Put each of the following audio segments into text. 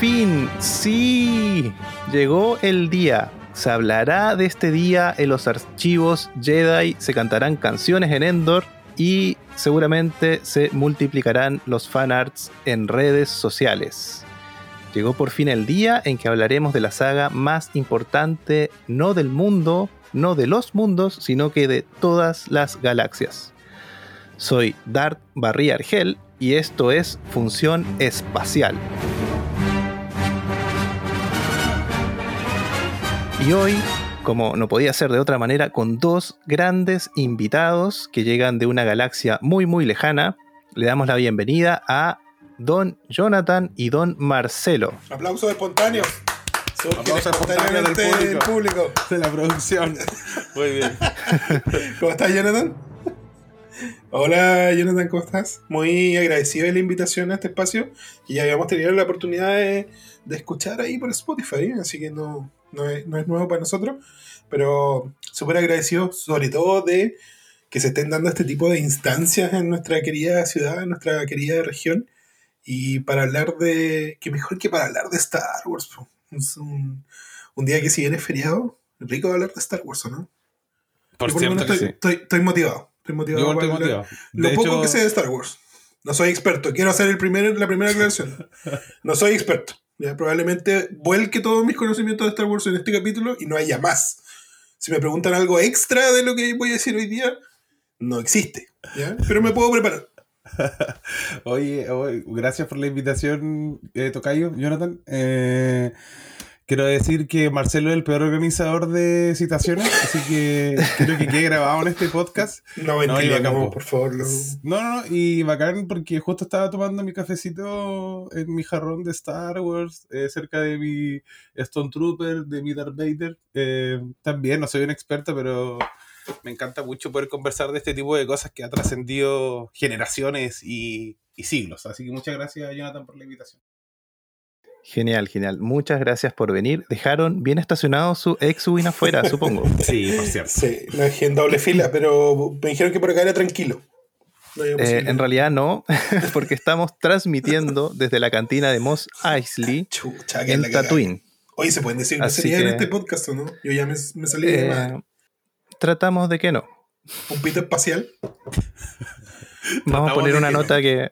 fin, sí, llegó el día. Se hablará de este día en los archivos Jedi, se cantarán canciones en Endor y seguramente se multiplicarán los fanarts en redes sociales. Llegó por fin el día en que hablaremos de la saga más importante, no del mundo, no de los mundos, sino que de todas las galaxias. Soy Dart Barry Argel y esto es Función Espacial. Y hoy, como no podía ser de otra manera, con dos grandes invitados que llegan de una galaxia muy muy lejana, le damos la bienvenida a Don Jonathan y Don Marcelo. Aplausos espontáneos. Aplausos espontáneos del público, De la producción. Muy bien. ¿Cómo estás, Jonathan? Hola, Jonathan, ¿cómo estás? Muy agradecido de la invitación a este espacio y ya habíamos tenido la oportunidad de, de escuchar ahí por Spotify, así que no, no es, nuevo para nosotros, pero súper agradecido sobre todo de que se estén dando este tipo de instancias en nuestra querida ciudad, en nuestra querida región, y para hablar de, que mejor que para hablar de Star Wars, es un, día que si viene feriado, rico hablar de Star Wars, ¿no? Por, cierto estoy, estoy, motivado. Estoy motivado. motivado. Lo, poco que sé de Star Wars. No soy experto. Quiero hacer el primer, la primera aclaración. No soy experto. Probablemente vuelque todos mis conocimientos de Star Wars en este capítulo y no haya más. Si me preguntan algo extra de lo que voy a decir hoy día, no existe. Pero me puedo preparar. oye, gracias por la invitación, eh, Tocayo, Jonathan. Eh, Quiero decir que Marcelo es el peor organizador de citaciones, así que quiero que quede grabado en este podcast. No, no, bacán, por favor. No. no, no, y bacán porque justo estaba tomando mi cafecito en mi jarrón de Star Wars, eh, cerca de mi Stone Trooper, de mi Darth Vader. Eh, también, no soy un experto, pero me encanta mucho poder conversar de este tipo de cosas que ha trascendido generaciones y, y siglos. Así que muchas gracias, Jonathan, por la invitación. Genial, genial. Muchas gracias por venir. Dejaron bien estacionado su ex win afuera, supongo. Sí, por cierto. Sí, lo dejé en doble fila, pero me dijeron que por acá era tranquilo. Eh, en realidad no, porque estamos transmitiendo desde la cantina de Moss Eisley en Tatooine. Oye, ¿se pueden decir Así en este podcast o no? Yo ya me, salí de eh, Tratamos de que no. ¿Un pito espacial? Vamos a poner una nota que...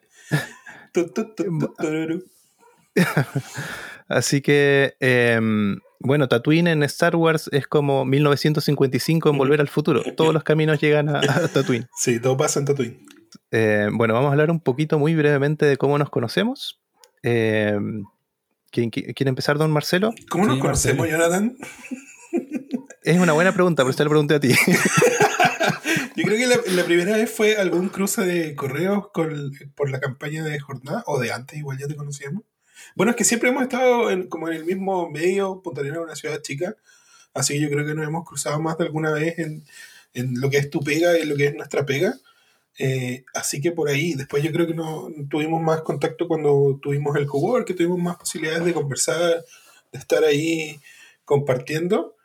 Así que, em, bueno, Tatooine en Star Wars es como 1955 en Volver al Futuro. Todos los caminos llegan a, Tatooine. Sí, todo pasa en Tatooine. Eh, bueno, vamos a hablar un poquito muy brevemente de cómo nos conocemos. Em, ¿quiere empezar, don Marcelo? ¿Cómo nos conocemos, Jonathan? Es una buena pregunta, pero usted le pregunté a ti. Yo creo que la, primera vez fue algún cruce de correos por la campaña de jornada, o de antes, igual ya te conocíamos. Bueno, es que siempre hemos estado en, como en el mismo medio, Punta Arenas una ciudad chica, así que yo creo que nos hemos cruzado más de alguna vez en, lo que es tu pega y en lo que es nuestra pega. Eh, así que por ahí, después yo creo que no, tuvimos más contacto cuando tuvimos el cowork, que tuvimos más posibilidades de conversar, de estar ahí compartiendo.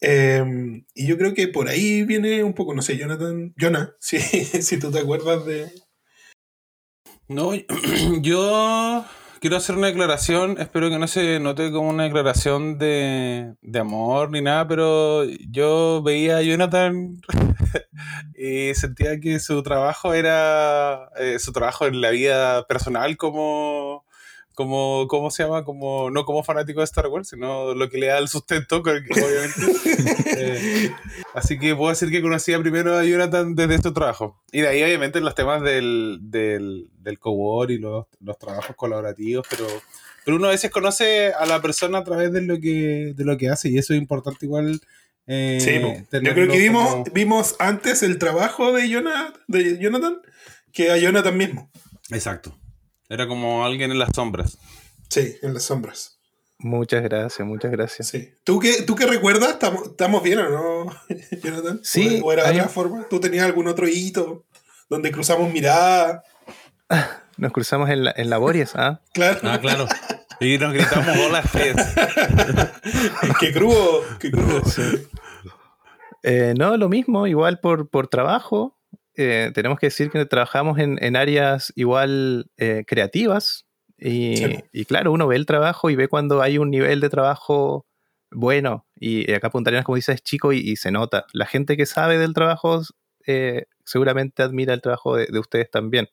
Em, y yo creo que por ahí viene un poco, no sé, Jonathan, Jonah, si, si tú te acuerdas de... No, yo quiero hacer una declaración, espero que no se note como una declaración de, amor ni nada, pero yo veía a Jonathan y sentía que su trabajo era eh, su trabajo en la vida personal como como, ¿cómo se llama? Como, no como fanático de Star Wars, sino lo que le da el sustento, obviamente. Eh, así que puedo decir que conocía primero a Jonathan desde este trabajo. Y de ahí, obviamente, los temas del, del, del co y los, los, trabajos colaborativos, pero, pero uno a veces conoce a la persona a través de lo que, de lo que hace, y eso es importante igual. Eh, sí, yo creo que vimos, vimos antes el trabajo de Jonathan, de Jonathan que a Jonathan mismo. Exacto. Era como alguien en las sombras. Sí, en las sombras. Muchas gracias, muchas gracias. Sí. ¿Tú qué, tú qué recuerdas? ¿Estamos, bien o no, Jonathan? Sí. ¿O era de otra forma? ¿Tú tenías algún otro hito donde cruzamos mirada? Nos cruzamos en, la, en labores, ¿ah? Claro. Ah, claro. Y nos gritamos hola, Fed. qué crudo, qué crudo. Eh, no, lo mismo, igual por, por trabajo. Eh, tenemos que decir que trabajamos en, áreas igual eh, creativas Y, Sí. y claro, uno ve el trabajo y ve cuando hay un nivel de trabajo bueno. Y acá Punta Arenas, como dices, es chico y, y se nota. La gente que sabe del trabajo eh, seguramente admira el trabajo de, de ustedes también.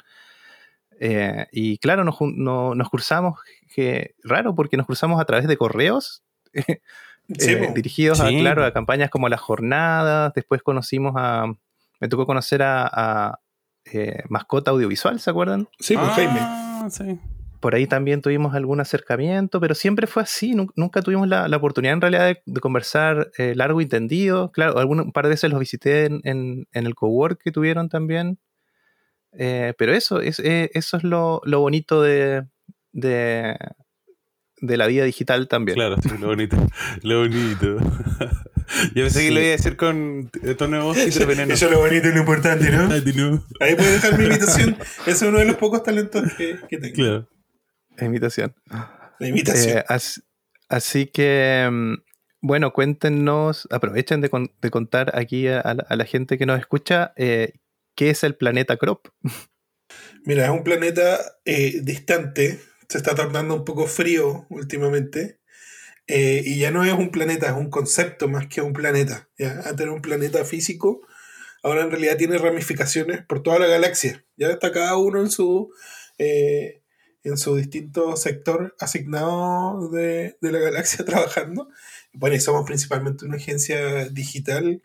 Eh, y claro, nos, no- nos cruzamos, que raro, porque nos cruzamos a través de correos Sí, eh, dirigidos a, Sí. claro, a campañas como las jornadas. Después conocimos a. Me tocó conocer a, a, eh, Mascota Audiovisual, ¿se acuerdan? Sí, pues Jaime. Ah, sí. Por ahí también tuvimos algún acercamiento, pero siempre fue así. nun- Nunca tuvimos la, la oportunidad en realidad de, de conversar eh, largo y tendido. Claro, algún, un par de veces los visité en, en- en el cowork que tuvieron también. Eh, pero eso, es, eh, eso es lo, lo bonito de, de, de la vida digital también. Claro, sí, lo bonito. Lo bonito. Yo pensé que Sí. lo iba a decir con eh, tono de voz Veneno. eso es lo bonito y lo importante, ¿no? Ahí puedes dejar mi imitación. Ese es uno de los pocos talentos que, que tengo. Claro. Imitación. La imitación. Eh, as- así que, mm, bueno, cuéntenos, aprovechen de, con- de contar aquí a, a la, a la gente que nos escucha eh, qué es el planeta Crop. Mira, es un planeta eh, distante, se está tornando un poco frío últimamente, eh, y ya no es un planeta, es un concepto más que un planeta. ¿ya? A tener un planeta físico, ahora en realidad tiene ramificaciones por toda la galaxia. Ya está cada uno en su, eh, en su distinto sector asignado de, de la galaxia trabajando. Bueno, y somos principalmente una agencia digital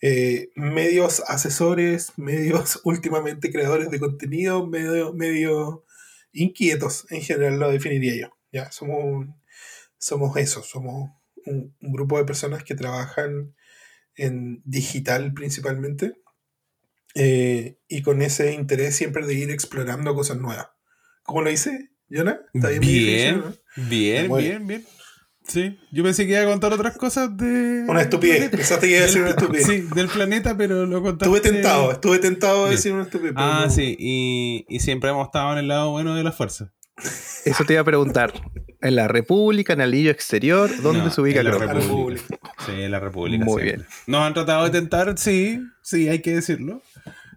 eh, medios asesores, medios últimamente creadores de contenido, medio, medio inquietos en general lo definiría yo. Ya, somos, un- somos eso, somos un, un grupo de personas que trabajan en digital principalmente eh, y con ese interés siempre de ir explorando cosas nuevas. ¿Cómo lo hice, Jonah? ¿Está bien, Bien, no? bien, bien, bien. Sí, yo pensé que iba a contar otras cosas de. Una estupidez, pensaste que iba a decir una estupidez. Sí, del planeta, pero lo contaste. Estuve tentado, estuve tentado de decir una estupidez. Ah, no. sí, y, y siempre hemos estado en el lado bueno de la fuerza. Eso te iba a preguntar. ¿En la República, en el anillo exterior? ¿Dónde No, se ubica en la República. Sí, en la República. Muy siempre. bien. Nos han tratado de tentar, sí, sí, hay que decirlo.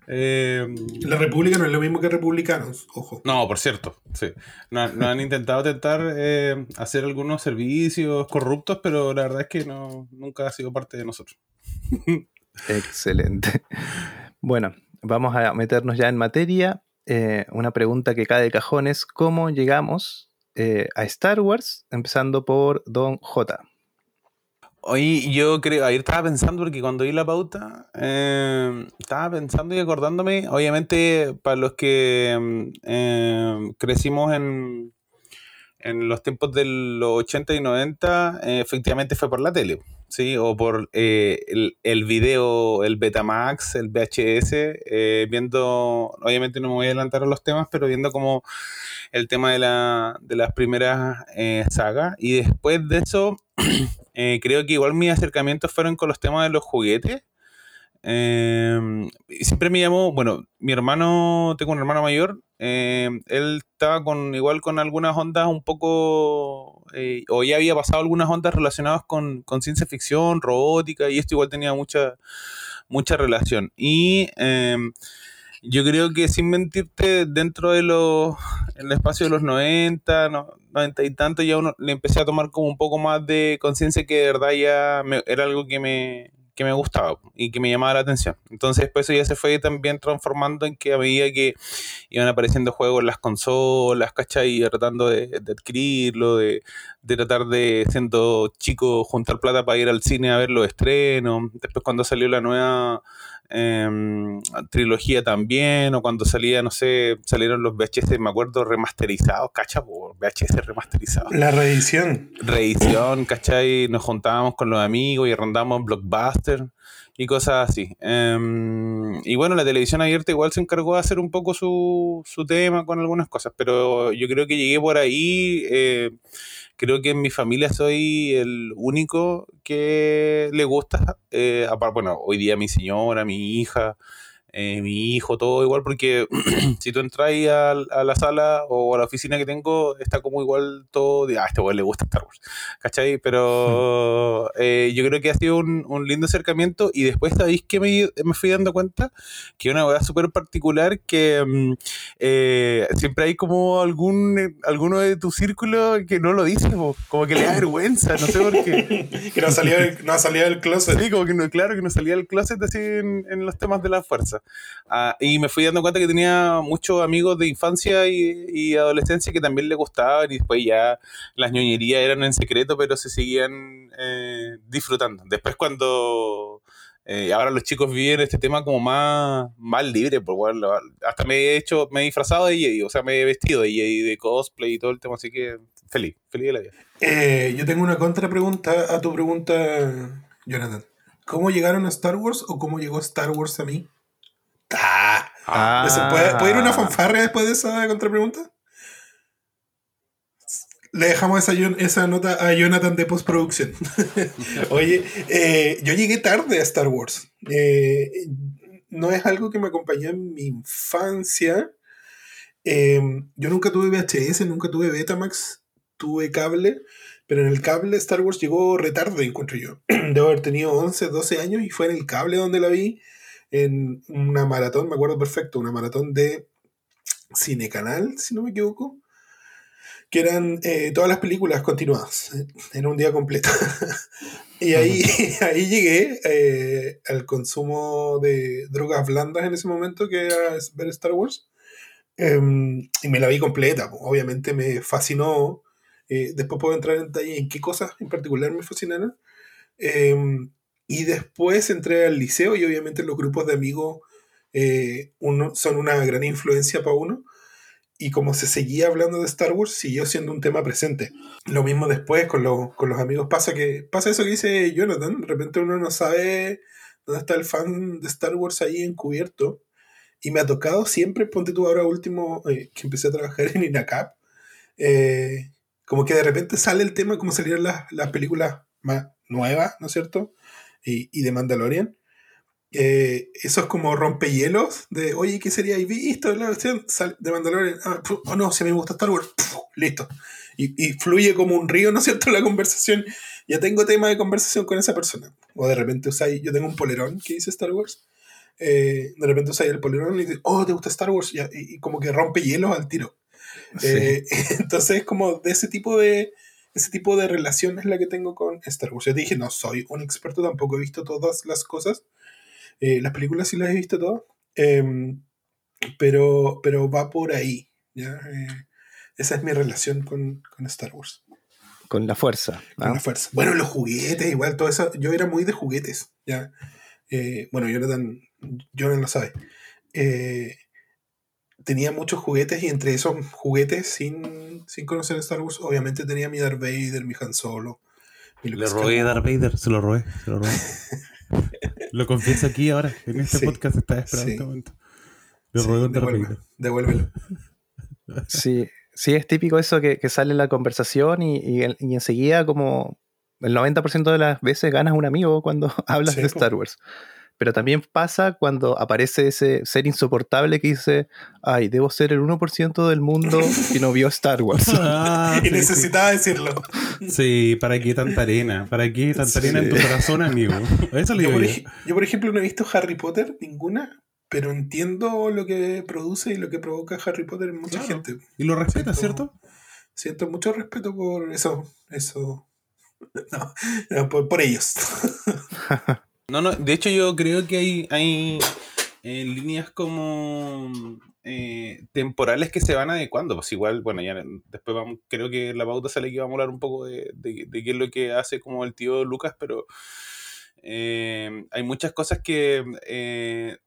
Eh, La República no es lo mismo que republicanos, ojo. no, por cierto, sí. Nos, nos han intentado tentar eh, hacer algunos servicios corruptos, pero la verdad es que no, nunca ha sido parte de nosotros. Excelente. Bueno, vamos a meternos ya en materia. Eh, una pregunta que cae de cajón es ¿cómo llegamos eh, a Star Wars? Empezando por Don J. Oye, yo creo, ayer estaba pensando, porque cuando vi la pauta, eh, estaba pensando y acordándome, obviamente, para los que mm, eh, crecimos en, en los tiempos de los 80 y 90, eh, efectivamente fue por la tele, ¿sí? O por eh, el, el video, el Betamax, el VHS, eh, viendo, obviamente no me voy a adelantar a los temas, pero viendo como el tema de, la, de las primeras eh, sagas. Y después de eso, eh, creo que igual mis acercamientos fueron con los temas de los juguetes. Eh, siempre me llamó, bueno, mi hermano, tengo un hermano mayor, eh, él estaba con igual con algunas ondas un poco, eh, o ya había pasado algunas ondas relacionadas con, ciencia ficción, robótica, y esto igual tenía mucha, mucha relación. Y eh, yo creo que sin mentirte, dentro de los, el espacio de los 90, no- 90 y tanto, ya uno le empecé a tomar como un poco más de conciencia que de verdad ya me- era algo que me, que me gustaba y que me llamaba la atención. Entonces después eso ya se fue también transformando en que a medida que iban apareciendo juegos en las consolas, ¿cachai? Y tratando de, de adquirirlo, de, de tratar de, siendo chico, juntar plata para ir al cine a ver los estrenos. Después cuando salió la nueva em, trilogía también, o cuando salía, no sé, salieron los VHS, me acuerdo, remasterizados, ¿cachai? VHS remasterizados. La reedición. Reedición, ¿cachai? Nos juntábamos con los amigos y arrendábamos Blockbuster y cosas así. Em, y bueno, la televisión abierta igual se encargó de hacer un poco su, su tema con algunas cosas, pero yo creo que llegué por ahí. eh, creo que en mi familia soy el único que le gusta. eh, apar- bueno, hoy día mi señora, mi hija, eh, mi hijo, todo igual, porque si tú entras ahí a, la sala o a la oficina que tengo, está como igual todo de, ah, este le gusta Star Wars, ¿cachai? Pero eh, yo creo que ha sido un, lindo acercamiento y después, ¿sabéis que me, me fui dando cuenta? Que una cosa súper particular que mm, eh, siempre hay como algún alguno de tu círculo que no lo dice, como que le da vergüenza, no sé por qué. que no salía, del, no del closet. Sí, como que no, claro, que no salía del closet así en, en los temas de la fuerza. Ah, y me fui dando cuenta que tenía muchos amigos de infancia y, adolescencia que también le gustaban y después ya las ñoñerías eran en secreto, pero se seguían eh, disfrutando. Después cuando... Eh, ahora los chicos viven este tema como más, más libre, por pues, hasta me he hecho, me he disfrazado de Jedi, o sea, me he vestido de Jedi, de cosplay y todo el tema, así que feliz, feliz de la vida. Eh, yo tengo una contrapregunta a tu pregunta, Jonathan. ¿Cómo llegaron a Star Wars o cómo llegó Star Wars a mí? Ah, ¿Puede, ir una fanfarria después de esa contrapregunta? Le dejamos esa, esa nota a Jonathan de postproducción. Oye, eh, yo llegué tarde a Star Wars. Eh, no es algo que me acompañó en mi infancia. Eh, yo nunca tuve VHS, nunca tuve Betamax, tuve cable, pero en el cable Star Wars llegó retardo, encuentro yo. Debo haber tenido 11, 12 años y fue en el cable donde la vi en una maratón, me acuerdo perfecto, una maratón de Cinecanal, si no me equivoco, que eran eh, todas las películas continuadas, en un día completo. y ahí, ahí llegué eh, al consumo de drogas blandas en ese momento, que era ver Star Wars. Em, y me la vi completa, obviamente me fascinó. Eh, después puedo entrar en detalle en qué cosas en particular me fascinaron. Y después entré al liceo y obviamente los grupos de amigos eh, uno, son una gran influencia para uno. Y como se seguía hablando de Star Wars, siguió siendo un tema presente. Lo mismo después con, con los amigos. Pasa que pasa eso que dice Jonathan. De repente uno no sabe dónde está el fan de Star Wars ahí encubierto. Y me ha tocado siempre, ponte tú ahora último, eh, que empecé a trabajar en INACAP, eh, como que de repente sale el tema como salieron las, las películas más nuevas, ¿no es cierto? Y, de Mandalorian. Eh, eso es como rompehielos de, oye, ¿qué sería? ¿Y visto la versión de Mandalorian? Ah, oh no, si a mí me gusta Star Wars, listo. Y, fluye como un río, ¿no es cierto? La conversación. Ya tengo tema de conversación con esa persona. O de repente usáis, yo tengo un polerón que dice Star Wars. Eh, de repente usáis el polerón y dices, oh, ¿te gusta Star Wars? Y, como que rompe hielos al tiro. Eh, entonces, como de ese tipo de, ese tipo de relación es la que tengo con Star Wars. Yo dije, no soy un experto, tampoco he visto todas las cosas. Eh, las películas sí las he visto todas. Em, pero, pero va por ahí. Eh, esa es mi relación con, Star Wars. Con la fuerza. Con la fuerza. Bueno, los juguetes, igual, todo eso. Yo era muy de juguetes. ¿ya? Eh, bueno, Jonathan, Jonathan lo sabe. Eh, tenía muchos juguetes y entre esos juguetes, sin, sin conocer Star Wars, obviamente tenía mi Darth Vader, mi Han Solo. Le robé a Darth Vader, se lo robé, se lo robé. lo confieso aquí ahora, en este podcast está esperando este momento. Le robé a Darth Vader. Devuélvelo. Sí, sí, es típico eso que, que sale en la conversación y, y, y enseguida como el 90% de las veces ganas un amigo cuando hablas de Star Wars. Pero también pasa cuando aparece ese ser insoportable que dice, ay, debo ser el 1% del mundo que no vio Star Wars. Ah, y necesitaba decirlo. Sí, ¿para qué tanta arena? ¿Para qué tanta arena en tu corazón, amigo? Eso yo, por yo, por ejemplo, no he visto Harry Potter, ninguna, pero entiendo lo que produce y lo que provoca Harry Potter en mucha gente. Y lo respeta, ¿cierto? Siento mucho respeto por eso. Eso. No, por, por ellos. No, no, de hecho yo creo que hay, hay eh, líneas como eh, temporales que se van adecuando. Pues igual, bueno, ya después vamos, creo que la pauta sale que vamos a hablar un poco de, de, qué es lo que hace como el tío Lucas, pero eh, hay muchas cosas que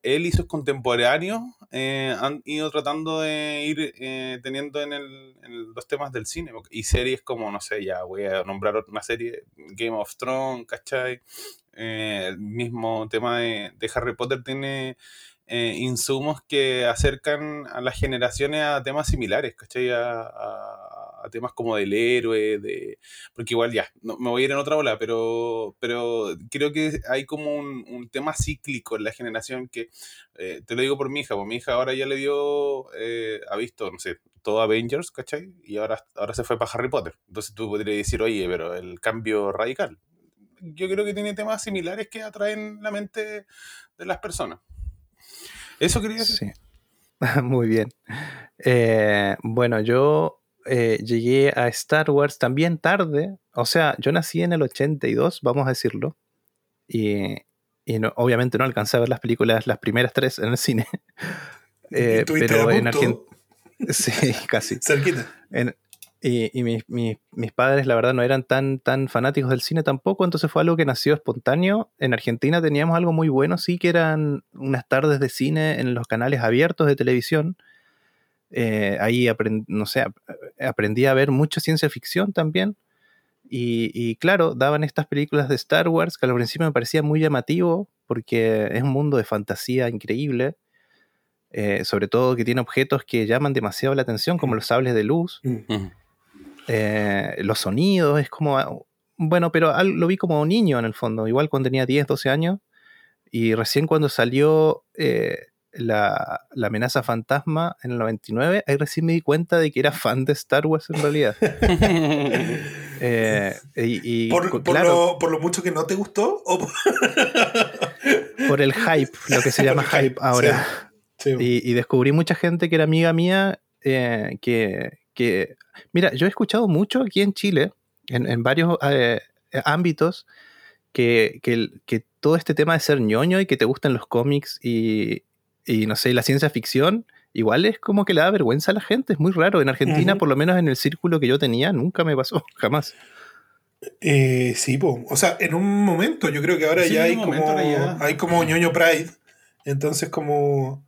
él y sus contemporáneos han ido tratando de ir teniendo en, el, los temas del cine. Y series como, no sé, ya voy a nombrar una serie, Game of Thrones, ¿cachai? Eh, el mismo tema de, Harry Potter tiene eh, insumos que acercan a las generaciones a temas similares, ¿cachai? A, a, temas como del héroe, de porque igual ya, no, me voy a ir en otra ola, pero, pero creo que hay como un, tema cíclico en la generación que, eh, te lo digo por mi hija, porque mi hija ahora ya le dio, eh, ha visto, no sé, todo Avengers, ¿cachai? Y ahora, ahora se fue para Harry Potter. Entonces tú podrías decir, oye, pero el cambio radical. Yo creo que tiene temas similares que atraen la mente de las personas. Eso quería decir. Sí. Muy bien. Eh, bueno, yo eh, llegué a Star Wars también tarde. O sea, yo nací en el 82, vamos a decirlo. Y, obviamente no alcancé a ver las películas, las primeras tres en el cine. Eh, pero en Argentina. Sí, casi. Cerquita. y, mis, padres, la verdad, no eran tan, tan fanáticos del cine tampoco, entonces fue algo que nació espontáneo. En Argentina teníamos algo muy bueno, sí, que eran unas tardes de cine en los canales abiertos de televisión. Eh, ahí no sé, aprendí a ver mucha ciencia ficción también. Y, claro, daban estas películas de Star Wars que al principio me parecía muy llamativo porque es un mundo de fantasía increíble. Eh, sobre todo que tiene objetos que llaman demasiado la atención, como los sables de luz. Eh, los sonidos, es como. Bueno, pero lo vi como niño en el fondo, igual cuando tenía 10, 12 años. Y recién cuando salió la, amenaza fantasma en el 99, ahí recién me di cuenta de que era fan de Star Wars en realidad. Eh, y, ¿Por, por, lo, mucho que no te gustó? por el hype, lo que se llama hype, ahora. Y, descubrí mucha gente que era amiga mía eh, que, Mira, yo he escuchado mucho aquí en Chile, en, varios eh, ámbitos, que, que, todo este tema de ser ñoño y que te gustan los cómics y, y no sé, la ciencia ficción, igual es como que le da vergüenza a la gente, es muy raro. En Argentina, por lo menos en el círculo que yo tenía, nunca me pasó, jamás. Eh, sí, o sea, en un momento, yo creo que ahora ya hay como, hay como ñoño pride, entonces como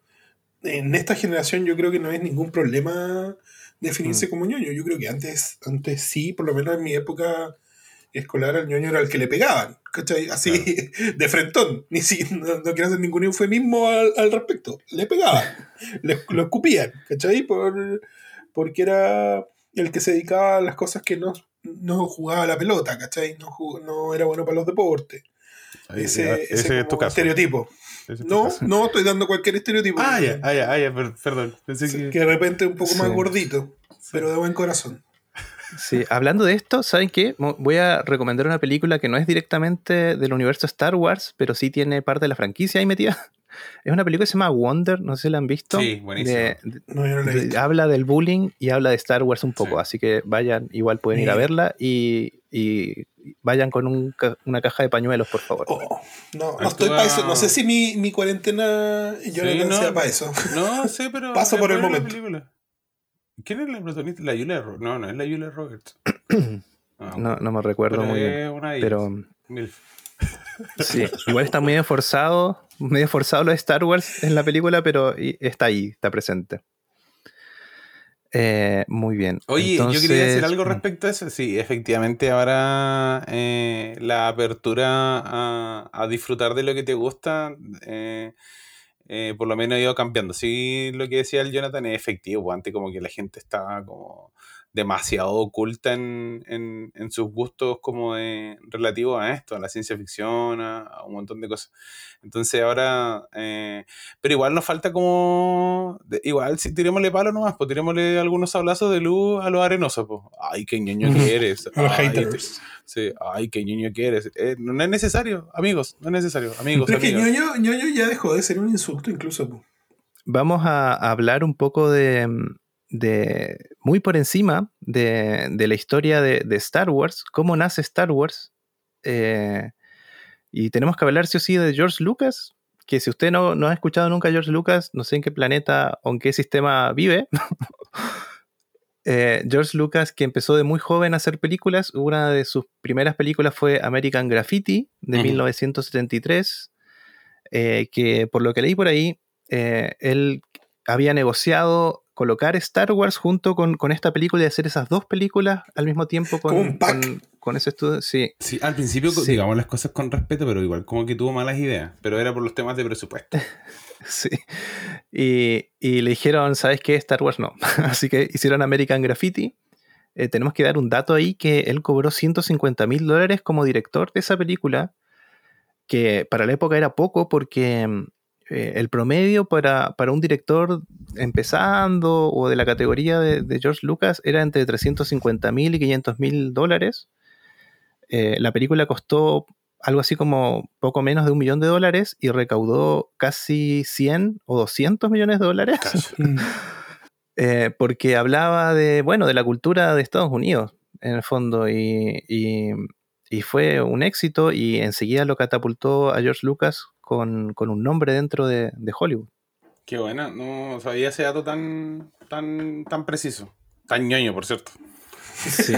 en esta generación yo creo que no es ningún problema definirse mm. como ñoño, yo creo que antes, antes sí, por lo menos en mi época escolar al ñoño era el que le pegaban, ¿cachai? Así, de frentón. Ni si, no, quiero hacer ningún eufemismo al, al respecto. Le pegaban, le, lo escupían, ¿cachai? Por, porque era el que se dedicaba a las cosas que no, no jugaba la pelota, ¿cachai? No, no era bueno para los deportes. ese, ese, es tu caso. estereotipo. no, no, estoy dando cualquier estereotipo. Ah, ya, ah, ya, ah, perdón. Pensé que... que... de repente un poco más gordito, pero de buen corazón. Sí, hablando de esto, ¿saben qué? Voy a recomendar una película que no es directamente del universo Star Wars, pero sí tiene parte de la franquicia ahí metida. Es una película que se llama Wonder, no sé si la han visto. Sí, buenísimo. habla del bullying y habla de Star Wars un poco, así que vayan, igual pueden ir a verla y, vayan con una caja de pañuelos, por favor. Oh, no, no estoy para eso. No sé si mi, mi cuarentena yo no, sea para eso. No sé, pero. Paso por el momento. ¿Quién es la protagonista? La Julia Roberts. No, no es la Julia Roberts. Ah, no, no, me recuerdo muy bien. Pero. Sí, igual está medio forzado, medio forzado lo de Star Wars en la película, pero está ahí, está presente. Eh, muy bien. Oye, yo quería decir algo mm. respecto a eso. Sí, efectivamente, ahora eh, la apertura a, a, disfrutar de lo que te gusta eh, eh, por lo menos ha ido cambiando. Sí, lo que decía el Jonathan es efectivo, antes como que la gente estaba como demasiado oculta en, en, sus gustos como de, relativos a esto, a la ciencia ficción, a, un montón de cosas. Entonces ahora, eh, pero igual nos falta como, igual si tirémosle palo nomás, pues tirémosle algunos sablazos de luz a los arenosos, pues, ay, qué ñoño que eres. a los haters. Sí, ay, qué ñoño que eres. Eh, no es necesario, amigos, no es necesario, amigos. Pero es que ñoño, ñoño ya dejó de ser un insulto incluso. Pues. Vamos a hablar un poco de de muy por encima de, la historia de, Star Wars, cómo nace Star Wars. Eh, y tenemos que hablar sí o sí de George Lucas, que si usted no, no ha escuchado nunca a George Lucas, no sé en qué planeta o en qué sistema vive. Eh, George Lucas, que empezó de muy joven a hacer películas, una de sus primeras películas fue American Graffiti de 1973, eh, que por lo que leí por ahí, él había negociado colocar Star Wars junto con, esta película y hacer esas dos películas al mismo tiempo con, con, ese estudio. Sí. sí, al principio digamos las cosas con respeto, pero igual como que tuvo malas ideas, pero era por los temas de presupuesto. sí. Y, le dijeron, ¿sabes qué? Star Wars no. Así que hicieron American Graffiti. eh, tenemos que dar un dato ahí que él cobró 150 mil dólares como director de esa película, que para la época era poco porque mm, eh, el promedio para, un director empezando o de la categoría de, George Lucas era entre 350 mil y 500 mil dólares. Eh, la película costó algo así como poco menos de un millón de dólares y recaudó casi 100 o 200 millones de dólares. Eh, porque hablaba de, bueno, de la cultura de Estados Unidos, en el fondo, y, fue un éxito y enseguida lo catapultó a George Lucas con, un nombre dentro de, Hollywood. Qué buena, no sabía ese dato tan, tan, tan preciso, tan ñoño, por cierto. Sí,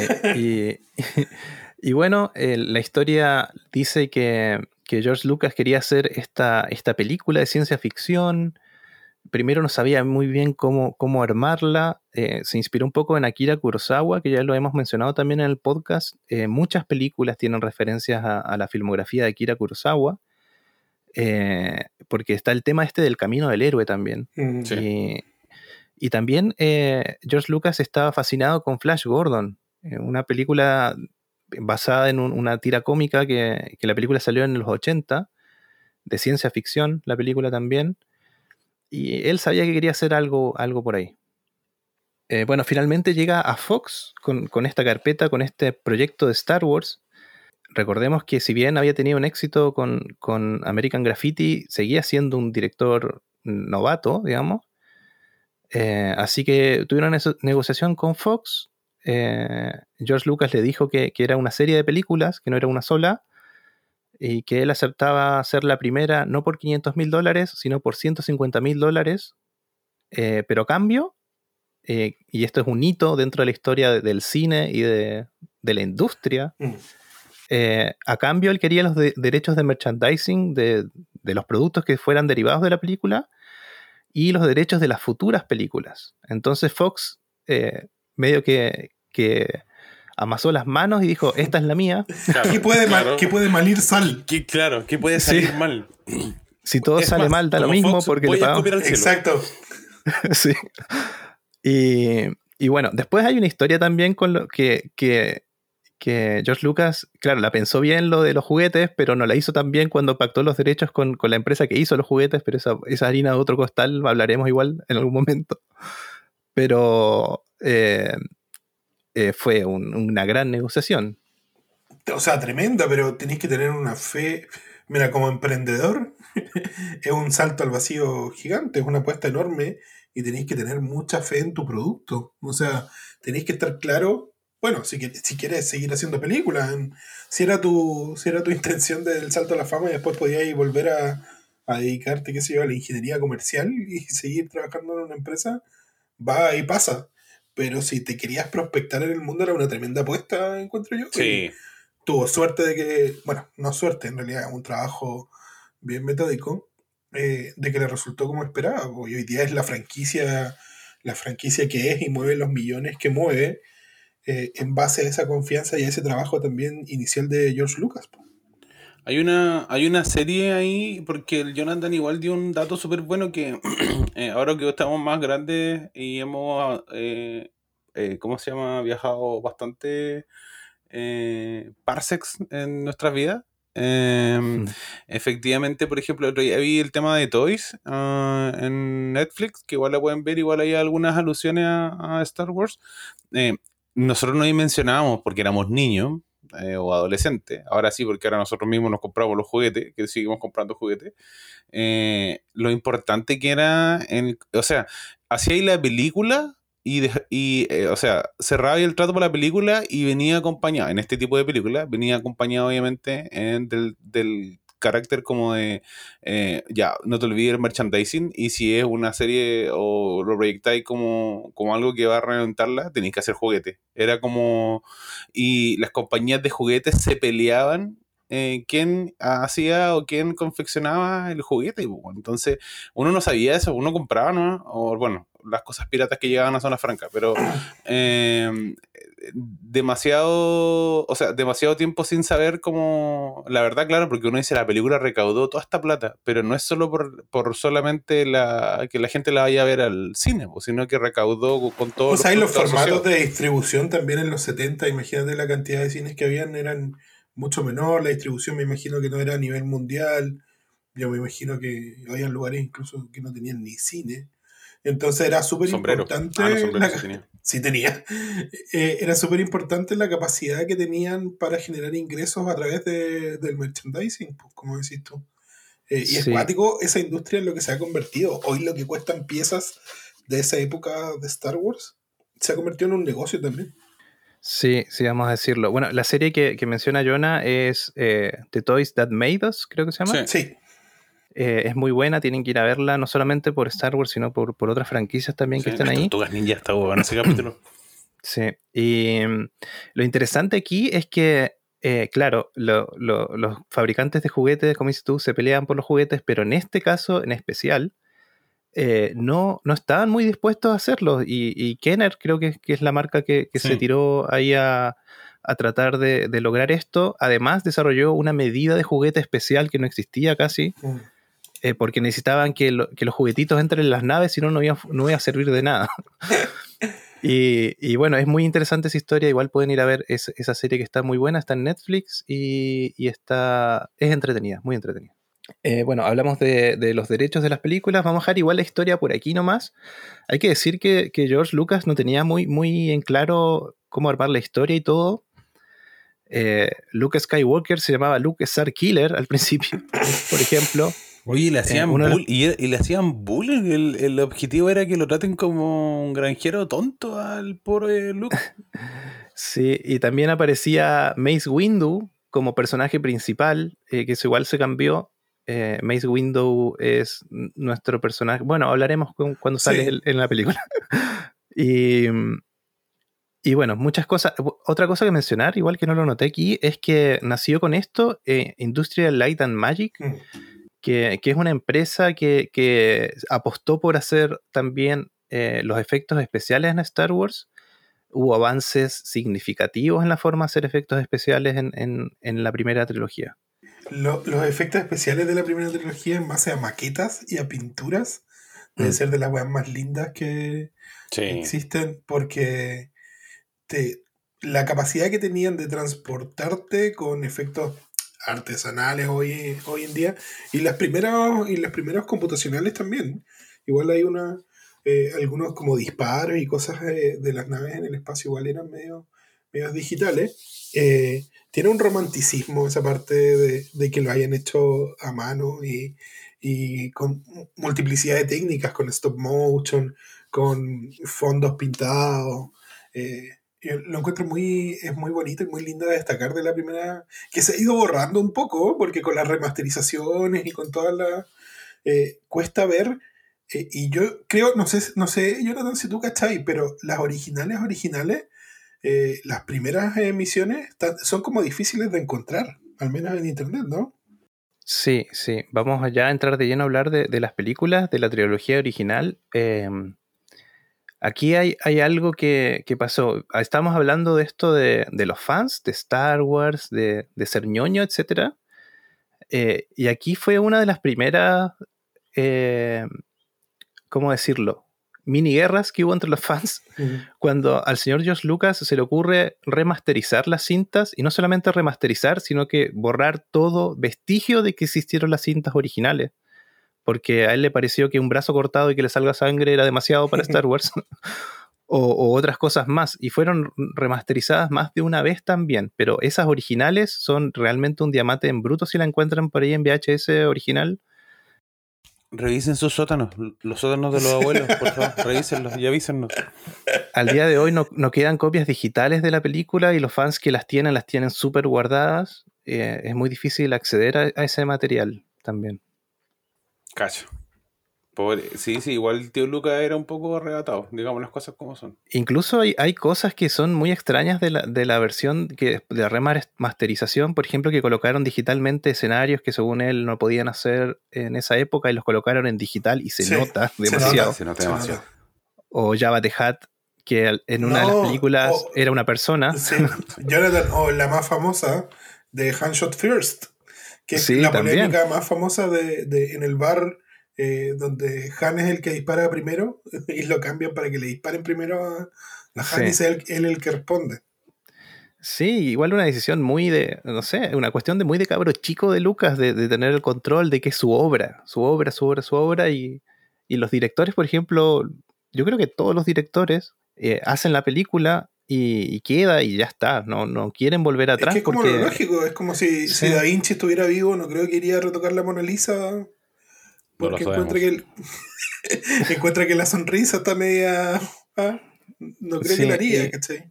y, bueno, la historia dice que, George Lucas quería hacer esta, esta película de ciencia ficción, primero no sabía muy bien cómo, cómo armarla. Eh, se inspiró un poco en Akira Kurosawa, que ya lo hemos mencionado también en el podcast. Eh, muchas películas tienen referencias a, la filmografía de Akira Kurosawa, eh, porque está el tema este del camino del héroe también. Mm. Y, también George Lucas estaba fascinado con Flash Gordon, una película basada en una tira cómica que, que la película salió en los 80, de ciencia ficción, la película también. Y él sabía que quería hacer algo, algo por ahí. Eh, bueno, finalmente llega a Fox con, esta carpeta, con este proyecto de Star Wars. Recordemos que si bien había tenido un éxito con, American Graffiti, seguía siendo un director novato, digamos. Eh, así que tuvieron una negociación con Fox. Eh, George Lucas le dijo que, era una serie de películas, que no era una sola y que él aceptaba hacer la primera no por 500 mil dólares, sino por 150 mil dólares, eh, pero a cambio, y esto es un hito dentro de la historia del cine y de, la industria, mm. Eh, a cambio él quería los derechos de merchandising de, de, los productos que fueran derivados de la película y los derechos de las futuras películas. Entonces Fox medio que, que amasó las manos y dijo, esta es la mía. ¿Qué, puede puede malir sal? ¿Qué, claro, ¿qué puede salir mal? Si todo sale mal, da lo mismo porque le pagamos. Exacto. sí. Y, bueno, después hay una historia también con lo que, que, George Lucas, claro, la pensó bien lo de los juguetes, pero no la hizo tan bien cuando pactó los derechos con, la empresa que hizo los juguetes, pero esa, esa harina de otro costal hablaremos igual en algún momento. Pero eh, eh, fue una gran negociación. O sea, tremenda, pero tenéis que tener una fe. Mira, como emprendedor, es un salto al vacío gigante, es una apuesta enorme y tenéis que tener mucha fe en tu producto. O sea, tenéis que estar claro. Bueno, si, si quieres seguir haciendo películas, si era tu, si era tu intención del salto a la fama y después podías volver a, a dedicarte, qué sé yo, a la ingeniería comercial y seguir trabajando en una empresa, va y pasa. Pero si te querías prospectar en el mundo era una tremenda apuesta, encuentro yo. Sí. Tuvo suerte de que, bueno, no suerte, en realidad, un trabajo bien metódico, eh, de que le resultó como esperaba. Y hoy día es la franquicia, la franquicia que es y mueve los millones que mueve eh, en base a esa confianza y a ese trabajo también inicial de George Lucas. Hay una, hay una serie ahí, porque el Jonathan igual dio un dato súper bueno que eh, ahora que estamos más grandes y hemos, eh, eh, ¿cómo se llama? Viajado bastante parsecs en nuestras vidas. Em, hmm. Efectivamente, por ejemplo, otro día vi el tema de Toys ah, en Netflix, que igual la pueden ver, igual hay algunas alusiones a, a Star Wars. Nosotros no mencionábamos porque éramos niños, eh, o adolescente, ahora sí, porque ahora nosotros mismos nos compramos los juguetes, que seguimos comprando juguetes, eh, lo importante que era, en, o sea, hacía ahí la película y, y eh, o sea, cerraba el trato para la película y venía acompañado, en este tipo de películas, venía acompañado obviamente del, del carácter como de, eh, ya, no te olvides el merchandising y si es una serie o lo proyectáis como, como algo que va a reventarla, tenéis que hacer juguete. Era como, y las compañías de juguetes se peleaban eh, quién hacía o quién confeccionaba el juguete. Entonces, uno no sabía eso, uno compraba, ¿no? O bueno, las cosas piratas que llegaban a Zona Franca, pero eh, demasiado, o sea, demasiado tiempo sin saber cómo, la verdad, claro, porque uno dice la película recaudó toda esta plata, pero no es solo por, por solamente la, que la gente la vaya a ver al cine, sino que recaudó con todo. O sea, los formatos de distribución también en los 70, imagínate la cantidad de cines que habían, eran mucho menor, la distribución me imagino que no era a nivel mundial, yo me imagino que había lugares incluso que no tenían ni cine. Entonces era súper importante. Ah, sí tenía. Eh, era súper importante la capacidad que tenían para generar ingresos a través de, del merchandising, pues, como decís tú. Eh, y es cuático esa industria en lo que se ha convertido. Hoy lo que cuestan piezas de esa época de Star Wars se ha convertido en un negocio también. Sí, sí, vamos a decirlo. Bueno, la serie que, menciona Jonah es eh, The Toys That Made Us, creo que se llama. Sí. Eh, es muy buena, tienen que ir a verla, no solamente por Star Wars, sino por, otras franquicias también que están ahí. Tortugas Ninja está en ese capítulo. Sí, y mm, lo interesante aquí es que, eh, claro, los fabricantes de juguetes, como dices tú, se pelean por los juguetes, pero en este caso en especial, eh, no, no estaban muy dispuestos a hacerlo. Y, Kenner creo que, es la marca que, se tiró ahí a, tratar de, lograr esto. Además, desarrolló una medida de juguete especial que no existía casi. Mm. Eh, porque necesitaban que, los juguetitos entren en las naves, si no, no iba, no a servir de nada. y, bueno, es muy interesante esa historia. Igual pueden ir a ver esa serie que está muy buena, está en Netflix y, está, es entretenida, muy entretenida. Eh, bueno, hablamos de, los derechos de las películas. Vamos a dejar igual la historia por aquí nomás. Hay que decir que, George Lucas no tenía muy, muy en claro cómo armar la historia y todo. Eh, Luke Skywalker se llamaba Luke Star Killer al principio, por ejemplo. Oye, le hacían, y, le hacían bullying. El, objetivo era que lo traten como un granjero tonto al pobre Luke. sí, y también aparecía Mace Windu como personaje principal, eh, que eso igual se cambió. Eh, Mace Windu es nuestro personaje. Bueno, hablaremos cuando sale en la película. y, y bueno, muchas cosas. Otra cosa que mencionar, igual que no lo noté aquí, es que nació con esto eh, Industrial Light and Magic. Mm que, es una empresa que, apostó por hacer también eh, los efectos especiales en Star Wars. Hubo avances significativos en la forma de hacer efectos especiales en, la primera trilogía. los efectos especiales de la primera trilogía en base a maquetas y a pinturas debe mm. ser de las weas más lindas que existen porque la capacidad que tenían de transportarte con efectos artesanales hoy, hoy en día. Y las primeras y las primeras computacionales también. Igual hay una eh, algunos como disparos y cosas de, las naves en el espacio igual eran medio, medio digitales. Eh, tiene un romanticismo esa parte de, que lo hayan hecho a mano y, con multiplicidad de técnicas con stop motion con fondos pintados eh, lo encuentro muy, es muy bonito y muy lindo de destacar de la primera, que se ha ido borrando un poco, porque con las remasterizaciones y con todas las, eh, cuesta ver, eh, y yo creo, no sé, no sé, Jonathan, si tú cachai, pero las originales, originales, eh, las primeras emisiones son como difíciles de encontrar, al menos en internet, ¿no? Sí, sí, vamos allá a entrar de lleno a hablar de, de las películas, de la trilogía original. Aquí hay, algo que, pasó. Estamos hablando de esto de, los fans, de Star Wars, de, ser ñoño, etc. Eh, y aquí fue una de las primeras, eh, ¿cómo decirlo? Mini guerras que hubo entre los fans cuando al señor George Lucas se le ocurre remasterizar las cintas y no solamente remasterizar, sino que borrar todo vestigio de que existieron las cintas originales porque a él le pareció que un brazo cortado y que le salga sangre era demasiado para Star Wars. o, otras cosas más. Y fueron remasterizadas más de una vez también. Pero esas originales son realmente un diamante en bruto si la encuentran por ahí en VHS original. Revisen sus sótanos, los sótanos de los abuelos, por favor, revísenlos y avísennos. Al día de hoy no, quedan copias digitales de la película y los fans que las tienen las tienen súper guardadas. Eh, es muy difícil acceder a ese material también. Cacho. sí, sí, igual el tío Luca era un poco arrebatado, digamos las cosas como son. Incluso hay, hay cosas que son muy extrañas de la, de la versión que, de la remasterización, por ejemplo, que colocaron digitalmente escenarios que según él no podían hacer en esa época y los colocaron en digital y se nota demasiado. Se nota, demasiado. O Java the Hat, que en una de las películas era una persona. Sí, Jonathan, o la más famosa de Handshot First, que es Sí, la también. polémica más famosa de, de- en el bar eh, donde Han es el que dispara primero y lo cambian para que le disparen primero a, a Han Sí. y sea él, él el que responde. Sí, igual una decisión muy de, no sé, una cuestión de muy de cabro chico de Lucas, de, de tener el control de que es su obra, su obra, su obra, su obra, y, y los directores, por ejemplo, yo creo que todos los directores eh, hacen la película y, y queda y ya está, no, no quieren volver Es atrás que es como porque... lo lógico, es como si, Sí. si Da Vinci estuviera vivo, no creo que iría a retocar la Mona Lisa porque encuentra que, el- encuentra que la sonrisa está media... ah, no creo Sí, que lo haría, y- ¿cachai?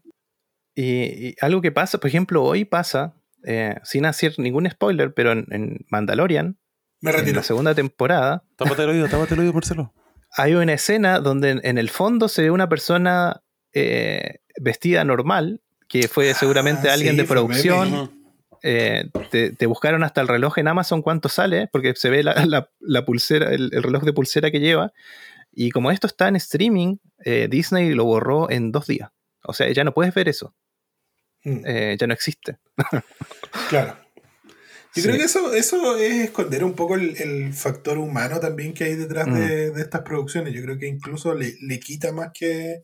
Y, y algo que pasa, por ejemplo, hoy pasa, eh, sin hacer ningún spoiler, pero en, en Mandalorian, Me en retiro. la segunda temporada, Tápate el oído, tápate el oído, Marcelo. hay una escena donde en, en el fondo se ve una persona eh, vestida normal, que fue seguramente Ah, alguien sí, de producción. eh, te, te buscaron hasta el reloj en Amazon cuánto sale, porque se ve la, la- la pulsera, el, el reloj de pulsera que lleva. Y como esto está en streaming, eh, Disney lo borró en dos días. O sea, ya no puedes ver eso. Mm. eh, ya no existe. Claro. Yo Sí. creo que eso, eso es esconder un poco el, el factor humano también que hay detrás Mm. de, de estas producciones. Yo creo que incluso le, le quita más que,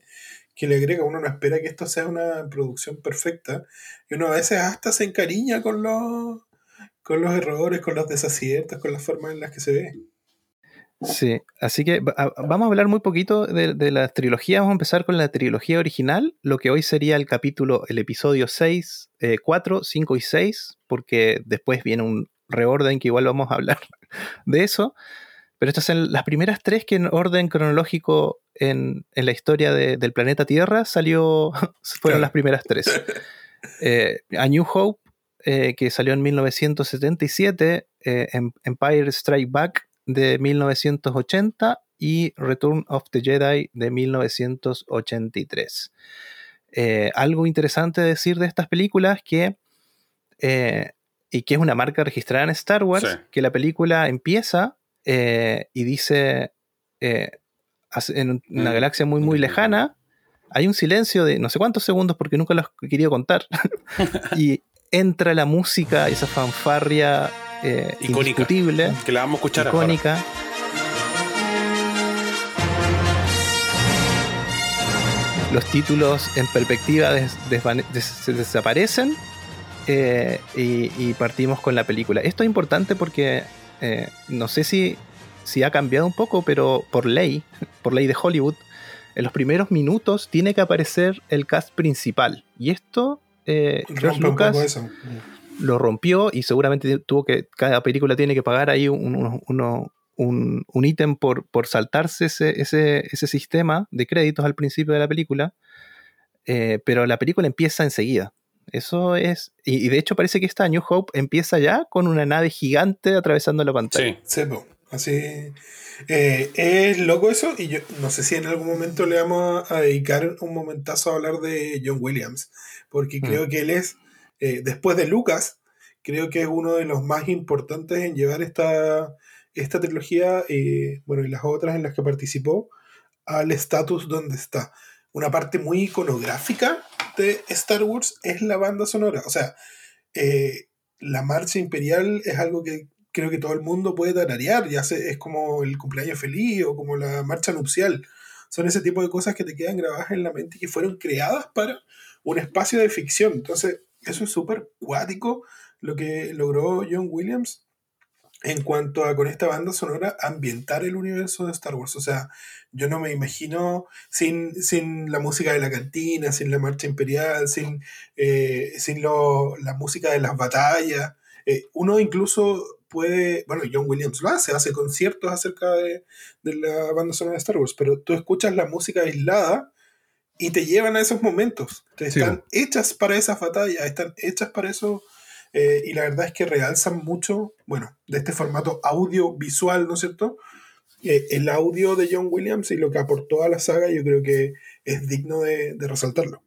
que le agrega. Uno no espera que esto sea una producción perfecta. Y uno a veces hasta se encariña con los, con los errores, con los desaciertos, con las formas en las que se ve. Sí, así que va- a- vamos a hablar muy poquito de, de la trilogía. Vamos a empezar con la trilogía original, lo que hoy sería el capítulo, el episodio 6, eh, 4, 5 y 6, porque después viene un reorden que igual vamos a hablar de eso. Pero estas son las primeras tres que en orden cronológico en, en la historia de- del planeta Tierra salió, fueron las primeras tres. Eh, A New Hope, eh, que salió en 1977, eh, Em- Empire Strike Back de 1980 y Return of the Jedi de 1983. Eh, algo interesante decir de estas películas que, y que es una marca registrada en Star Wars, Sí. que la película empieza eh, y dice eh, en un- una Mm. galaxia muy muy lejana, hay un silencio de no sé cuántos segundos porque nunca los he querido contar, y entra la música, esa fanfarria eh, Icónica. indiscutible, Que la vamos a escuchar ahora. Los títulos en perspectiva des- desaparecen eh, y, y partimos con la película. Esto es importante porque eh, no sé si, si ha cambiado un poco, pero por ley, por ley de Hollywood, en los primeros minutos tiene que aparecer el cast principal. Y esto, eh, George Lucas eso. lo rompió y seguramente tuvo que, cada película tiene que pagar ahí un, uno- uno- un, un ítem por, por saltarse ese, ese, ese sistema de créditos al principio de la película, Eh, pero la película empieza enseguida. Eso es, y, y de hecho parece que esta New Hope empieza ya con una nave gigante atravesando la pantalla. Sí. Sí, po. así. eh, es loco eso, y yo no sé si en algún momento le vamos a, dedicar un momentazo a hablar de John Williams, porque Mm. creo que él es, eh, después de Lucas, creo que es uno de los más importantes en llevar esta, esta trilogía, eh, bueno, y las otras en las que participó, al estatus donde está. Una parte muy iconográfica de Star Wars es la banda sonora. O sea, eh, la marcha imperial es algo que creo que todo el mundo puede tararear, ya sé, es como el cumpleaños feliz o como la marcha nupcial. Son ese tipo de cosas que te quedan grabadas en la mente y que fueron creadas para un espacio de ficción. Entonces, eso es súper cuático lo que logró John Williams en cuanto a con esta banda sonora ambientar el universo de Star Wars. O sea, yo no me imagino sin, sin la música de la cantina, sin la marcha imperial, sin, eh, sin lo- la música de las batallas. Eh, uno incluso puede, bueno, John Williams lo hace, hace conciertos acerca de, de la banda sonora de Star Wars, pero tú escuchas la música aislada y te llevan a esos momentos. Entonces, Sí, están hechas para esas batallas, están hechas para eso. Eh, y la verdad es que realzan mucho, bueno, de este formato audiovisual, ¿no es cierto? Eh, el audio de John Williams y lo que aportó a la saga, yo creo que es digno de, de resaltarlo.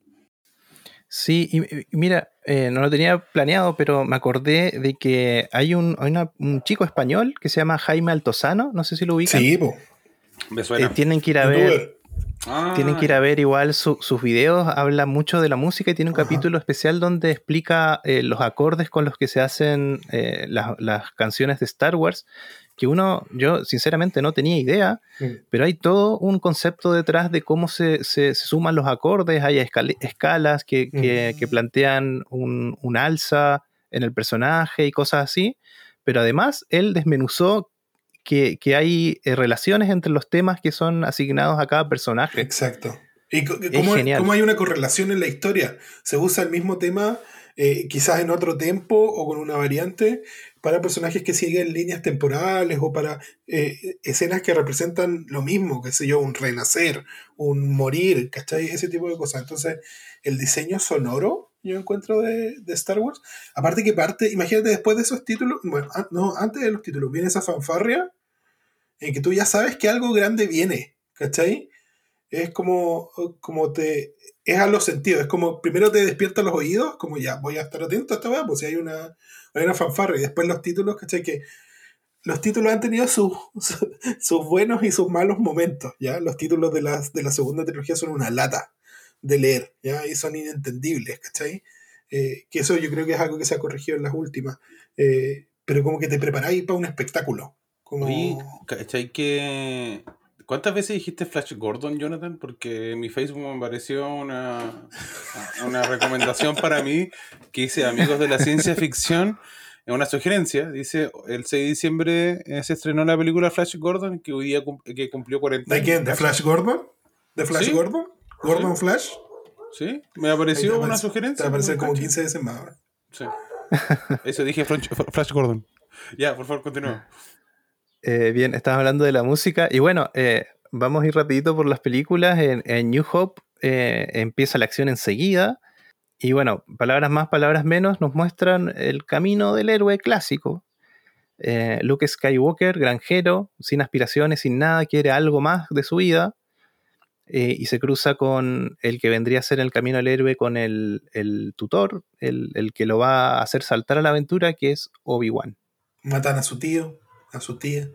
Sí, y, y mira, eh, no lo tenía planeado, pero me acordé de que hay un, hay una- un chico español que se llama Jaime Altozano, no sé si lo ubican. Sí, po. Me Eh, suena. tienen que ir a ver Tienen que ir a ver igual sus videos, habla mucho de la música y tiene un capítulo especial donde explica eh, los acordes con los que se hacen eh, las canciones de Star Wars, que uno, yo sinceramente no tenía idea, mm. pero hay todo un concepto detrás de cómo se, suman los acordes, hay escalas que, mm. plantean un, un alza en el personaje y cosas así, pero además él desmenuzó que, hay eh, relaciones entre los temas que son asignados a cada personaje. Exacto. Y cómo, hay una correlación en la historia. Se usa el mismo tema, eh, quizás en otro tiempo o con una variante, para personajes que siguen líneas temporales o para eh, escenas que representan lo mismo, qué sé yo, un renacer, un morir, ¿cachai? Ese tipo de cosas. Entonces, el diseño sonoro yo encuentro de, Star Wars. Aparte que parte, imagínate después de esos títulos, bueno, no, antes de los títulos, viene esa fanfarria en que tú ya sabes que algo grande viene, ¿cachai? Es como, como te, es a los sentidos, es como primero te despierta los oídos, como ya voy a estar atento a esta vez, pues si hay una, hay una fanfarria, y después los títulos, ¿cachai? Que los títulos han tenido sus, sus buenos y sus malos momentos, ¿ya? Los títulos de, las, de la segunda trilogía son una lata de leer, ¿ya? Y son inentendibles, ¿cachai? Eh, que eso yo creo que es algo que se ha corregido en las últimas. Eh, pero como que te preparáis para un espectáculo. Como... ¿cachai? Que... ¿Cuántas veces dijiste Flash Gordon, Jonathan? Porque en mi Facebook me apareció una, una recomendación para mí que dice Amigos de la Ciencia Ficción. Una sugerencia, dice, el 6 de diciembre eh, se estrenó la película Flash Gordon, que hoy día que cumplió 40 años. ¿De quién? ¿De Flash Gordon? ¿De Flash Gordon? Gordon Flash. Sí, me apareció una sugerencia. Te va a aparecer como 15 veces más ahora. Sí. Eso dije Flash, Gordon. Ya, por favor, continúa. Eh, bien, estamos hablando de la música. Y bueno, eh, vamos a ir rapidito por las películas. En, New Hope eh, empieza la acción enseguida. Y bueno, palabras más, palabras menos, nos muestran el camino del héroe clásico. Luke Skywalker, granjero, sin aspiraciones, sin nada, quiere algo más de su vida. Eh, y se cruza con el que vendría a ser el camino al héroe, con el, tutor, el, que lo va a hacer saltar a la aventura, que es Obi-Wan. Matan a su tío, a su tía,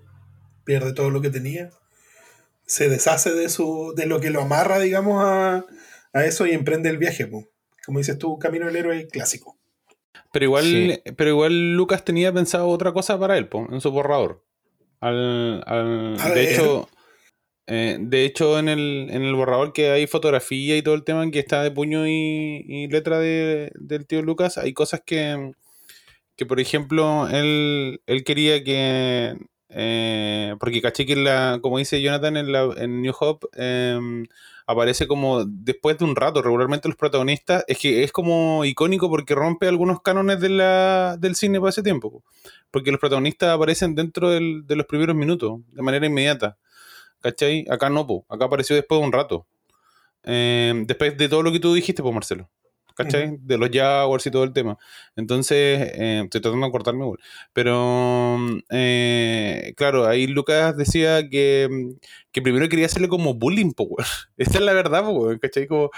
pierde todo lo que tenía, se deshace de, su, de lo que lo amarra, digamos, a, eso y emprende el viaje. Como dices tú, camino al héroe clásico. Pero igual, pero igual Lucas tenía pensado otra cosa para él, en su borrador. Al, de hecho, eh, de hecho, en el, en el borrador que hay fotografía y todo el tema que está de puño y, letra de, del tío Lucas, hay cosas que, que por ejemplo, él, él quería que... Eh, porque caché que, la, como dice Jonathan en, la, en New Hope, em, aparece como después de un rato. Regularmente los protagonistas, es que es como icónico porque rompe algunos cánones de la, del cine para ese tiempo. Porque los protagonistas aparecen dentro del, de los primeros minutos, de manera inmediata. ¿Cachai? Acá no, po. acá apareció después de un rato. Eh, después de todo lo que tú dijiste, pues Marcelo. ¿Cachai? De los Jaguars y todo el tema. Entonces, eh, estoy tratando de cortarme igual. Pero, eh, claro, ahí Lucas decía que, que, primero quería hacerle como bullying, power. Esta es la verdad, power, ¿cachai? Como,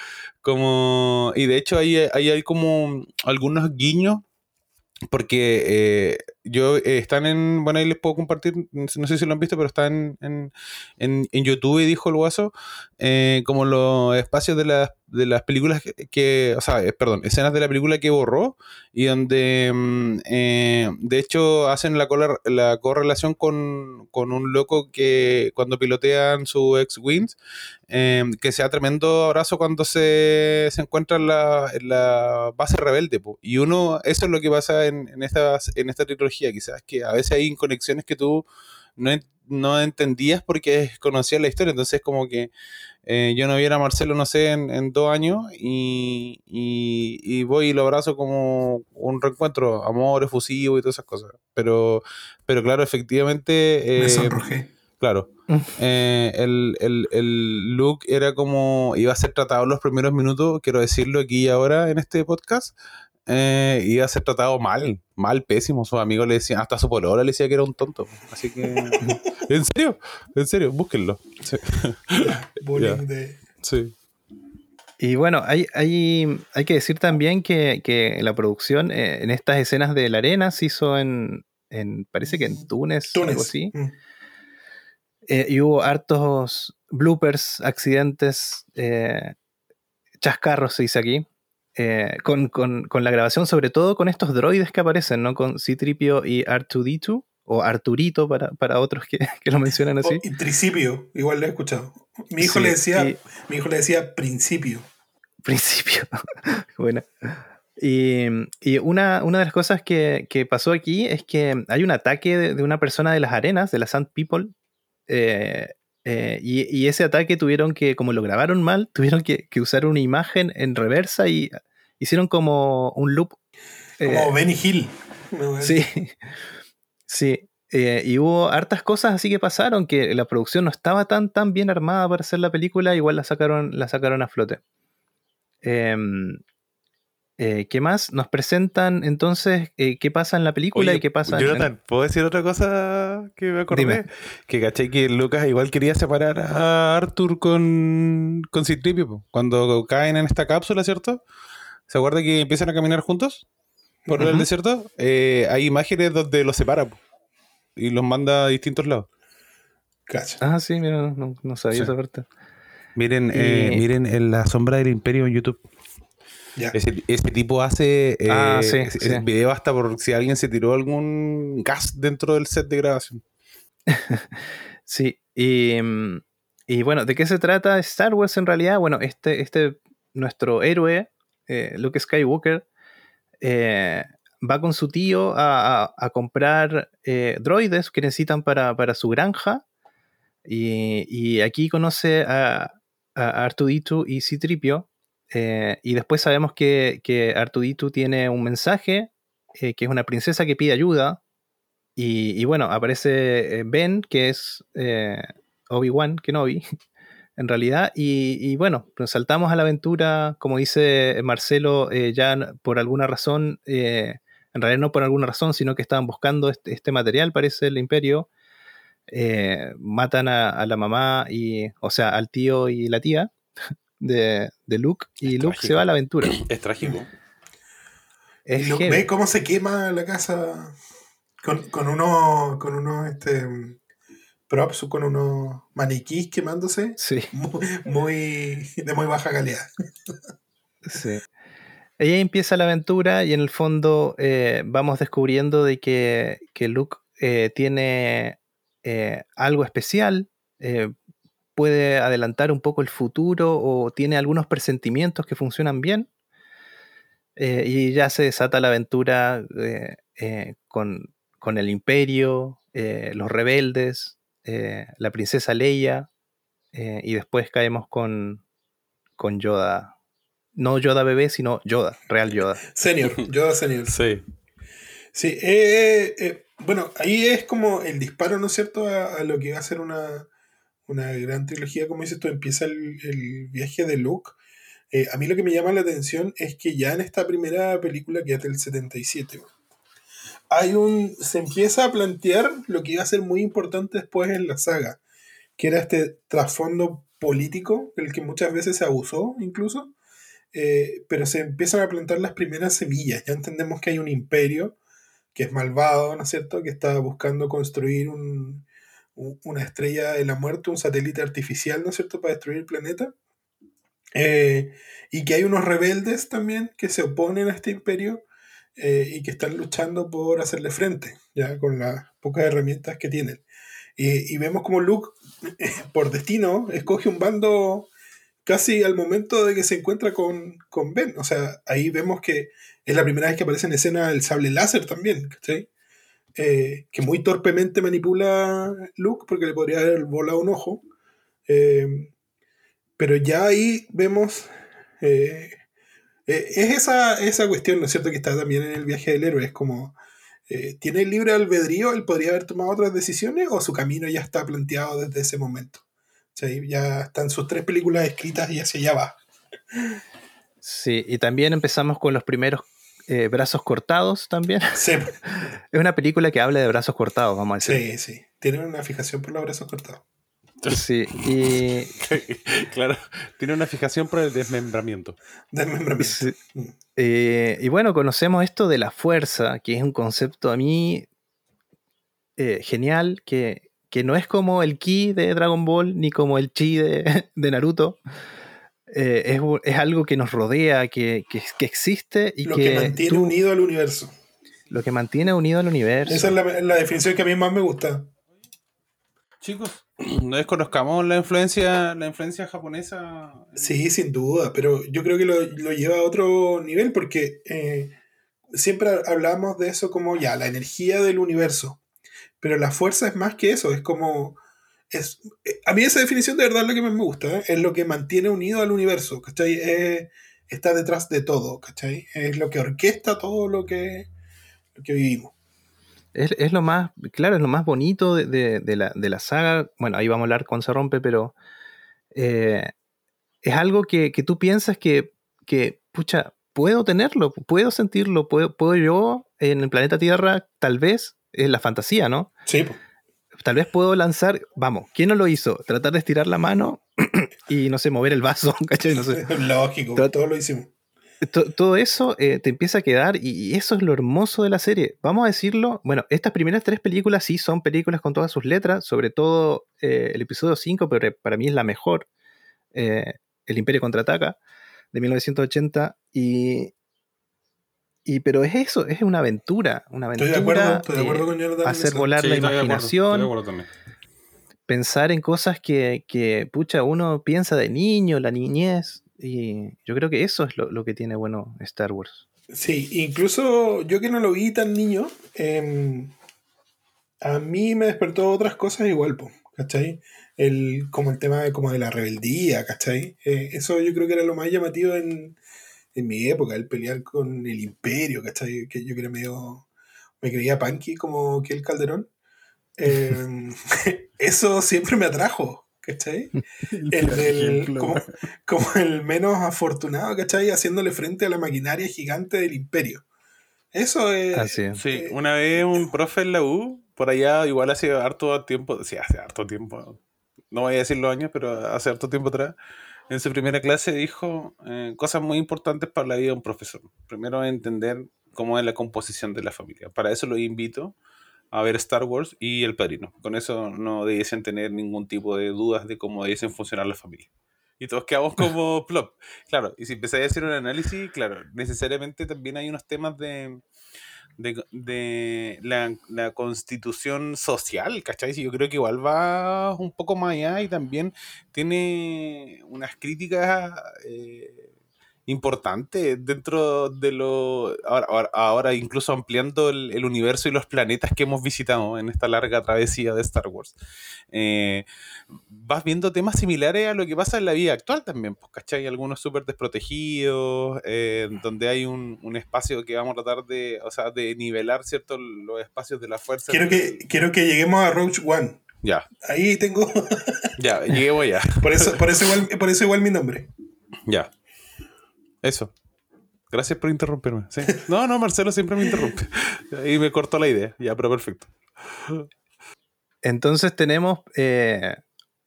como, y de hecho, ahí, ahí hay como algunos guiños porque eh, yo eh, están en, bueno ahí les puedo compartir, no sé si lo han visto, pero están en, en, en YouTube, dijo el guaso, eh, como los espacios de, la, de las películas que, o sea, perdón, escenas de la película que borró y donde mm, de hecho hacen la, la correlación con, con, un loco que cuando pilotean su ex-wings Em, que sea tremendo abrazo cuando se, se encuentra en la, en la, base rebelde. Y uno, eso es lo que pasa en, en, esta, en esta trilogía, quizás, que a veces hay conexiones que tú no, no entendías porque conocías la historia, entonces como que eh, yo no viera a Marcelo, no sé, en, en dos años y, y, voy y lo abrazo como un reencuentro, amor efusivo y todas esas cosas. Pero, pero claro, efectivamente... Eh, Claro. Eh, el, el, el, look era como iba a ser tratado en los primeros minutos, quiero decirlo aquí y ahora en este podcast. Eh, iba a ser tratado mal, mal, pésimo. Sus amigos le decían, hasta su polora le decía que era un tonto. Así que, en serio, en serio, búsquenlo. Sí. sí. Y bueno, hay, hay, hay que decir también que, que la producción eh, en estas escenas de la arena se hizo en, en parece que en Túnez, Túnez. algo así. Mm. Eh, y hubo hartos bloopers, accidentes, eh, chascarros, se dice aquí, eh, con, con- con la grabación, sobre todo con estos droides que aparecen, ¿no? Con C-Tripio y R2D2, o Arturito para, para otros que, que lo mencionan así. Oh, y Tricipio, igual lo he escuchado. Mi hijo Sí, le decía, y- mi hijo le decía principio. principio. bueno. Y, y una, una de las cosas que, que pasó aquí es que hay un ataque de, de una persona de las arenas, de la Sand People, eh, eh, y, y ese ataque tuvieron que, como lo grabaron mal, tuvieron que, que usar una imagen en reversa y hicieron como un loop. eh, Como Benny Hill. ¿no? Sí, sí. eh, y hubo hartas cosas así que pasaron, que la producción no estaba tan, tan bien armada para hacer la película, igual la sacaron, la sacaron a flote. Eh, ¿Qué más? Nos presentan entonces eh, qué pasa en la película Oye, y qué pasa en- Jonathan, ¿puedo decir otra cosa que me acordé? Dime. Que caché que Lucas igual quería separar a Arthur con, con Citripio, cuando caen en esta cápsula, ¿cierto? ¿Se acuerda que empiezan a caminar juntos por el desierto? Eh, hay imágenes donde los separa y los manda a distintos lados. Cacha. Ah, sí, mira, no, sabía Sí. esa parte. Miren, eh, Y- miren en la sombra del imperio en YouTube. Ese, ese tipo hace eh, Ah, sí, ese- sí. ese video hasta por si alguien se tiró algún gas dentro del set de grabación. Sí, y, mm, y bueno, ¿de qué se trata Star Wars en realidad? Bueno, este, este nuestro héroe, eh, Luke Skywalker, eh, va con su tío a, a- a comprar eh, droides que necesitan para, para su granja. Y, y aquí conoce a, a R2D2 y C-Tripio. Eh, y después sabemos que, que R2D2 tiene un mensaje, eh, que es una princesa que pide ayuda. Y, bueno, aparece eh, Ben, que es Obi-Wan Kenobi, en realidad. Y, y bueno, nos saltamos a la aventura, como dice Marcelo, ya por alguna razón, en realidad no por alguna razón, sino que estaban buscando este, material, parece el imperio. matan a, a la mamá, y, o sea, al tío y la tía de, de Luke, y Es Luke se va a la aventura. Es trágico. Es heavy. ¿Ve cómo se quema la casa con, con unos con unos este, props, con unos maniquís quemándose? Sí. Muy, muy- de muy baja calidad. Sí. Ella empieza la aventura y en el fondo eh, vamos descubriendo de que, que Luke eh, tiene eh, algo especial, eh, puede adelantar un poco el futuro o tiene algunos presentimientos que funcionan bien. Eh, y ya se desata la aventura eh, eh, con, con el imperio, eh, los rebeldes, eh, la princesa Leia, eh, y después caemos con, con Yoda. No Yoda bebé, sino Yoda, real Yoda. Senior, Yoda Senior. Sí. Sí, eh, eh, bueno, ahí es como el disparo, ¿no es cierto?, a, a lo que va a ser una, una gran trilogía, como dices tú, empieza el, el viaje de Luke. Eh, a mí lo que me llama la atención es que ya en esta primera película, que es del 77, hay un, se empieza a plantear lo que iba a ser muy importante después en la saga, que era este trasfondo político, del que muchas veces se abusó incluso, eh, pero se empiezan a plantar las primeras semillas, ya entendemos que hay un imperio, que es malvado, ¿no es cierto?, que está buscando construir un- una estrella de la muerte, un satélite artificial, ¿no es cierto?, para destruir el planeta. Eh, y que hay unos rebeldes también que se oponen a este imperio eh, y que están luchando por hacerle frente, ya con las pocas herramientas que tienen. Y, y vemos como Luke, por destino, escoge un bando casi al momento de que se encuentra con, con Ben. O sea, ahí vemos que es la primera vez que aparece en escena el sable láser también, ¿cachai? Eh, que muy torpemente manipula Luke porque le podría haber volado un ojo. Eh, pero ya ahí vemos. eh, es esa, esa cuestión, ¿no es cierto?, que está también en el viaje del héroe. Es como. ¿Tiene libre albedrío? ¿Él podría haber tomado otras decisiones? ¿O su camino ya está planteado desde ese momento? O sea, ya están sus tres películas escritas y hacia allá va. Sí, y también empezamos con los primeros eh, brazos cortados también. Sí, Es una película que habla de brazos cortados, vamos a decir. sí, sí. Tienen una fijación por los brazos cortados. Sí, y claro. Tiene una fijación por el desmembramiento. Desmembramiento. Sí. Mm. Eh, y bueno, conocemos esto de la fuerza, que es un concepto a mí eh, genial, que, que no es como el ki de Dragon Ball ni como el chi de, de Naruto. Eh, es, es, algo que nos rodea, que, que, que existe y lo que, que, mantiene tú- unido al universo. lo que mantiene unido al universo. Esa es la, la definición que a mí más me gusta. Chicos, no desconozcamos la influencia, la influencia japonesa. Sí, sin duda, pero yo creo que lo, lo lleva a otro nivel porque eh, siempre hablamos de eso como ya, la energía del universo, pero la fuerza es más que eso, es como... Es, eh, a mí esa definición de verdad es lo que más me gusta, ¿eh? es lo que mantiene unido al universo, ¿cachai? Está detrás de todo, ¿cachai? Es lo que orquesta todo lo que, lo que vivimos. Es, es lo más, claro, es lo más bonito de, de- de la, de la saga. Bueno, ahí vamos a hablar cuando se rompe, pero eh, es algo que, que tú piensas que, que, pucha, puedo tenerlo, puedo sentirlo, puedo, puedo yo en el planeta Tierra, tal vez, es la fantasía, ¿no? Sí. Tal vez puedo lanzar, vamos, ¿quién no lo hizo? Tratar de estirar la mano y, no sé, mover el vaso, ¿cachai? No sé. lógico, Todo- todo lo hicimos. To- todo eso eh, te empieza a quedar y, y eso es lo hermoso de la serie. Vamos a decirlo, bueno, estas primeras tres películas sí son películas con todas sus letras, sobre todo eh, el episodio 5, pero para mí es la mejor, eh, El Imperio Contraataca, de 1980, y, y pero es eso, es una aventura, una Estoy aventura. de acuerdo, estoy de eh, acuerdo con Jonathan. hacer volar la estoy de acuerdo, imaginación, estoy de acuerdo también. pensar en cosas que, que, pucha, uno piensa de niño, la niñez, y yo creo que eso es lo, lo que tiene bueno Star Wars. Sí, incluso yo que no lo vi tan niño, em, a mí me despertó otras cosas igual, po, ¿cachai? El, como el tema de, como de la rebeldía, ¿cachai? Eh, eso yo creo que era lo más llamativo en, en mi época, el pelear con el imperio, ¿cachai? Que yo era medio, me creía punky como que el Calderón. Em, eso siempre me atrajo, ¿cachai? El del, como, como el menos afortunado, ¿cachai? Haciéndole frente a la maquinaria gigante del imperio. Eso es... Así es. Sí, Eh, una vez un profe en la U, por allá, igual hace harto tiempo, sí, hace harto tiempo, no voy a decir los años, pero hace harto tiempo atrás, en su primera clase dijo eh, cosas muy importantes para la vida de un profesor. Primero, entender cómo es la composición de la familia. Para eso los invito a ver Star Wars y El Padrino. Con eso no debiesen tener ningún tipo de dudas de cómo debiesen funcionar las familias. Y todos quedamos como plop. Claro, y si empezáis a hacer un análisis, claro, necesariamente también hay unos temas de, de, de la, constitución social, ¿cachai? Sí, yo creo que igual va un poco más allá y también tiene unas críticas eh, importantes dentro de lo... Ahora, ahora, ahora incluso ampliando el, el universo y los planetas que hemos visitado en esta larga travesía de Star Wars. Eh, vas viendo temas similares a lo que pasa en la vida actual también, pues, ¿cachai? Algunos súper desprotegidos, eh, donde hay un, un espacio que vamos a tratar de, o sea, de nivelar, ¿cierto? Los espacios de la fuerza. quiero, que, quiero que lleguemos a Roach One. Ya, Ahí tengo... ya, lleguemos ya, por, eso, por, eso igual, por eso igual mi nombre. ya. Eso. Gracias por interrumpirme. ¿sí? No, no, Marcelo siempre me interrumpe. Y me cortó la idea. Ya, pero perfecto. Entonces tenemos, eh,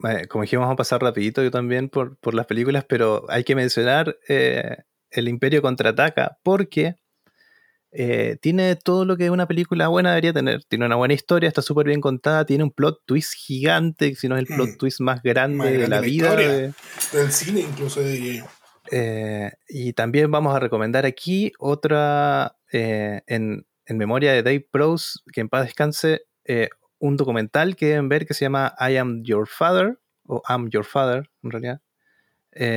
eh, como dijimos, vamos a pasar rapidito yo también por, por las películas, pero hay que mencionar eh, El Imperio Contraataca porque eh, tiene todo lo que una película buena debería tener. Tiene una buena historia, está súper bien contada, tiene un plot twist gigante, si no es el plot Mm. twist más grande Más de grande la de la vida. de- Del cine incluso diría yo. Eh, y también vamos a recomendar aquí otra, eh, en, en memoria de Dave Prose, que en paz descanse, eh, un documental que deben ver que se llama I Am Your Father, o I'm Your Father, en realidad,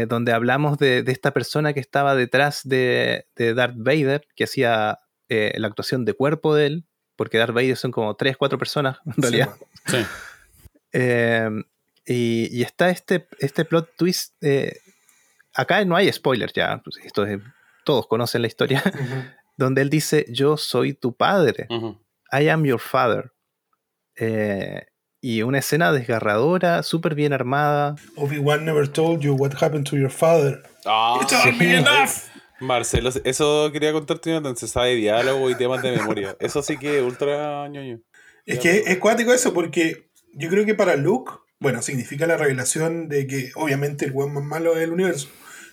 donde hablamos de, de esta persona que estaba detrás de, de Darth Vader, que hacía la actuación de cuerpo de él, porque Darth Vader son como tres, cuatro personas, en realidad. Sí, Sí. Eh, y, y está este, este plot twist. eh, acá no hay spoilers ya. pues Esto es- todos conocen la historia. Donde él dice: Yo soy tu padre. I am your father. Eh, y una escena desgarradora, súper bien armada. Obi-Wan never told you what happened to your father. Ah, You told me enough. Marcelo, eso quería contarte, Jonathan, se sabe diálogo y temas de memoria. Eso sí que es ultra ñoño. Es que es cuático eso porque yo creo que para Luke, bueno, significa la revelación de que obviamente el weón más malo del universo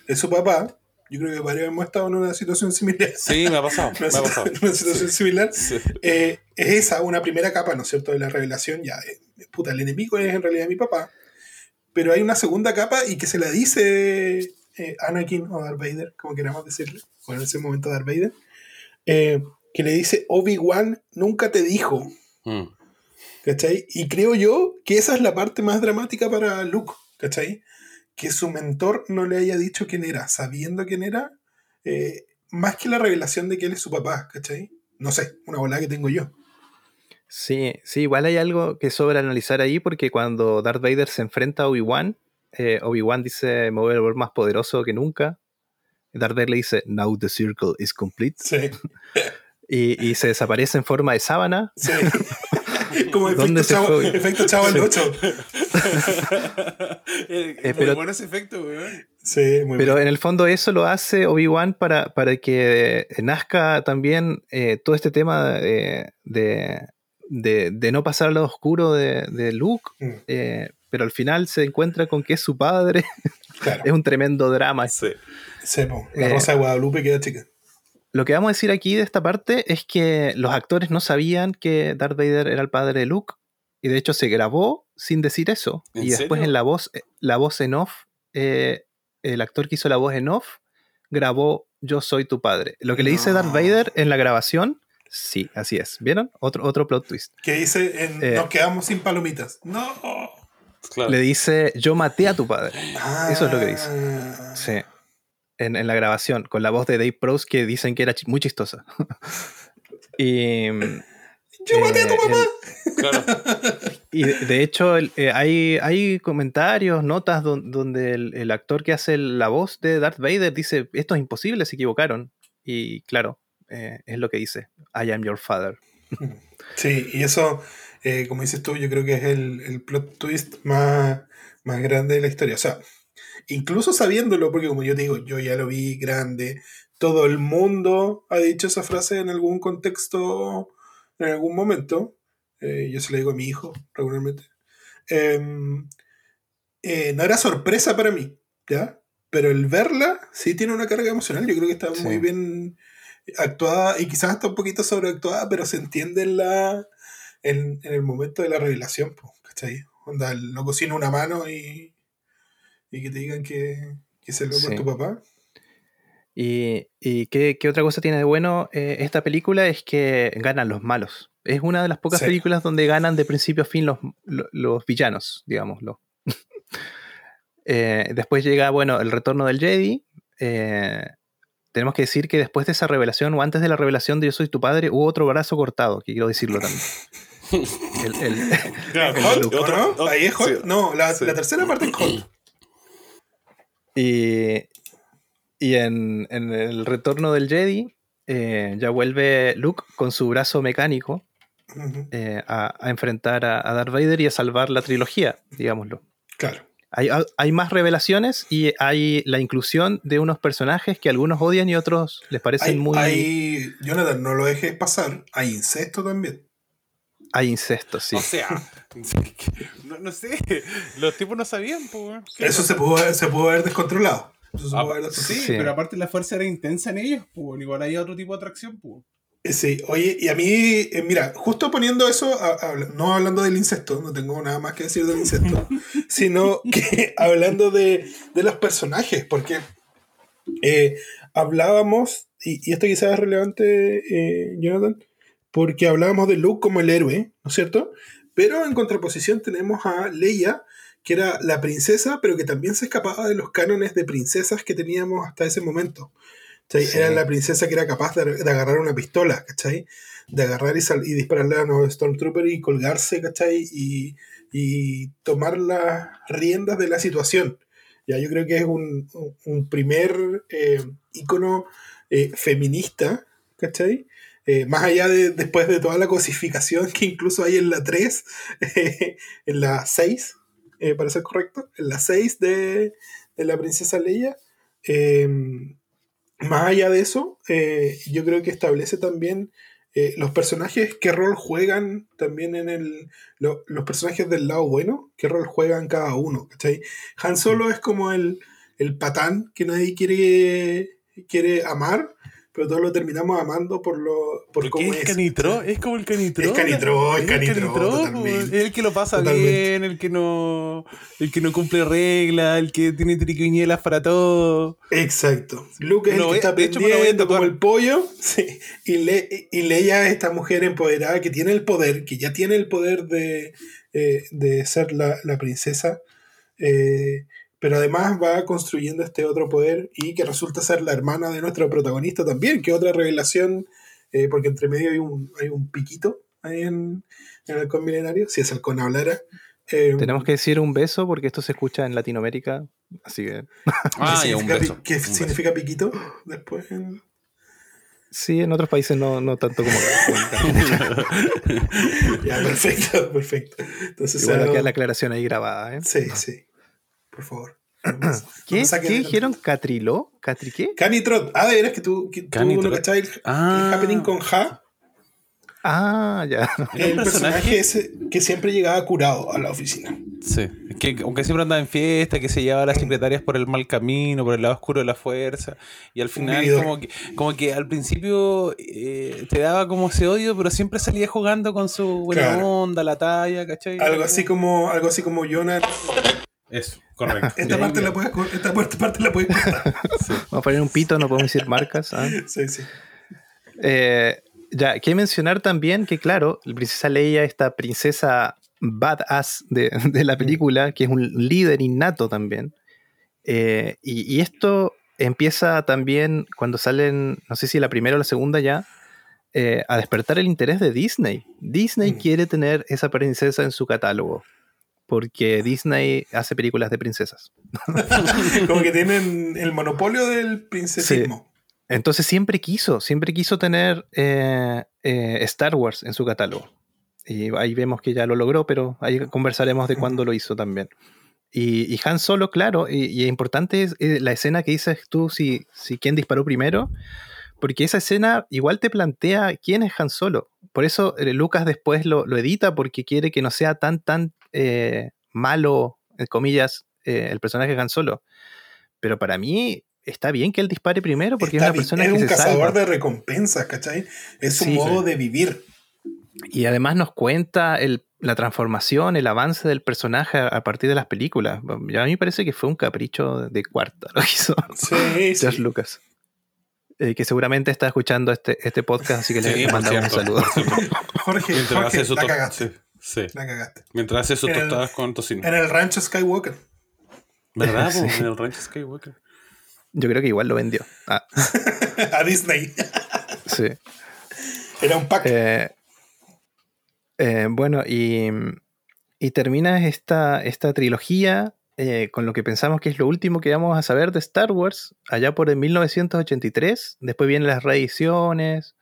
es su papá, Yo creo que varios hemos estado en una situación similar. Sí, me ha pasado. Una, me ha pasado. una situación similar. Sí. Eh, es esa, una primera capa, ¿no es cierto?, de la revelación. Ya, eh, puta, el enemigo es en realidad mi papá. Pero hay una segunda capa y que se la dice eh, Anakin o Darth Vader, como queramos decirle, o en ese momento Darth Vader, eh, que le dice, Obi-Wan nunca te dijo, Mm. ¿cachai? Y creo yo que esa es la parte más dramática para Luke, ¿cachai? Que su mentor no le haya dicho quién era, sabiendo quién era, eh, más que la revelación de que él es su papá, ¿cachai? No sé, una volada que tengo yo. Sí, sí, igual hay algo que sobra analizar ahí porque cuando Darth Vader se enfrenta a Obi-Wan, eh, Obi-Wan dice, me voy a volver más poderoso que nunca. Darth Vader le dice, now the circle is complete. Sí, Y, y se desaparece en forma de sábana. sí. Como ¿Dónde efecto se chavo, fue? efecto chavo al 8. Eh, Eh, muy pero- bueno ese efecto, weón. Sí, muy Pero bien. en el fondo eso lo hace Obi-Wan para, para que nazca también eh, todo este tema de, de, de- de no pasar al lado oscuro de, de Luke. Mm, eh, pero al final se encuentra con que es su padre. claro. es un tremendo drama. Sí. Sí, po, la Eh, rosa de Guadalupe queda chica. Lo que vamos a decir aquí de esta parte es que los actores no sabían que Darth Vader era el padre de Luke. Y de hecho se grabó sin decir eso. ¿En Y después serio? en la voz, la voz en off, eh, el actor que hizo la voz en off grabó Yo soy tu padre. Lo que le dice Darth. Vader en la grabación, sí, así es. ¿Vieron? Otro, otro plot twist. Que dice, en, eh, nos quedamos sin palomitas. No. Claro. Le dice Yo maté a tu padre. Eso es lo que dice. Ah. Sí. En, en la grabación, con la voz de Dave Prowse que dicen que era muy chistosa. y. Yo maté a tu eh, papá. el- Claro. Y de, de hecho, el- eh, hay, hay comentarios, notas don- donde el, el actor que hace la voz de Darth Vader dice: Esto es imposible, se equivocaron. Y claro, eh, es lo que dice: I am your father. Sí, y eso, eh, como dices tú, yo creo que es el, el plot twist más, más grande de la historia. O sea, incluso sabiéndolo, porque como yo te digo, yo ya lo vi grande, todo el mundo ha dicho esa frase en algún contexto, en algún momento. Eh, yo se lo digo a mi hijo regularmente. Em, eh, no era sorpresa para mí, ¿ya? Pero el verla sí tiene una carga emocional. Yo creo que está Sí. muy bien actuada y quizás está un poquito sobreactuada, pero se entiende en, la, en, en el momento de la revelación, ¿cachai? Onda, el loco sin una mano y, y que te digan que, que se lo por Sí. tu papá. ¿Y, y qué, qué otra cosa tiene de bueno eh, esta película? Es que ganan los malos. Es una de las pocas Sí. películas donde ganan de principio a fin los, lo- los villanos, digámoslo. Eh, después llega, bueno, el retorno del Jedi. Eh, tenemos que decir que después de esa revelación, o antes de la revelación de Yo soy tu padre, hubo otro brazo cortado, que quiero decirlo también. El- el- Hot, otro- ¿o otro- no? Ahí es Hot. sí. No, la, Sí. la tercera parte es Hot. y y en, en el retorno del Jedi, eh, ya vuelve Luke con su brazo mecánico eh, a, a enfrentar a, a Darth Vader y a salvar la trilogía, digámoslo. Claro. Hay, hay más revelaciones y hay la inclusión de unos personajes que algunos odian y otros les parecen Hay, muy... Hay- Jonathan, no lo dejes pasar. Hay incesto también. Incesto, sí. O sea, no, no sé, los tipos no sabían, pues. ¿Qué Eso se pudo, haber- se pudo haber descontrolado. Eso se Ah, pudo haber sí, descontrolado. Sí. pero aparte la fuerza era intensa en ellos, pues. Igual hay otro tipo de atracción, pues. Sí, oye, y a mí, eh, mira, justo poniendo eso, a- no hablando del incesto, no tengo nada más que decir del incesto, sino que hablando de, de los personajes, porque eh, hablábamos, y, y esto quizás es relevante, eh, Jonathan, porque hablábamos de Luke como el héroe, ¿no es cierto? Pero en contraposición tenemos a Leia, que era la princesa, pero que también se escapaba de los cánones de princesas que teníamos hasta ese momento. Era la princesa que era capaz de, de agarrar una pistola, ¿cachai? De agarrar y, sal- y dispararle a los Stormtroopers y colgarse, ¿cachai? Y, y tomar las riendas de la situación. Ya, yo creo que es un primer eh, ícono eh, feminista, ¿cachai? Eh, más allá de después de toda la cosificación que incluso hay en la 3, eh, en la 6, eh, para ser correcto, en la 6 de, de la princesa Leia. eh, más allá de eso, eh, yo creo que establece también eh, los personajes, qué rol juegan también en el. lo- los personajes del lado bueno, qué rol juegan cada uno, ¿cachai? Han Solo es como el, el patán que nadie quiere quiere amar, pero todos lo terminamos amando por lo por cómo es. es. canitro? Es como el canitro. Es canitro, es canitro. Es el que lo pasa Totalmente. bien, el que no el que no cumple reglas, el que tiene triquiñuelas para todo. Exacto. Luke es el que está aprendiendo como el pollo. Sí. Y, Le y Leia es esta mujer empoderada que tiene el poder, que ya tiene el poder de, eh, de ser la, la princesa. eh, pero además va construyendo este otro poder y que resulta ser la hermana de nuestro protagonista también, que otra revelación, eh, porque entre medio hay un, hay un piquito ahí en, en el halcón milenario, si es halcón hablara. Eh, Tenemos que decir un beso porque esto se escucha en Latinoamérica. Así que Ah, ¿Qué ya, un significa, beso. ¿qué un beso. significa piquito? Después en- sí, en otros países no, no tanto como. Ya, perfecto, perfecto. Entonces, Igual queda la aclaración ahí grabada. ¿eh? Sí, sí. Por favor. ¿Qué, ¿qué dijeron? ¿Catriló? ¿Catri qué? Canitrot. Ah, de veras que tú, que tú no cachai el, Ah. el happening con Ja. Ah, ya. Era El un personaje ese que siempre llegaba curado a la oficina. Sí, que aunque siempre andaba en fiesta, que se llevaba a las secretarias por el mal camino, por el lado oscuro de la fuerza, y al final como que, como que al principio eh, te daba como ese odio, pero siempre salía jugando con su buena Claro. onda, la talla, ¿cachai? Algo así como, algo así como Jonah. Eso, correcto. Esta parte la puedes esta parte parte la puedes cortar. Vamos a poner un pito, no podemos decir marcas. ¿ah? Sí, sí. Eh, ya, que mencionar también que, claro, la princesa Leia, esta princesa badass de, de la película, que es un líder innato también. Eh, y, y esto empieza también cuando salen, no sé si la primera o la segunda ya, eh, a despertar el interés de Disney. Disney Mm. quiere tener esa princesa en su catálogo. Porque Disney hace películas de princesas. Como que tienen el monopolio del princesismo. Entonces siempre quiso, siempre quiso tener eh, eh, Star Wars en su catálogo. Y ahí vemos que ya lo logró, pero ahí conversaremos de cuándo lo hizo también. Y, y Han Solo, claro, y, y importante es eh, la escena que dices tú, si, si quién disparó primero, porque esa escena igual te plantea quién es Han Solo. Por eso Lucas después lo, lo edita porque quiere que no sea tan, tan eh, malo, en comillas, eh, el personaje de Han Solo. Pero para mí está bien que él dispare primero porque Está es una persona es que un se cazador salva. de recompensas, ¿cachai? Es su Sí, modo sí. de vivir. Y además nos cuenta el- la transformación, el avance del personaje a, a partir de las películas. Ya a mí me parece que fue un capricho de cuarta lo que hizo Sí, George sí. Lucas. Eh, que seguramente está escuchando este, este podcast, así que Sí, le mandamos un saludo. Jorge, Jorge, su la cagaste. Sí. La cagaste. Mientras hace sus En el- tostadas con tocino. En el rancho Skywalker. ¿Verdad? Sí. En el rancho Skywalker. Yo creo que igual lo vendió. Ah, a Disney. sí. Era un pack. Eh, eh, bueno, y, y termina esta, esta trilogía eh, con lo que pensamos que es lo último que vamos a saber de Star Wars, allá por el 1983. Después vienen las reediciones,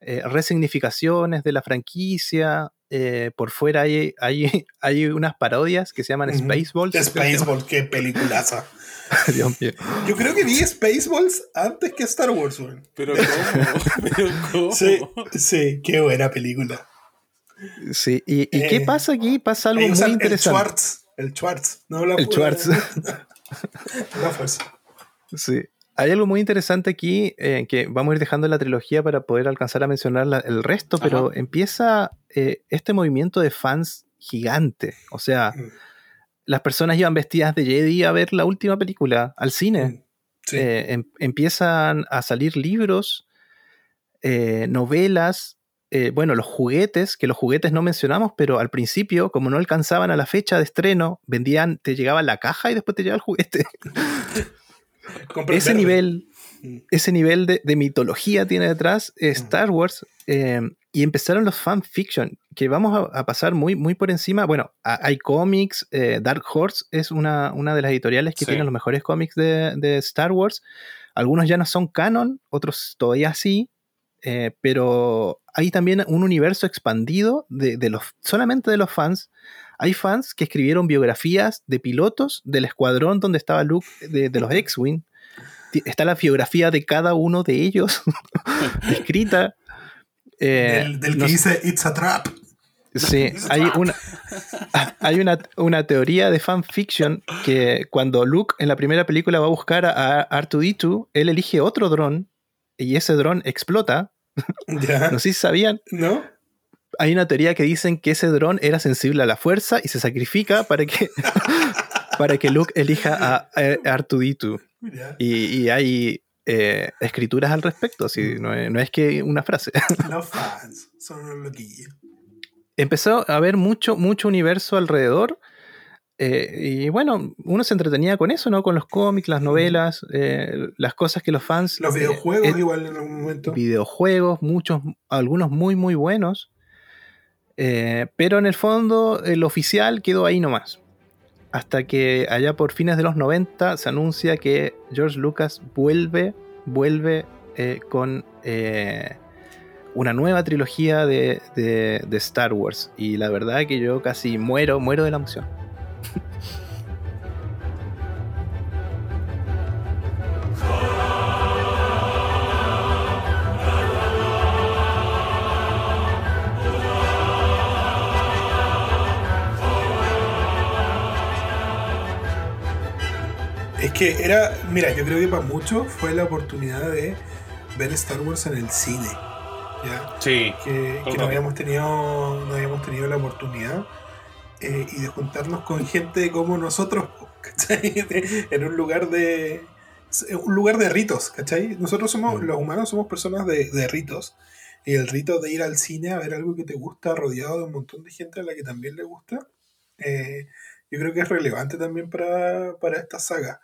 eh, resignificaciones de la franquicia. Eh, por fuera hay, hay, hay unas parodias que se llaman. Spaceballs. Spaceballs, qué peliculaza. Dios mío. Yo creo que vi Spaceballs antes que Star Wars. Pero ¿cómo? Pero ¿cómo? Sí, sí, qué buena película. Sí, ¿y, y Eh, qué pasa aquí? Pasa algo muy usan el interesante. Schwartz. El Schwartz. No la El Schwartz. La fuerza. Sí. Hay algo muy interesante aquí eh, que vamos a ir dejando en la trilogía para poder alcanzar a mencionar la- el resto, pero Ajá. empieza eh, este movimiento de fans gigante. O sea, Mm. las personas iban vestidas de Jedi a ver la última película al cine. Sí. Eh, em- empiezan a salir libros, eh, novelas, bueno, los juguetes, que los juguetes no mencionamos, pero al principio, como no alcanzaban a la fecha de estreno, vendían, te llegaba la caja y después te llegaba el juguete. Ese nivel, Mm. ese nivel de, de mitología tiene detrás Star Wars. eh, y empezaron los fanfiction, que vamos a, a pasar muy, muy por encima. Bueno, hay cómics, eh, Dark Horse es una, una de las editoriales que Sí. tienen los mejores cómics de, de Star Wars. Algunos ya no son canon, otros todavía sí, eh, pero hay también un universo expandido de, de los, solamente de los fans. Hay fans que escribieron biografías de pilotos del escuadrón donde estaba Luke de, de los X-Wing. Está la biografía de cada uno de ellos escrita. Eh, del del que no dice It's a Trap. Sí, hay una, hay una, una, teoría de fanfiction que cuando Luke en la primera película va a buscar a R2D2, él elige otro dron y ese dron explota. No sé si sabían. ¿No? Hay una teoría que dicen que ese dron era sensible a la fuerza y se sacrifica para que, para que Luke elija a, R2D2. Y, hay eh, escrituras al respecto, así, no, es, no es que una frase. Los fans son unos loquillos empezó a haber mucho, mucho universo alrededor. Eh, y bueno, uno se entretenía con eso, ¿no? Con los cómics, las novelas, eh, las cosas que los fans. Los videojuegos, eh, igual en algún momento. Videojuegos, muchos, algunos muy, muy buenos. pero en el fondo, el oficial quedó ahí nomás. Hasta que allá por fines de los 90 se anuncia que George Lucas vuelve, vuelve con una nueva trilogía de, Star Wars. Y la verdad que yo casi muero, muero de la emoción. Es que era, mira, yo creo que para muchos fue la oportunidad de ver Star Wars en el cine. Sí. Que, no habíamos tenido, no habíamos tenido la oportunidad eh, y de juntarnos con gente como nosotros, en un lugar de un lugar de ritos, ¿cachai? Nosotros somos, mm. los humanos somos personas de, ritos. Y el rito de ir al cine a ver algo que te gusta, rodeado de un montón de gente a la que también le gusta, eh, yo creo que es relevante también para, esta saga.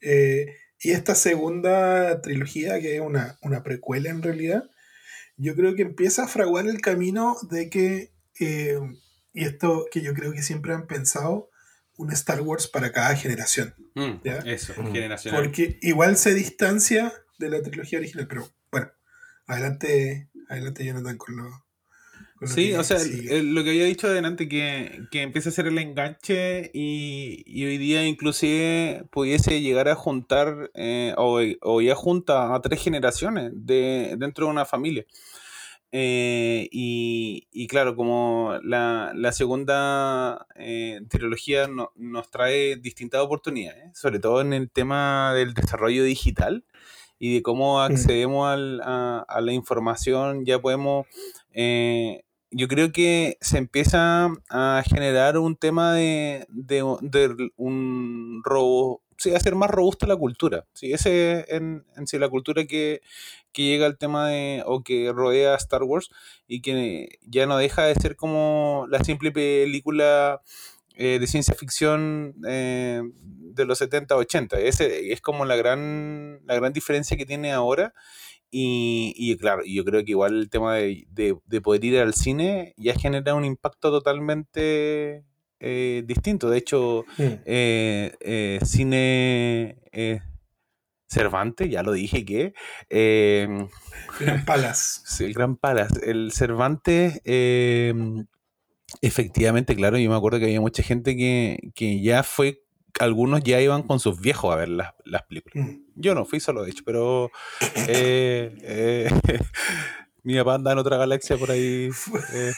Eh, y esta segunda trilogía, que es una, una precuela en realidad, yo creo que empieza a fraguar el camino de que, eh, y esto que yo creo que siempre han pensado, un Star Wars para cada generación. Mm, eso, mm. generación. Porque igual se distancia de la trilogía original, pero bueno, adelante, adelante Jonathan con lo... sí, o sea, lo que había dicho adelante, que, que empieza a ser el enganche y, hoy día inclusive pudiese llegar a juntar eh, o, o, ya junta a tres generaciones de, dentro de una familia. Eh, y, claro, como la, segunda eh, trilogía nos trae distintas oportunidades, sobre todo en el tema del desarrollo digital y de cómo accedemos a, la información, ya podemos... Eh, yo creo que se empieza a generar un tema de, de un robo sí, hacer más robusta la cultura. Sí, ese en, en sí la cultura que, llega al tema de, o que rodea a Star Wars y que ya no deja de ser como la simple película eh, de ciencia ficción eh, de los 70, 80. Ese es como la gran, la gran diferencia que tiene ahora. Y, y claro, yo creo que igual el tema de, de poder ir al cine ya genera un impacto totalmente eh, distinto. De hecho, cine Cervantes, ya lo dije que. Gran Palas. Sí, el Gran Palas. El Cervantes. Efectivamente, claro, yo me acuerdo que había mucha gente que, ya fue algunos ya iban con sus viejos a ver las, películas. Mm. Yo no fui solo, de hecho, pero Mi papá en otra galaxia por ahí. Eh.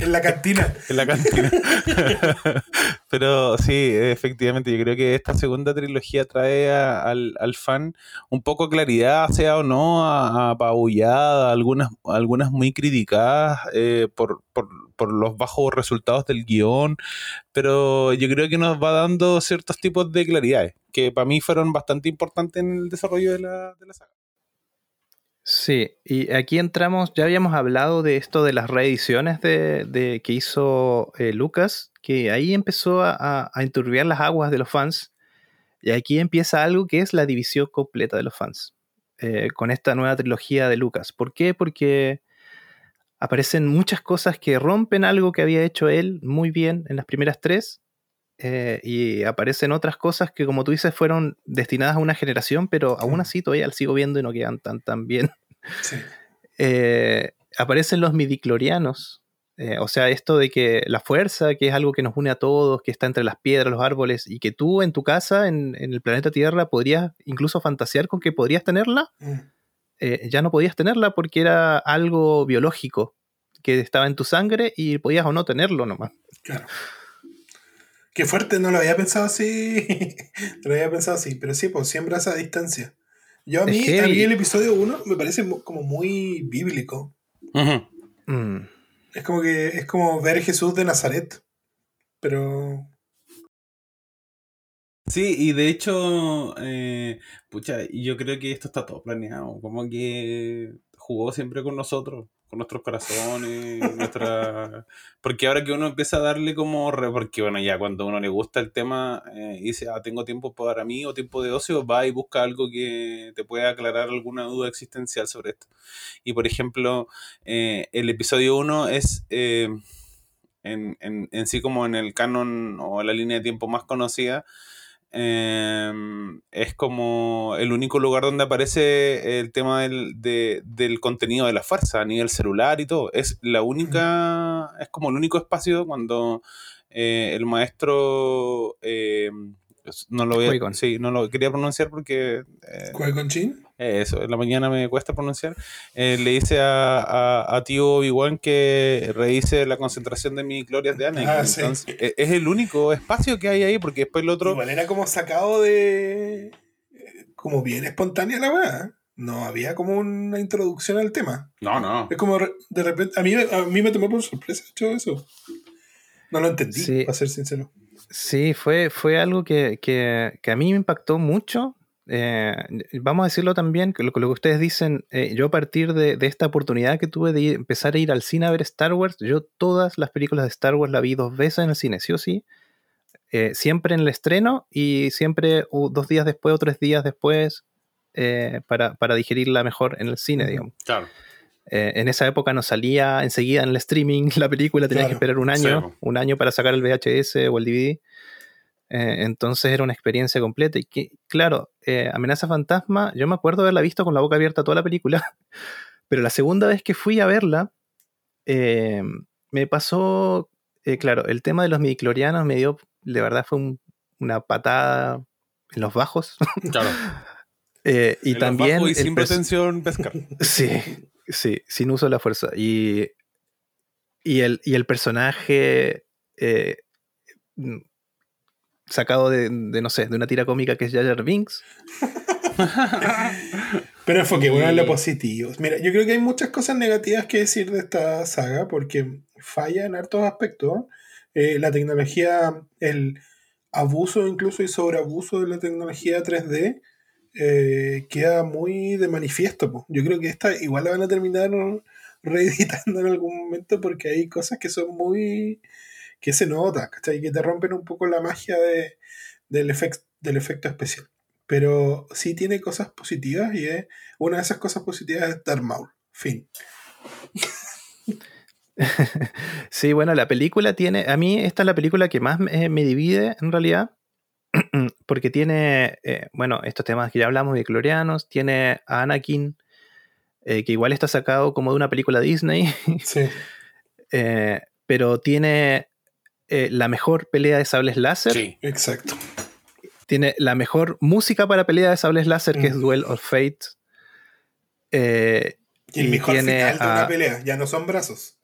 en la cantina. en la cantina. Pero sí, efectivamente, yo creo que esta segunda trilogía trae al, fan un poco de claridad, sea o no, apabullada, algunas, algunas muy criticadas eh, por, por, los bajos resultados del guion, pero yo creo que nos va dando ciertos tipos de claridades, que para mí fueron bastante importantes en el desarrollo de la, de la saga. Sí, y aquí entramos, ya habíamos hablado de esto de las reediciones de, que hizo eh, Lucas, que ahí empezó a, a, enturbiar las aguas de los fans, y aquí empieza algo que es la división completa de los fans, eh, con esta nueva trilogía de Lucas. ¿Por qué? Porque aparecen muchas cosas que rompen algo que había hecho él muy bien en las primeras tres, eh, y aparecen otras cosas que, como tú dices, fueron destinadas a una generación, pero aún así todavía las sigo viendo y no quedan tan, tan bien. Eh, aparecen los midiclorianos. Eh, o sea, esto de que la fuerza, que es algo que nos une a todos, que está entre las piedras, los árboles, y que tú en tu casa, en, el planeta Tierra, podrías incluso fantasear con que podrías tenerla, mm. eh, ya no podías tenerla porque era algo biológico. que estaba en tu sangre y podías o no tenerlo nomás. Claro. Qué fuerte, no lo había pensado así. no lo había pensado así, pero sí, pues siempre a esa distancia. Yo a mí, a mí el episodio 1 me parece como muy bíblico. Mm. Es como que es como ver Jesús de Nazaret. Pero. Sí, y de hecho, eh, pucha, yo creo que esto está todo planeado. Como que jugó siempre con nosotros con nuestros corazones, nuestra... Porque ahora que uno empieza a darle como... Porque bueno, ya cuando uno le gusta el tema eh, y dice, ah, tengo tiempo para mí o tiempo de ocio, va y busca algo que te pueda aclarar alguna duda existencial sobre esto. Y por ejemplo, eh, el episodio 1 es... Eh, en, en, en sí como en el canon o la línea de tiempo más conocida, Em, es como el único lugar donde aparece el tema del, del, contenido de la fuerza, a nivel celular y todo. Es la única, es como el único espacio cuando eh, el maestro em, no lo voy a, sí, no lo quería pronunciar porque eh, eso, en la mañana me cuesta pronunciar. Eh, le dice a, a, tío Obi-Wan que revise la concentración de mis glorias de Anakin. Ah, e, es el único espacio que hay ahí, porque después el otro. Igual era como sacado de. como bien espontánea la verdad. No había como una introducción al tema. No, no. Es como de repente. A mí, a mí me tomó por sorpresa hecho eso. No lo entendí, para ser sincero. Sí, fue, fue algo que, que, que a mí me impactó mucho eh, vamos a decirlo también, que lo, que ustedes dicen, eh, yo a partir de, esta oportunidad que tuve de empezar a ir al cine a ver Star Wars, yo todas las películas de Star Wars la vi dos veces en el cine, sí o sí. Eh, siempre en el estreno y siempre dos días después o tres días después para, para, digerirla mejor en el cine, digamos. Claro. en esa época no salía enseguida en el streaming la película, tenía que esperar un año, un año para sacar el VHS o el DVD. Eh, entonces era una experiencia completa. Y que, claro, eh, Amenaza Fantasma, yo me acuerdo haberla visto con la boca abierta toda la película, pero la segunda vez que fui a verla, eh, me pasó, claro, el tema de los midiclorianos me dio, de verdad fue una patada en los bajos. Claro. y también... y sin pretensión pescar. sí, sí, sin uso de la fuerza. Y, y, el, y el personaje sacado de, no sé, de una tira cómica que es Jar Binks. Pero enfoque bueno en lo positivo. Mira, yo creo que hay muchas cosas negativas que decir de esta saga porque falla en hartos aspectos. Eh, la tecnología, el abuso incluso y sobreabuso de la tecnología 3D eh, queda muy de manifiesto. Yo creo que esta igual la van a terminar reeditando en algún momento porque hay cosas que son muy que se nota, ¿cachai? Que te rompen un poco la magia de, del, del efecto especial. Pero sí tiene cosas positivas y es, una de esas cosas positivas es Darth Maul. Fin. sí, bueno, la película tiene. A mí, esta es la película que más me, divide en realidad. Porque tiene, eh, bueno, estos temas que ya hablamos de Clorianos. Tiene a Anakin, eh, que igual está sacado como de una película Disney. Sí. Eh, pero tiene eh, la mejor pelea de sables láser. Sí, exacto. Tiene la mejor música para pelea de sables láser, que es. Duel of Fate. Eh, y el mejor final de una pelea, ya no son brazos.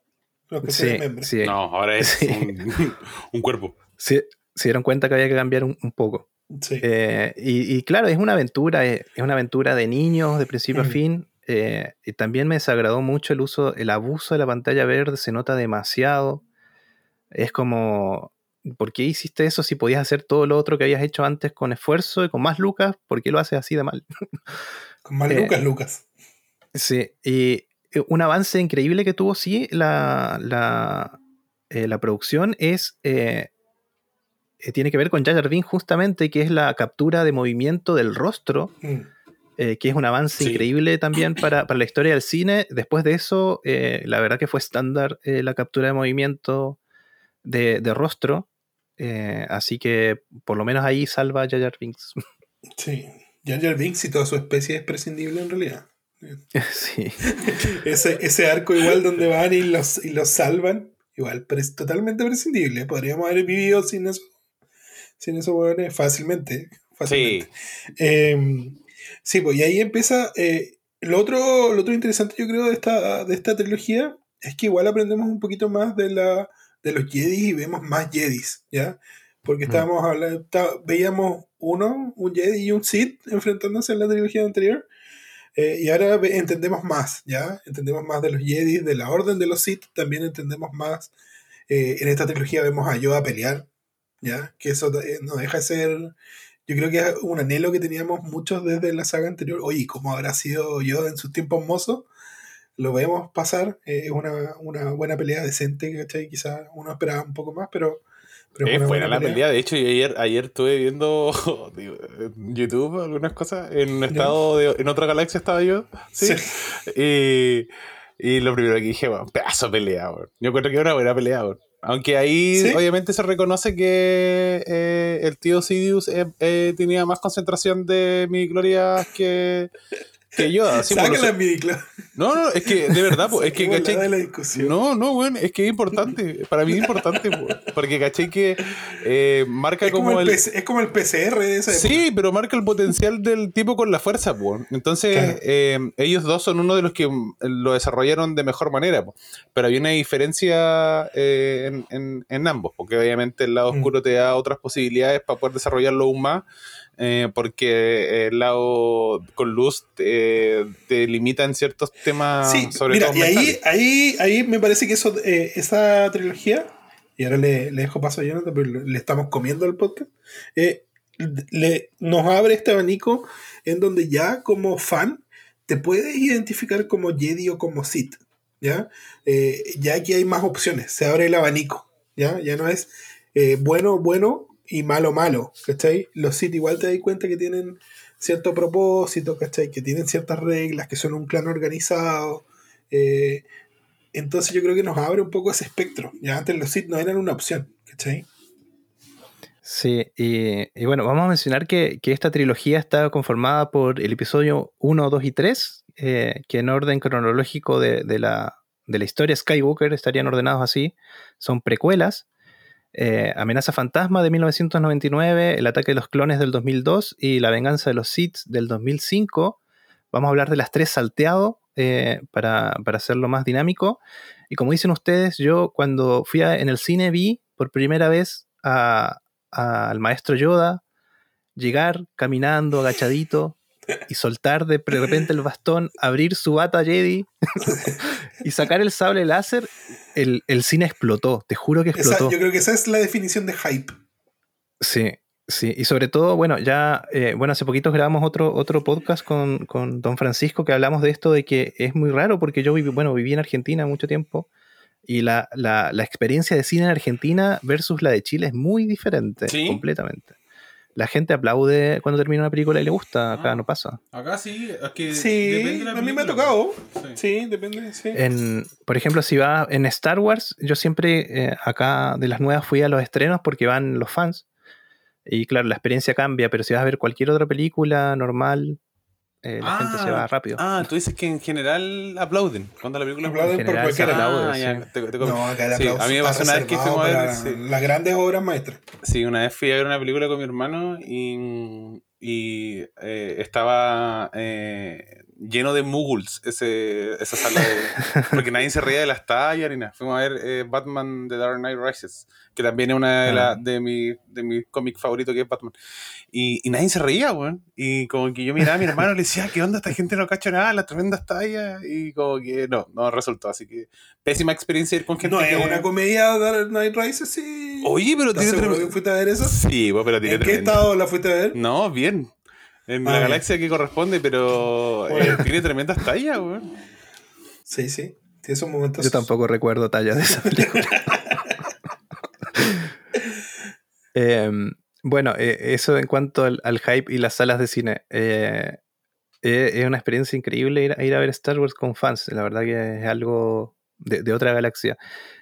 sí, No, ahora es un, cuerpo. se dieron cuenta que había que cambiar un, poco. Eh, y, claro, es una aventura, es, una aventura de niños de principio a fin. y también me desagradó mucho el uso, el abuso de la pantalla verde, se nota demasiado. Es como, ¿por qué hiciste eso si podías hacer todo lo otro que habías hecho antes con esfuerzo y con más lucas? ¿Por qué lo haces así de mal? Con más lucas, Lucas. Sí, y eh, un avance increíble que tuvo, sí, la, la, eh, producción es. Eh, tiene que ver con Jar Jar justamente, que es la captura de movimiento del rostro. Mm. que es un avance increíble también para, para, la historia del cine. Después de eso, la verdad que fue estándar la captura de movimiento de, rostro. Eh, así que por lo menos ahí salva a Jar Jar Binks. Sí, Jar Jar Binks y toda su especie es prescindible en realidad. Sí. ese, ese arco igual donde van y los, y los salvan, igual, pero es totalmente prescindible. Podríamos haber vivido sin eso, sin eso, bueno, fácilmente. fácilmente. Sí. Em, sí, pues y ahí empieza. Eh, lo, otro, lo otro interesante, yo creo, de esta, de esta trilogía es que igual aprendemos un poquito más de, la, de los Jedi y vemos más Jedis, ¿ya? Porque Mm. estábamos hablando, está- veíamos uno, un Jedi y un Sith enfrentándose en la trilogía anterior. eh, y ahora entendemos más, ¿ya? Entendemos más de los Jedi, de la orden de los Sith, también entendemos más. eh, en esta trilogía vemos a Yoda pelear, ¿ya? Que eso eh, no deja de ser. Yo creo que es un anhelo que teníamos muchos desde la saga anterior. Oye, ¿cómo habrá sido Yoda en sus tiempos mozos? Lo vemos pasar. eh, Es una, una buena pelea decente, ¿cachai? Quizás uno esperaba un poco más, pero. pero es Es buena la pelea. De hecho, yo ayer, ayer estuve viendo digo, en YouTube algunas cosas. En un estado de, en otra galaxia estaba yo. Sí. Sí. Y, y lo primero que dije, bueno, pedazo de pelea, weón. Yo encuentro que era una buena pelea, weón. Aunque ahí Sí. obviamente se reconoce que eh, el tío Sidious eh, eh, tenía más concentración de mi gloria que, que yo. Así por lo Sácala, sé. Midiclo. No, no, es que de verdad, po, es que caché de la discusión. no, no, weón, es que es importante. Para mí es importante, po, porque caché que eh, marca es, como como el es como el PCR de esa época. Sí, pero marca el potencial del tipo con la fuerza, po. Entonces, Claro. eh, ellos dos son uno de los que mm, lo desarrollaron de mejor manera, po. Pero había una diferencia eh, en, en- en ambos, porque obviamente el lado Mm. oscuro te da otras posibilidades para poder desarrollarlo aún más. Eh, porque el lado con luz te, te limita en ciertos temas, Sí, sobre mira, todo y ahí, mentales. ahí, ahí me parece que eso, eh, esa trilogía, y ahora le, le dejo paso a Jonathan, pero le, estamos comiendo el podcast, eh, le, nos abre este abanico en donde ya como fan te puedes identificar como Jedi o como Sith, ¿ya? Eh, ya aquí hay más opciones, se abre el abanico, ¿ya? Ya no es eh, bueno, bueno y malo, malo, ¿cachai? Los Sith igual te das cuenta que tienen cierto propósito, ¿cachai? Que tienen ciertas reglas, que son un clan organizado. eh, entonces yo creo que nos abre un poco ese espectro. Ya antes los Sith no eran una opción, ¿cachai? Sí, y, y bueno, vamos a mencionar que, que esta trilogía está conformada por el episodio 1, 2 y 3, eh, que en orden cronológico de, de la, de la historia Skywalker estarían ordenados así. Son precuelas. Eh, Amenaza Fantasma de 1999, El ataque de los clones del 2002 y La venganza de los Sith del 2005. Vamos a hablar de las tres salteado eh, para, para hacerlo más dinámico. Y como dicen ustedes, yo cuando fui en el cine vi por primera vez al maestro Yoda llegar caminando agachadito y soltar de repente el bastón, abrir su bata Jedi y sacar el sable láser, el, el cine explotó, te juro que Esa- explotó. yo creo que esa es la definición de hype. Sí, sí, y sobre todo, bueno, ya, eh, bueno, hace poquito grabamos otro, otro podcast con, con Don Francisco que hablamos de esto de que es muy raro porque yo viví, bueno, viví en Argentina mucho tiempo y la, la, la experiencia de cine en Argentina versus la de Chile es muy diferente, ¿Sí? completamente. La gente aplaude cuando termina una película y le gusta, acá Ah. no pasa. Acá sí, es que Sí, depende de la a mí me ha tocado. Sí. Sí, depende. Sí. En, por ejemplo, si va en Star Wars, yo siempre eh, acá de las nuevas fui a los estrenos porque van los fans. Y claro, la experiencia cambia, pero si vas a ver cualquier otra película normal, eh, la Ah, gente se va rápido. Ah, tú dices que en general aplauden cuando la película Aplauden En por aplaude, Ah, sí. ya, te- te- no, acá el sí, aplauso a mí me pasó una vez que fuimos a ver. sí. las grandes obras maestras. Sí, una vez fui a ver una película con mi hermano y, y, eh, estaba eh, lleno de muggles ese, esa sala de... Porque nadie se reía de las tallas ni nada. Fuimos a ver eh, Batman The Dark Knight Rises, que también es una de, la- Ah. de mi, de mi cómic favorito que es Batman. Y, y nadie se reía, weón. Y como que yo miraba a mi hermano y le decía, ¿qué onda? Esta gente no cacha nada, las tremendas tallas. Y como que no, no resultó. Así que pésima experiencia ir con gente No es que... una comedia Dark Knight Rises, sí. Oye, pero ¿Estás tiene tremendo... fuiste a ver eso? Sí, weón, pero tiene ¿En qué estado la fuiste a ver? no, bien. En Ah, la galaxia que corresponde, pero eh, tiene tremendas tallas, weón. Sí, sí. Tiene esos momentos. Yo tampoco recuerdo tallas de esa película. Em, bueno, eh, eso en cuanto al, hype y las salas de cine. Eh, eh, es una experiencia increíble ir, a- ir a ver Star Wars con fans. La verdad que es algo de, de otra galaxia.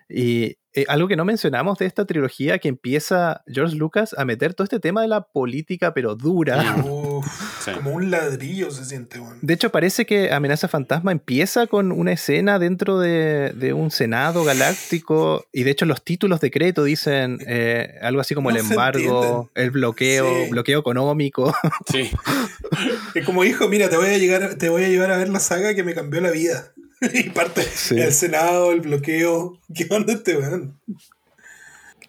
Y eh, algo que no mencionamos de esta trilogía, que empieza George Lucas a meter todo este tema de la política, pero dura. Uf, Sí. Como un ladrillo se siente. De hecho, parece que Amenaza Fantasma empieza con una escena dentro de, de un senado galáctico y de hecho los títulos de crédito dicen eh, algo así como No el embargo, el bloqueo, Sí. bloqueo económico. Sí. Es como hijo, mira, te voy a llegar, te voy a llevar a ver la saga que me cambió la vida. y parte Sí. el Senado, el bloqueo. ¿Qué onda este weón?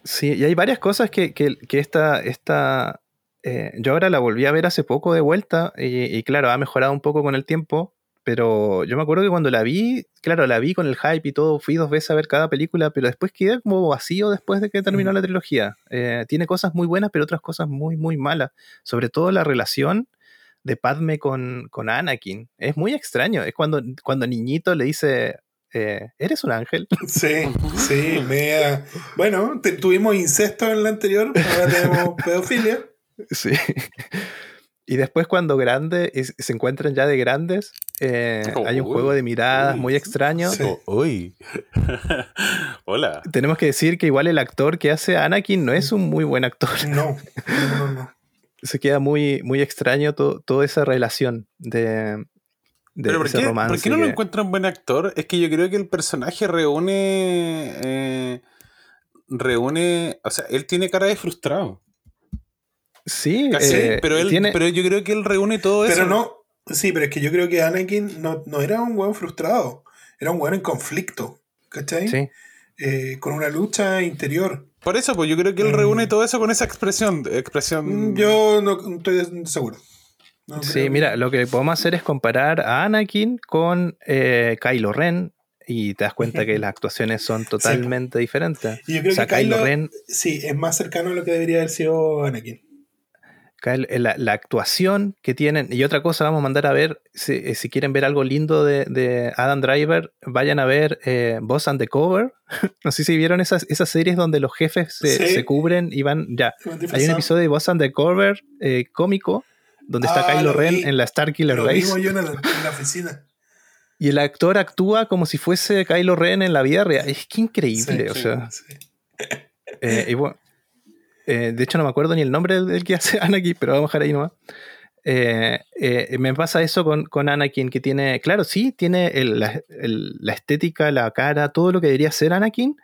Sí, y hay varias cosas que, que, que esta, esta eh, yo ahora la volví a ver hace poco de vuelta y, y claro, ha mejorado un poco con el tiempo, pero yo me acuerdo que cuando la vi, claro, la vi con el hype y todo, fui dos veces a ver cada película, pero después quedé como vacío después de que terminó Mm. la trilogía. Eh, tiene cosas muy buenas, pero otras cosas muy, muy malas, sobre todo la relación de Padme con, con Anakin. Es muy extraño, es cuando, cuando niñito le dice, eh, ¿eres un ángel? Sí, sí, media. Bueno, te- tuvimos incesto en la anterior, ahora tenemos pedofilia. Sí. Y después cuando grande, y se encuentran ya de grandes, eh, hay un Uy, juego de miradas uy. muy extraño. Sí. Oh, uy. Hola. Tenemos que decir que igual el actor que hace a Anakin no es un muy buen actor. No, no, no, no. Se queda muy, muy extraño to- toda esa relación de, de Pero ¿por ese qué, romance. ¿por qué no lo que- encuentran buen actor? Es que yo creo que el personaje reúne. eh, reúne. O sea, él tiene cara de frustrado. Sí, Casi, eh, pero, él, tiene, pero yo creo que él reúne todo eso. Pero no, sí, pero es que yo creo que Anakin no, no era un weón frustrado, era un weón en conflicto, ¿cachai? sí. Eh, con una lucha interior. Por eso, pues yo creo que él Mm. reúne todo eso con esa expresión. expresión Mm, Yo no estoy seguro. No Sí, creo. mira, lo que podemos hacer es comparar a Anakin con eh, Kylo Ren y te das cuenta que las actuaciones son totalmente diferentes. Y yo creo O sea, que Kylo Kylo, Ren sí, es más cercano a lo que debería haber sido Anakin. La, la actuación que tienen, y otra cosa vamos a mandar a ver, si, eh, si quieren ver algo lindo de, de Adam Driver, vayan a ver eh, Boss and the Cover. no sé si vieron esas, esas series donde los jefes se, Sí. se cubren y van, ya. Hay un episodio de Boss and the Cover eh, cómico, donde está Ah, Kylo lo Ren vi. en la Star Killer Lo Race, mismo Jonathan en la oficina. y el actor actúa como si fuese Kylo Ren en la vida real. Es que increíble, Sí, o sí, sea. Eh, y bueno, eh, de hecho, no me acuerdo ni el nombre del, del que hace Anakin, pero vamos a dejar ahí nomás. Eh, eh, me pasa eso con, con Anakin, que tiene, claro, sí, tiene el- la, el- la estética, la cara, todo lo que debería ser Anakin,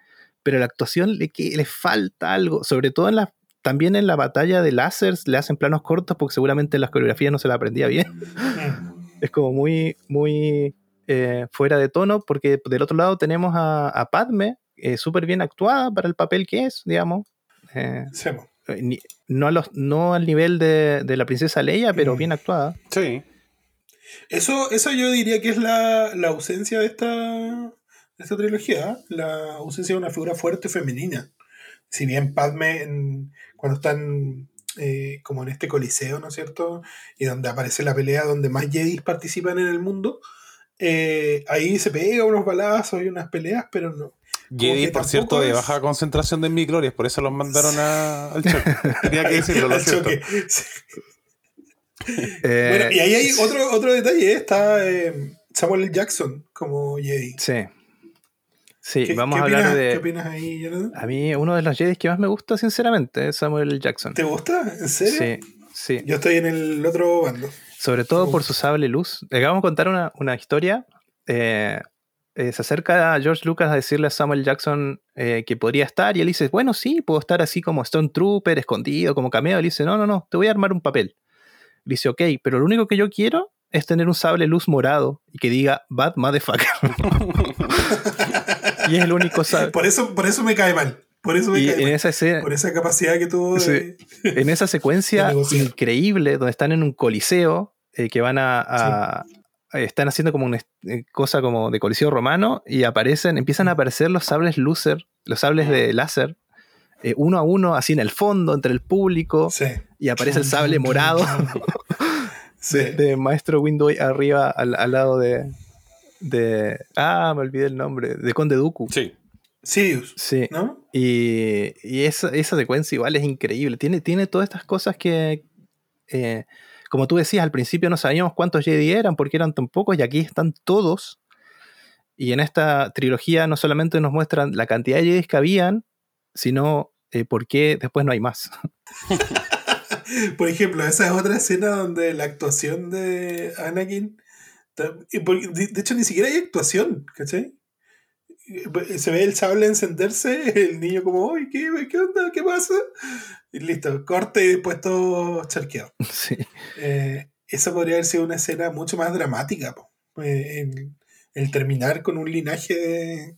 pero la actuación le, que, le falta algo, sobre todo en la, también en la batalla de láseres, le hacen planos cortos porque seguramente las coreografías no se la aprendía bien. Mm. Es como muy, muy eh, fuera de tono, porque del otro lado tenemos a, a Padme, eh, súper bien actuada para el papel que es, digamos. Eh, Sí, ni- no, a los, no al nivel de, de la princesa Leia, pero Mm. bien actuada. Sí. Eso, eso yo diría que es la, la ausencia de esta, de esta trilogía, ¿eh? la ausencia de una figura fuerte femenina. Si bien Padme, en- cuando están eh, como en este coliseo, ¿no es cierto? Y donde aparece la pelea donde más Jedi participan en el mundo, eh, ahí se pega unos balazos y unas peleas, pero no. Jedi, por cierto, de baja concentración de miclorias, por eso los mandaron a- al choque. Tenía que decirlo, lo choque. Sí. Eh, Bueno, y ahí hay otro, otro detalle, está eh, Samuel. Jackson como Jedi. Sí. Sí, ¿Qué- vamos qué a hablar opinas- de. ¿Qué opinas ahí, Jonathan? A mí, uno de los Jedi que más me gusta, sinceramente, es Samuel. Jackson. ¿Te gusta? ¿En serio? Sí, sí. Yo estoy en el otro bando. Sobre todo por su sable luz. Le vamos a contar una, una historia. Eh, eh, se acerca a George Lucas a decirle a Samuel Jackson eh, que podría estar, y él dice, bueno, sí, puedo estar así como Stone Trooper, escondido, como cameo. Él dice, no, no, no, te voy a armar un papel. Le dice, ok, pero lo único que yo quiero es tener un sable luz morado y que diga Bad Motherfucker. y es el único sable. Por eso, por eso me cae mal. Por eso me Y cae en mal. esa, escena, Por esa capacidad que tuvo de... en esa secuencia increíble donde están en un coliseo eh, que van a, a- están haciendo como una eh, cosa como de coliseo romano y aparecen empiezan a aparecer los sables láser los sables de láser eh, uno a uno así en el fondo entre el público Sí. y aparece el sable morado Sí. de, de maestro Window arriba al, al lado de de ah me olvidé el nombre de Conde Dooku Sí. Sirius, sí ¿no? y, y esa, esa secuencia igual es increíble. Tiene, tiene todas estas cosas que, eh, como tú decías, al principio no sabíamos cuántos Jedi eran porque eran tan pocos y aquí están todos. Y en esta trilogía no solamente nos muestran la cantidad de Jedi que habían, sino eh, por qué después no hay más. Por ejemplo, esa es otra escena donde la actuación de Anakin... De hecho, ni siquiera hay actuación, ¿cachai? Se ve el sable encenderse, el niño como, uy, ¿qué, ¿qué onda? ¿Qué pasa? Y listo, corte y después todo charqueado. sí. Eh, esa podría haber sido una escena mucho más dramática. Eh, en- el terminar con un linaje de,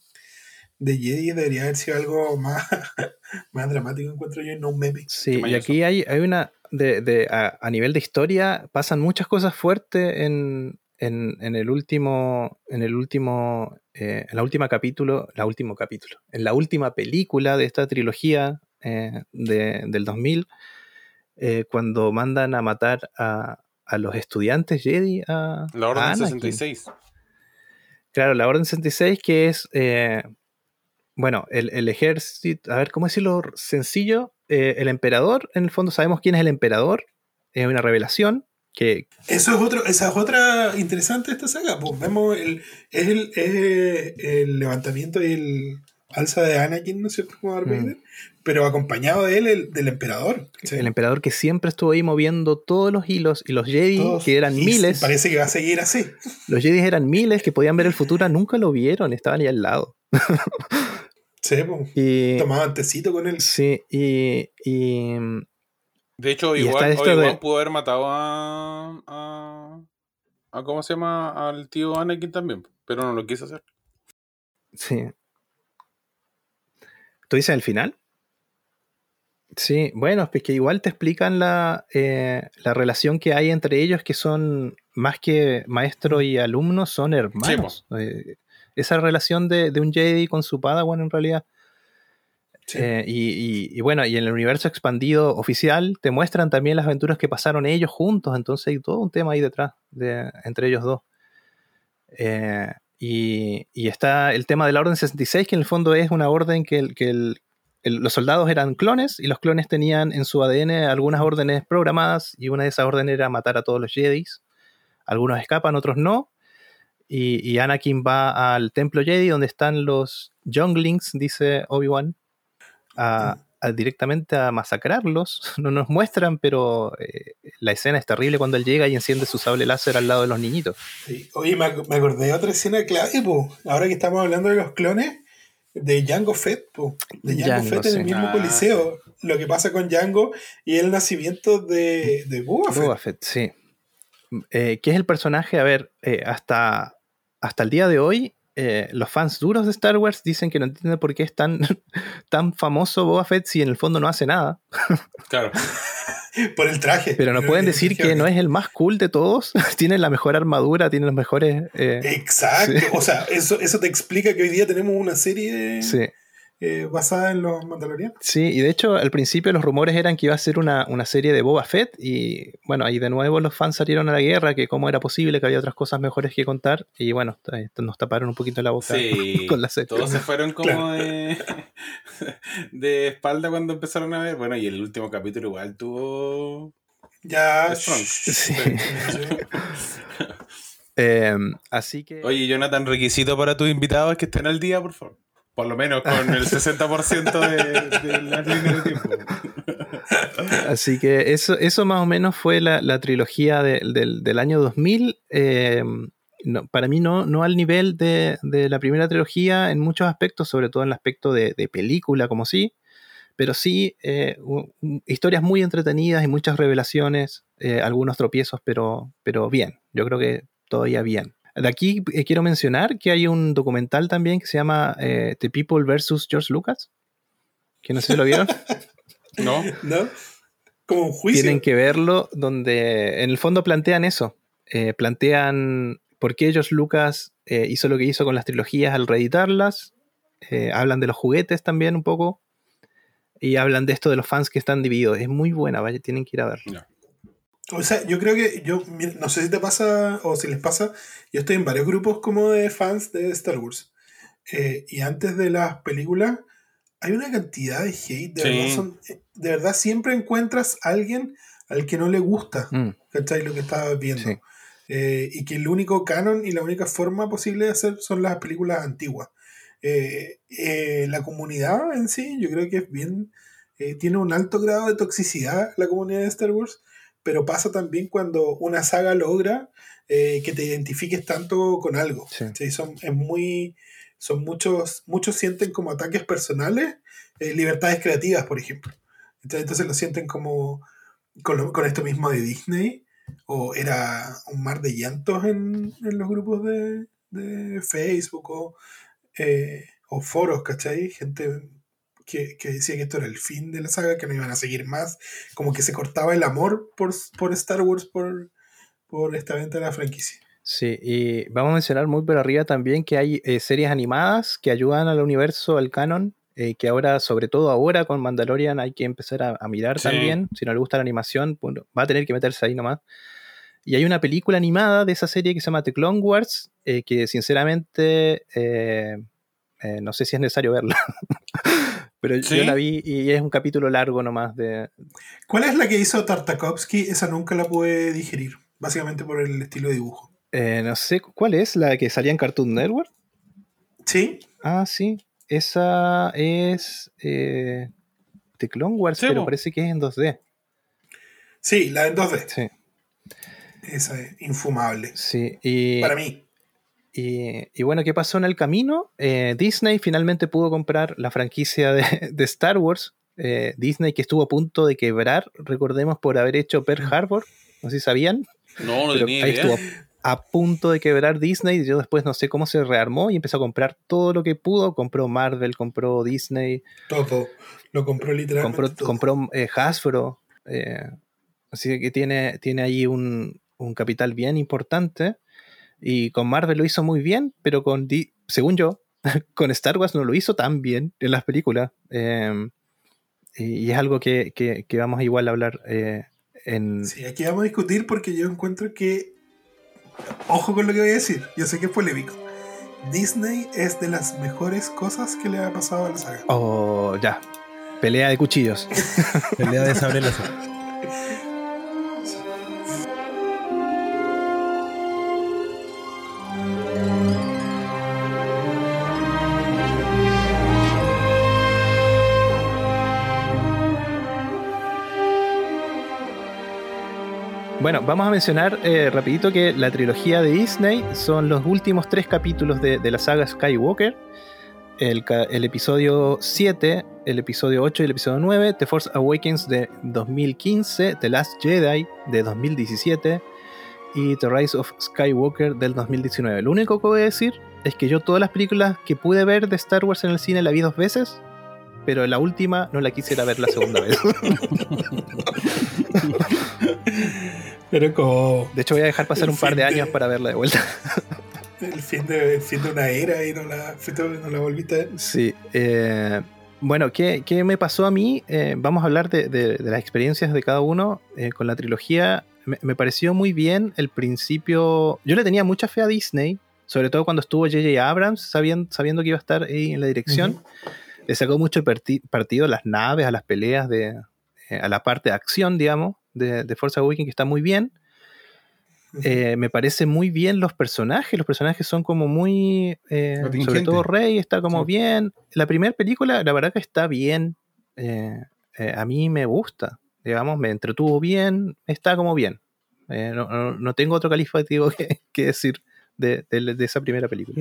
de Jedi debería haber sido algo más, más dramático, encuentro yo, y no un meme. Sí, y aquí hay, hay una. De, de- a, a nivel de historia, pasan muchas cosas fuertes en, en, en el último. En el último. eh, en la última capítulo. La último capítulo. En la última película de esta trilogía eh, de- del 2000. eh, cuando mandan a matar a, a los estudiantes Jedi a. La a Orden Anakin. 66. Claro, la Orden 66, que es. eh, bueno, el, el ejército. A ver, ¿cómo decirlo sencillo? Eh, el emperador, en el fondo sabemos quién es el emperador. Es una revelación que. Eso es otro, esa es otra interesante de esta saga. Pues vemos el, es el, es el levantamiento y el alza de Anakin, ¿no es cierto? Como Darth Mm. Vader, pero acompañado de él, el, del emperador. ¿sí? El emperador que siempre estuvo ahí moviendo todos los hilos y los Jedi, Todos- que eran miles, Parece que va a seguir así. los Jedi eran miles que podían ver el futuro, nunca lo vieron, estaban ahí al lado. Sí, pues, Y, tomaban tecito con él. sí, y, y, De hecho, Y igual de- pudo haber matado a, a, a- ¿Cómo se llama? Al tío Anakin también. Pero no lo quiso hacer. sí. ¿Tú dices el final? Sí, bueno, es que igual te explican la, eh, la relación que hay entre ellos, que son más que maestro y alumno, son hermanos. Eh, esa relación de, de un Jedi con su Padawan en realidad. Sí. Eh, y, y- y bueno, y en el universo expandido oficial te muestran también las aventuras que pasaron ellos juntos, entonces hay todo un tema ahí detrás de, entre ellos dos. Y, está el tema de la Orden 66, que en el fondo es una orden que, los soldados eran clones y los clones tenían en su ADN algunas órdenes programadas y una de esas órdenes era matar a todos los Jedis. Algunos escapan, otros no. Y, Anakin va al templo Jedi donde están los Younglings, dice Obi-Wan, a, a directamente a masacrarlos. No nos muestran, pero eh, la escena es terrible cuando él llega y enciende su sable láser al lado de los niñitos. Sí. Oye, me, ac- me acordé de otra escena clave, po. ahora que estamos hablando de los clones, de Django Fett, po. de Django, Django, Fett en el mismo Ah, coliseo. Lo que pasa con Django y el nacimiento de, de Boba Fett. Boba Fett, sí. Eh, que es el personaje, a ver, eh, hasta, hasta el día de hoy, eh, los fans duros de Star Wars dicen que no entienden por qué es tan, tan famoso Boba Fett si en el fondo no hace nada. Claro. Por el traje. Pero no pueden decir que no es el más cool de todos. tiene la mejor armadura, tiene los mejores... eh, Exacto. Sí. O sea, eso, eso te explica que hoy día tenemos una serie sí. Eh, basada en los Mandalorianos. Sí, y de hecho al principio los rumores eran que iba a ser una, una serie de Boba Fett y bueno, ahí de nuevo los fans salieron a la guerra, que cómo era posible, que había otras cosas mejores que contar y bueno, ahí nos taparon un poquito la boca Sí. con la serie. Todos se fueron como Claro. de, de espalda cuando empezaron a ver. Bueno, y el último capítulo igual tuvo. Ya. Strong. Sí. Eh, así que... Oye, Jonathan, requisito para tus invitados que estén al día, por favor. Por lo menos con el 60% de, de las líneas tiempo. Así que eso, eso más o menos fue la, la trilogía de- del, año 2000. eh, no, para mí no, no al nivel de, la primera trilogía en muchos aspectos, sobre todo en el aspecto de, película como sí, pero sí eh, historias muy entretenidas y muchas revelaciones, eh, algunos tropiezos, pero, pero bien, yo creo que todavía bien. De aquí eh, quiero mencionar que hay un documental también que se llama eh, The People vs. George Lucas, que no sé si lo vieron. ¿No? ¿No? Como un juicio. Tienen que verlo, donde en el fondo plantean eso. Eh, plantean por qué George Lucas eh, hizo lo que hizo con las trilogías al reeditarlas. Eh, hablan de los juguetes también un poco. Y hablan de esto de los fans que están divididos. Es muy buena, vaya, tienen que ir a verlo. O sea, yo creo que yo, no sé si te pasa o si les pasa, yo estoy en varios grupos como de fans de Star Wars. Eh, y antes de las películas hay una cantidad de hate, de, Sí. verdad, son- de verdad siempre encuentras a alguien al que no le gusta, Mm, ¿cachai? Lo que estás viendo. sí. Eh, y que el único canon y la única forma posible de hacer son las películas antiguas. Eh, eh, la comunidad en sí, yo creo que es bien, eh, tiene un alto grado de toxicidad la comunidad de Star Wars, pero pasa también cuando una saga logra eh, que te identifiques tanto con algo. Sí. Sí, son, es muy, son muchos, muchos sienten como ataques personales, eh, libertades creativas, por ejemplo. Entonces, entonces lo sienten como con, lo- con esto mismo de Disney, o era un mar de llantos en, en los grupos de, de Facebook o, eh, o foros, ¿cachai? Gente que, que, decía que esto era el fin de la saga, que no iban a seguir más, como que se cortaba el amor por, por Star Wars, por, por esta venta de la franquicia. Sí, y vamos a mencionar muy por arriba también que hay eh, series animadas que ayudan al universo, al canon, eh, que ahora, sobre todo ahora con Mandalorian, hay que empezar a, a mirar Sí. también. Si no le gusta la animación, bueno, va a tener que meterse ahí nomás. Y hay una película animada de esa serie que se llama The Clone Wars, eh, que sinceramente eh, eh, no sé si es necesario verla. Pero ¿Sí? yo la vi y es un capítulo largo nomás de... ¿Cuál es la que hizo Tartakovsky? Esa nunca la pude digerir, básicamente por el estilo de dibujo. eh, no sé, ¿cuál es? ¿La que salía en Cartoon Network? ¿Sí? Ah, sí. Esa es eh, The Clone Wars, Sí, pero parece que es en 2D. Sí, la en 2D. Sí, Esa es infumable. sí. Y, Para mí. Y, y bueno, ¿qué pasó en el camino? Eh, Disney finalmente pudo comprar la franquicia de, de Star Wars. Eh, Disney que estuvo a punto de quebrar, recordemos, por haber hecho Pearl Harbor. No sé si sabían. No, no pero tenía ahí idea. estuvo a punto de quebrar Disney. Yo después no sé cómo se rearmó y empezó a comprar todo lo que pudo. Compró Marvel, compró Disney, Todo. Lo compró literalmente. compró, todo. compró eh, Hasbro. eh, así que tiene, tiene ahí un, un capital bien importante. Y con Marvel lo hizo muy bien, pero con, Di- según yo, con Star Wars no lo hizo tan bien en las películas. Eh, y, es algo que, que- que vamos igual a hablar eh, en... Sí, aquí vamos a discutir porque yo encuentro que. Ojo con lo que voy a decir. Yo sé que es polémico. Disney es de las mejores cosas que le ha pasado a la saga. Oh, ya. Pelea de cuchillos. Pelea de sable Bueno, vamos a mencionar eh, rapidito que la trilogía de Disney son los últimos tres capítulos de, de la saga Skywalker. El, el episodio 7, el episodio 8 y el episodio 9, The Force Awakens de 2015, The Last Jedi de 2017 y The Rise of Skywalker del 2019. Lo único que voy a decir es que yo todas las películas que pude ver de Star Wars en el cine la vi dos veces, pero la última no la quisiera ver la segunda vez. Pero como De hecho voy a dejar pasar un par de años para verla de vuelta. el fin de, el fin de una era y no la, no la volviste a ver. Sí. eh, bueno, ¿qué, qué me pasó a mí? Eh, vamos a hablar de, de- de las experiencias de cada uno eh, con la trilogía. Me, me pareció muy bien el principio. Yo le tenía mucha fe a Disney, sobre todo cuando estuvo J.J. Abrams, sabiendo, sabiendo que iba a estar ahí en la dirección. Le sacó mucho parti- partido a las naves, a las peleas, de, a la parte de acción, digamos, de, de Force Awakens, que está muy bien. Eh, me parece muy bien los personajes. Los personajes son como muy. eh, sobre todo Rey está como Sí. bien. La primera película, la verdad que está bien. Eh, eh, a mí me gusta. Digamos, me entretuvo bien. Está como bien. Eh, no, no- no tengo otro calificativo que, que decir de, de- de esa primera película.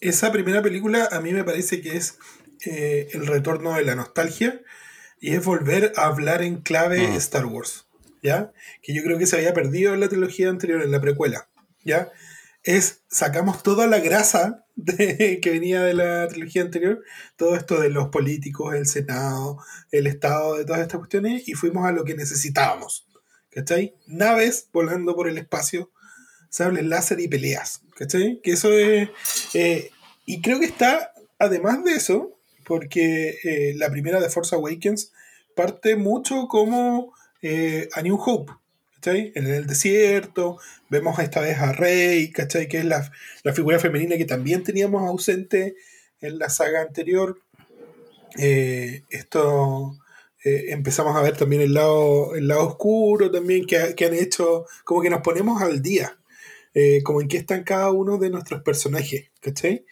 Esa primera película a mí me parece que es eh, el retorno de la nostalgia y es volver a hablar en clave Mm. Star Wars, ¿ya? Que yo creo que se había perdido en la trilogía anterior, en la precuela, ¿ya? Es, sacamos toda la grasa de- que venía de la trilogía anterior, todo esto de los políticos, el Senado, el Estado, de todas estas cuestiones, y fuimos a lo que necesitábamos, ¿cachai? Naves volando por el espacio, sables láser y peleas, ¿cachai? Que eso es... eh, y creo que está, además de eso, porque eh, la primera de Force Awakens parte mucho como eh, A New Hope, ¿cachai? En el desierto, vemos esta vez a Rey, ¿cachai? Que es la, la figura femenina que también teníamos ausente en la saga anterior. Eh, esto empezamos a ver también el lado, el lado oscuro también que, que han hecho, como que nos ponemos al día, como en qué están cada uno de nuestros personajes, ¿cachai?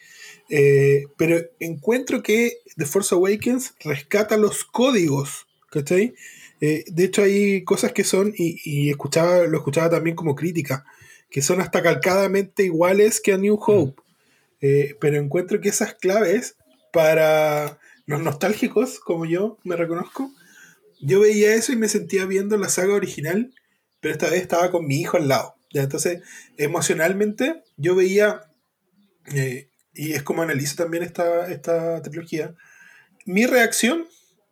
Eh, pero encuentro que The Force Awakens rescata los códigos, ¿cachai? Eh, de hecho hay cosas que son, y, y escuchaba, lo escuchaba también como crítica, que son hasta calcadamente iguales que a New Hope. Eh, pero encuentro que esas claves para los nostálgicos, como yo me reconozco, yo veía eso y me sentía viendo la saga original, pero esta vez estaba con mi hijo al lado. ¿ya? Entonces, emocionalmente, yo veía Eh, y es como analizo también esta, esta trilogía. Mi reacción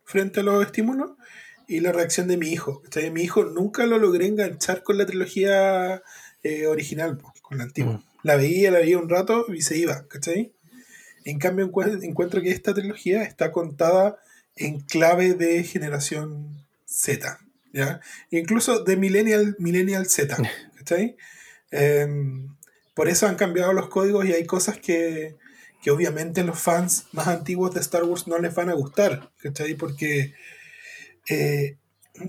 frente a los estímulos y la reacción de mi hijo. ¿cachai? Mi hijo nunca lo logré enganchar con la trilogía eh, original, con la antigua. Mm. La veía, la veía un rato y se iba, ¿cachai? En cambio, encuent- encuentro que esta trilogía está contada en clave de generación Z, ¿ya? Incluso de Millennial, Millennial Z, ¿cachai? Em, por eso han cambiado los códigos y hay cosas que, que obviamente los fans más antiguos de Star Wars no les van a gustar, ¿cachai? Porque eh,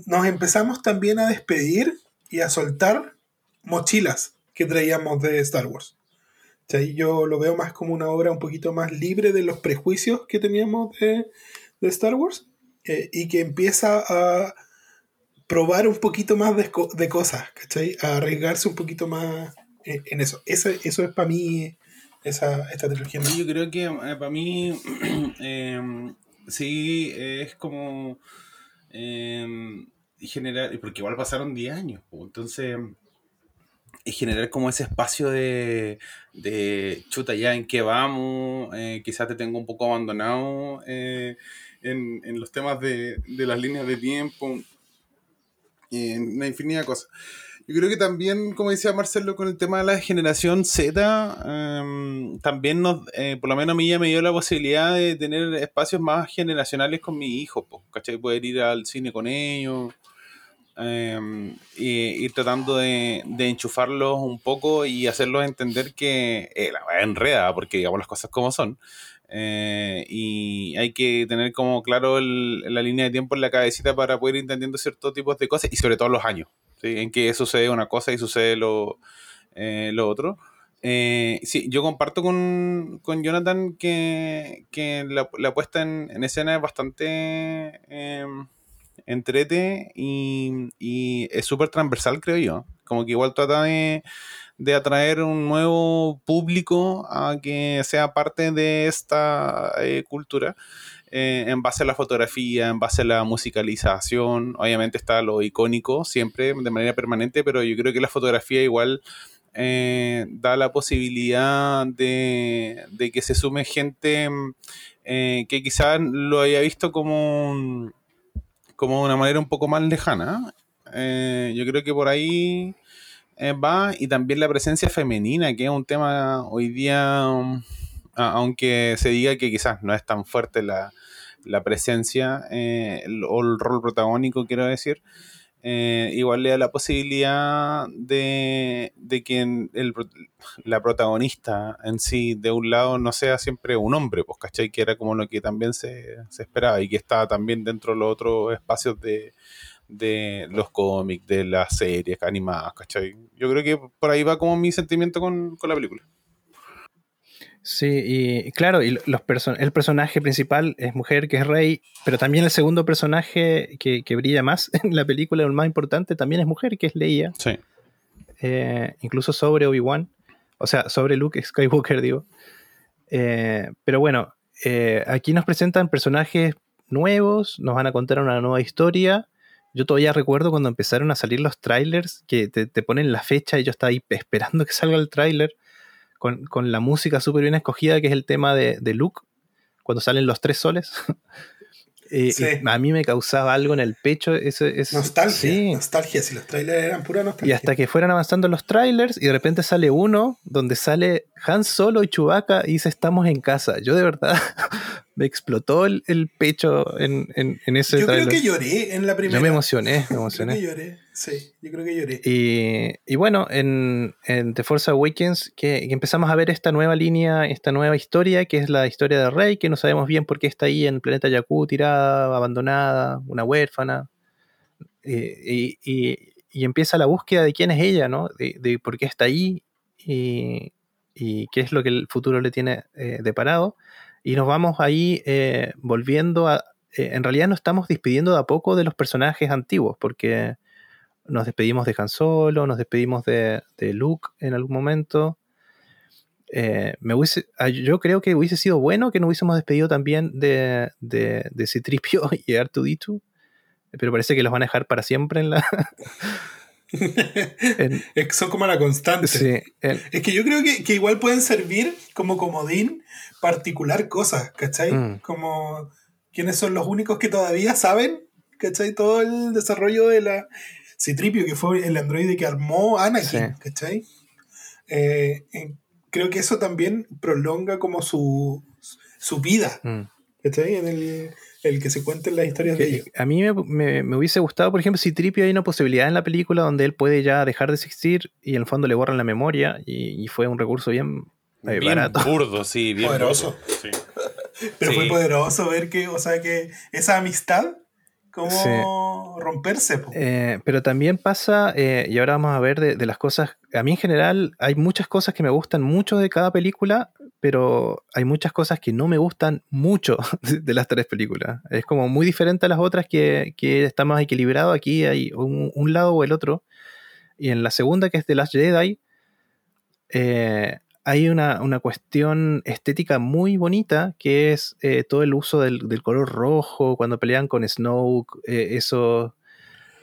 nos empezamos también a despedir y a soltar mochilas que traíamos de Star Wars. ¿Cachai? Yo lo veo más como una obra un poquito más libre de los prejuicios que teníamos de, de Star Wars eh, y que empieza a probar un poquito más de, de cosas, ¿cachai? A arriesgarse un poquito más en, en eso. Ese- eso es para mí esa, esta trilogía. Yo creo que para mí em, sí es como em, generar, porque igual pasaron 10 años, entonces es generar como ese espacio de, de chuta ya en qué vamos, eh, quizás te tengo un poco abandonado eh, en, en los temas de, de las líneas de tiempo, en una infinidad de cosas. Yo creo que también, como decía Marcelo, con el tema de la generación Z, em, también nos, eh, por lo menos a mí ya me dio la posibilidad de tener espacios más generacionales con mis hijos, ¿cachai? Poder ir al cine con ellos, em, y ir tratando de, enchufarlos un poco y hacerlos entender que eh, la enreda, porque digamos las cosas como son. Eh, y hay que tener como claro el- la línea de tiempo en la cabecita para poder ir entendiendo ciertos tipos de cosas y sobre todo los años. En que sucede una cosa y sucede lo, eh, lo otro. Eh, sí, yo comparto con, con Jonathan que, que la, la puesta en, en escena es bastante eh, entrete y, y es súper transversal, creo yo. Como que igual trata de, de atraer un nuevo público a que sea parte de esta eh, cultura eh, en base a la fotografía, en base a la musicalización. Obviamente está lo icónico siempre de manera permanente, pero yo creo que la fotografía igual eh, da la posibilidad de, que se sume gente mm, eh, que quizás lo haya visto como, como una manera un poco más lejana. Yo creo que por ahí va y también la presencia femenina, que es un tema hoy día, a- aunque se diga que quizás no es tan fuerte la, la presencia eh, o el rol protagónico, quiero decir, eh, igual le da la posibilidad de, de que el, la protagonista en sí, de un lado, no sea siempre un hombre, pues, ¿cachai? Que era como lo que también se, se esperaba y que está también dentro de los otros espacios de, de los cómics, de las series animadas, ¿cachai? Yo creo que por ahí va como mi sentimiento con, con la película. Sí, y claro, y los person el personaje principal es mujer, que es Rey, pero también el segundo personaje que, que brilla más en la película, el más importante, también es mujer, que es Leia, Sí. eh, incluso sobre Obi-Wan, o sea, sobre Luke Skywalker, digo. Eh, pero bueno, eh, aquí nos presentan personajes nuevos, nos van a contar una nueva historia. Yo todavía recuerdo cuando empezaron a salir los trailers, que te, te ponen la fecha y yo estaba ahí esperando que salga el tráiler con, con la música súper bien escogida, que es el tema de, de Luke, cuando salen los tres soles. Eh, Sí. y a mí me causaba algo en el pecho. Ese, ese- Nostalgia, sí. nostalgia, si los trailers eran pura Y nostalgia. hasta que fueran avanzando los trailers y de repente sale uno donde sale Han Solo y Chewbacca y dice estamos en casa. Yo de verdad me explotó el, el pecho en, en- en ese Yo creo que lloré en la primera. Yo me emocioné, me Creo emocioné. que lloré, sí, yo creo que lloré. Y, y bueno, en, en The Force Awakens que, que empezamos a ver esta nueva línea, esta nueva historia, que es la historia de Rey, que no sabemos bien por qué está ahí en el planeta Jakku, tirada, abandonada, una huérfana. Eh, y, y- y empieza la búsqueda de quién es ella, ¿no? De, de por qué está ahí y, y qué es lo que el futuro le tiene eh, deparado. Y nos vamos ahí eh, volviendo a... eh, en realidad nos estamos despidiendo de a poco de los personajes antiguos, porque nos despedimos de Han Solo, nos despedimos de, de Luke en algún momento. Eh, me ah, yo creo que hubiese sido bueno que nos hubiésemos despedido también de, de, de Citripio y R2D2, pero parece que los van a dejar para siempre en la, En- son como la constante. sí, en- Es que yo creo que, que igual pueden servir como comodín particular cosas, ¿cachai? Mm. Como quiénes son los únicos que todavía saben, ¿cachai? Todo el desarrollo de la Citripio, que fue el androide que armó Anakin, Sí. ¿cachai? Eh, eh, creo que eso también prolonga como su, su vida, mm. ¿Cachai? En el, el que se cuenten las historias de ellos. a mí me, me- me hubiese gustado, por ejemplo, si Tripio hay una posibilidad en la película donde él puede ya dejar de existir y en el fondo le borran la memoria y, y fue un recurso bien, eh, bien barato. burdo, sí, bien Poderoso. burdo, sí. Pero Sí. fue poderoso ver que, o sea, que esa amistad, como Sí. romperse. po. Eh, pero también pasa, eh, y ahora vamos a ver de, de las cosas, a mí en general hay muchas cosas que me gustan mucho de cada película, pero hay muchas cosas que no me gustan mucho de, las tres películas. Es como muy diferente a las otras que, que está más equilibrado, aquí hay un, lado o el otro. Y en la segunda, que es The Last Jedi, eh, hay una, una cuestión estética muy bonita que es eh, todo el uso del, del color rojo cuando pelean con Snoke, eh,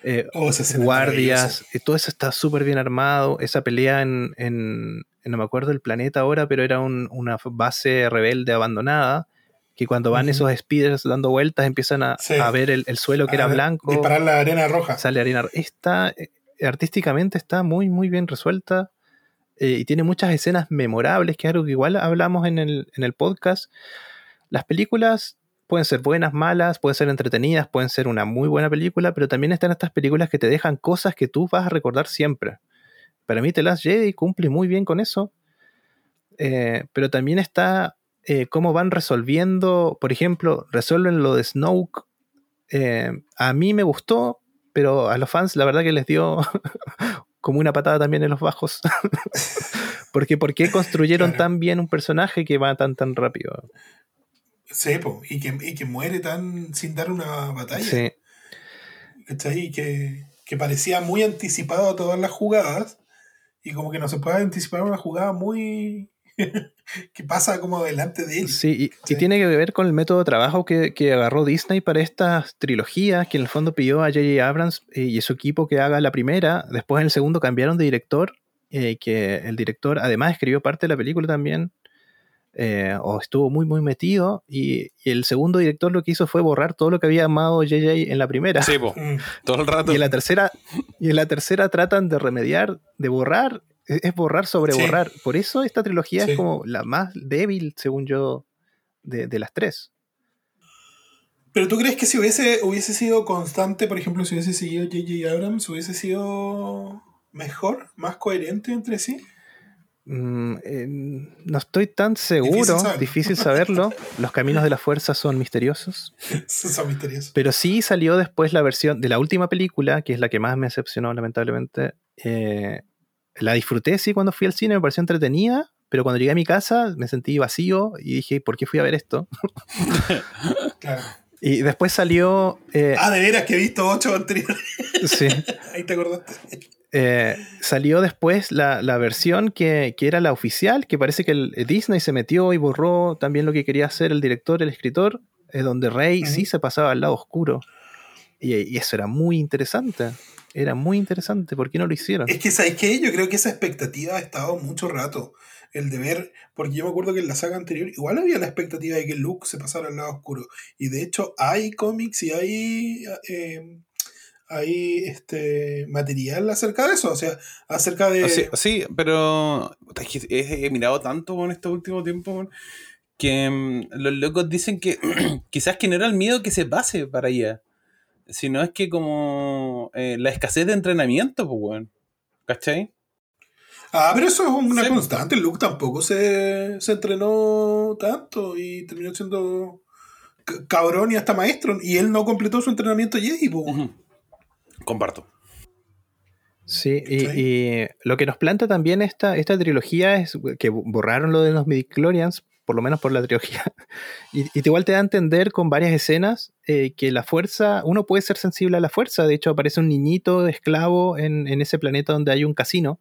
eh, Oh, guardias, eh, todo eso está súper bien armado. Esa pelea en, en- no me acuerdo el planeta ahora, pero era un- una base rebelde abandonada. Que cuando van esos speeders dando vueltas empiezan a, Sí. a ver el, el suelo que era Ah, blanco Disparar la arena roja. sale arena. Está, eh, artísticamente está muy, muy bien resuelta eh, y tiene muchas escenas memorables, que es algo que igual hablamos en el, en el podcast. Las películas pueden ser buenas, malas, pueden ser entretenidas, pueden ser una muy buena película, pero también están estas películas que te dejan cosas que tú vas a recordar siempre. Para mí The Last Jedi cumple muy bien con eso, eh, pero también está eh, cómo van resolviendo, por ejemplo, resuelven lo de Snoke. eh, a mí me gustó, pero a los fans la verdad que les dio como una patada también en los bajos. Porque ¿por qué construyeron Claro. tan bien un personaje que va tan tan rápido? Sí, po, y, que, y que muere tan sin dar una batalla. Sí, ¿cachai? Y que, que parecía muy anticipado a todas las jugadas. Y como que no se puede anticipar una jugada muy. que pasa como delante de él. sí, y, y tiene que ver con el método de trabajo que, que agarró Disney para estas trilogías, que en el fondo pidió a J.J. Abrams eh, y su equipo que haga la primera, después en el segundo cambiaron de director, eh, que el director además escribió parte de la película también, eh, o estuvo muy muy metido, y, y el segundo director lo que hizo fue borrar todo lo que había amado J.J. en la primera. Sí, po, Mm. todo el rato. Y en la tercera, y en la tercera tratan de remediar, de borrar, es es borrar sobre Sí. borrar. Por eso esta trilogía Sí. es como la más débil, según yo, de, de las tres. Pero tú crees que si hubiese, hubiese sido constante, por ejemplo, si hubiese seguido J.J. Abrams, hubiese sido mejor, más coherente entre sí? Mm, eh, no estoy tan seguro, difícil saberlo. Los caminos de la fuerza son misteriosos. Son misteriosos. Pero sí salió después la versión de la última película, que es la que más me decepcionó, lamentablemente. Eh, la disfruté, sí, cuando fui al cine, me pareció entretenida, pero cuando llegué a mi casa me sentí vacío y dije, ¿por qué fui a ver esto? Claro. Y después salió. eh, Ah, de veras que he visto ocho anteriores. sí, Ahí te acordaste. Eh, salió después la, la versión que, que era la oficial, que parece que el, Disney se metió y borró también lo que quería hacer el director, el escritor, eh, donde Rey sí se pasaba al lado oscuro. Y, y eso era muy interesante. Era muy interesante. ¿Por qué no lo hicieron? Es que, ¿sabes qué? Yo creo que esa expectativa ha estado mucho rato. El de ver, porque yo me acuerdo que en la saga anterior igual había la expectativa de que Luke se pasara al lado oscuro. Y de hecho hay cómics y hay, eh, hay este, material acerca de eso. O sea, acerca de... Sí, sí, pero he, mirado tanto en este último tiempo que mm, los locos dicen que quizás que no era el miedo que se pase para allá, sino es que como eh, la escasez de entrenamiento, pues, weón. ¿Cachai? Ah, pero eso es una Sí. constante. Luke tampoco se, se entrenó tanto y terminó siendo cabrón y hasta maestro. Y él no completó su entrenamiento Jedi. Ujú. Comparto. Sí, y, lo que nos planta también esta, esta trilogía es que borraron lo de los midichlorians, por lo menos por la trilogía. Y, y igual te da a entender con varias escenas eh, que la fuerza, uno puede ser sensible a la fuerza. De hecho, aparece un niñito esclavo en, en ese planeta donde hay un casino.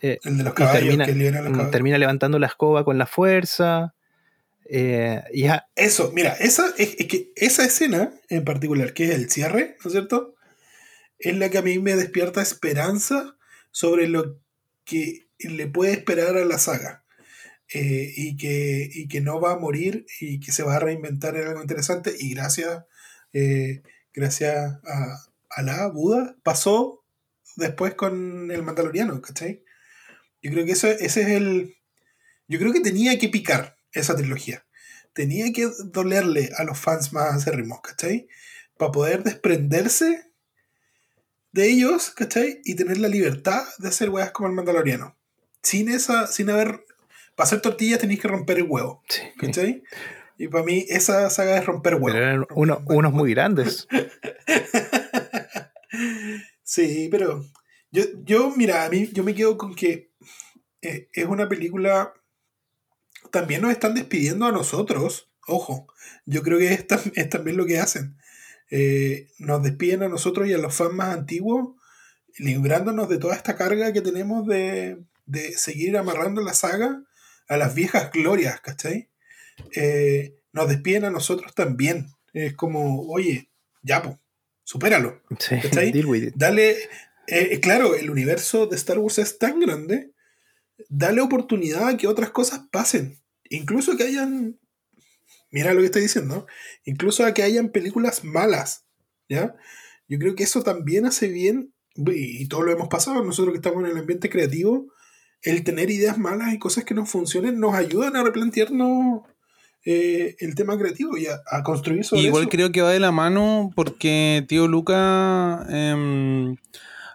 Eh, El de los caballos termina, que libera los mm, caballos. termina levantando la escoba con la fuerza. eh, y Eso, mira, esa, es, es que esa escena en particular, que es el cierre, ¿no es cierto? Es la que a mí me despierta esperanza sobre lo que le puede esperar a la saga. Eh, y, que, y que no va a morir y que se va a reinventar en algo interesante. Y gracias, eh, gracias a, a la Buda pasó después con el Mandaloriano, ¿cachai? Yo creo que eso, ese es el. Yo creo que tenía que picar esa trilogía. Tenía que dolerle a los fans más acérrimos, ¿cachai? Para poder desprenderse de ellos, ¿cachai? Y tener la libertad de hacer weas como el Mandaloriano. Sin esa, sin haber. Para hacer tortillas tenéis que romper el huevo. ¿Cachai? Y para mí esa saga es romper huevos. Pero eran uno- unos muy grandes. Sí, pero yo, yo, mira, a mí yo me quedo con que eh, es una película. También nos están despidiendo a nosotros. Ojo, yo creo que es, tam- es también lo que hacen. Eh, nos despiden a nosotros y a los fans más antiguos, librándonos de toda esta carga que tenemos de, de seguir amarrando la saga a las viejas glorias, ¿cachai? Eh, nos despiden a nosotros también. Es como, oye, ya, po, supéralo. Dale, eh, eh, claro, el universo de Star Wars es tan grande, dale oportunidad a que otras cosas pasen. Incluso que hayan, mira lo que estoy diciendo, incluso a que hayan películas malas, ¿ya? Yo creo que eso también hace bien, y todos lo hemos pasado, nosotros que estamos en el ambiente creativo, el tener ideas malas y cosas que no funcionen nos ayudan a replantearnos eh, el tema creativo y a, a construir sobre Igual eso. creo que va de la mano porque tío Luca em,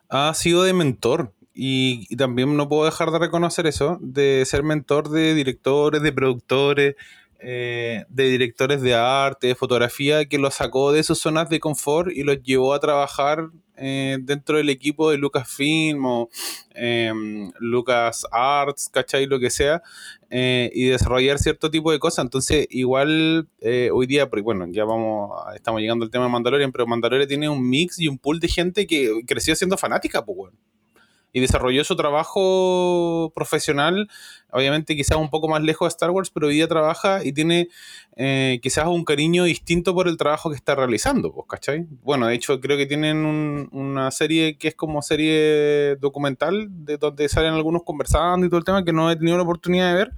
ha sido de mentor. Y, y también no puedo dejar de reconocer eso, de ser mentor de directores, de productores, eh, de directores de arte, de fotografía, que los sacó de sus zonas de confort y los llevó a trabajar eh, dentro del equipo de Lucasfilm o em, Lucas Arts, ¿cachai? Lo que sea, eh, y desarrollar cierto tipo de cosas. Entonces, igual eh, hoy día, porque bueno, ya vamos, estamos llegando al tema de Mandalorian, pero Mandalorian tiene un mix y un pool de gente que creció siendo fanática, pues, weón. Y desarrolló su trabajo profesional, obviamente quizás un poco más lejos de Star Wars, pero hoy día trabaja y tiene eh, quizás un cariño distinto por el trabajo que está realizando, pues, ¿cachai? Bueno, de hecho creo que tienen un- una serie que es como serie documental, de donde salen algunos conversando y todo el tema, que no he tenido la oportunidad de ver.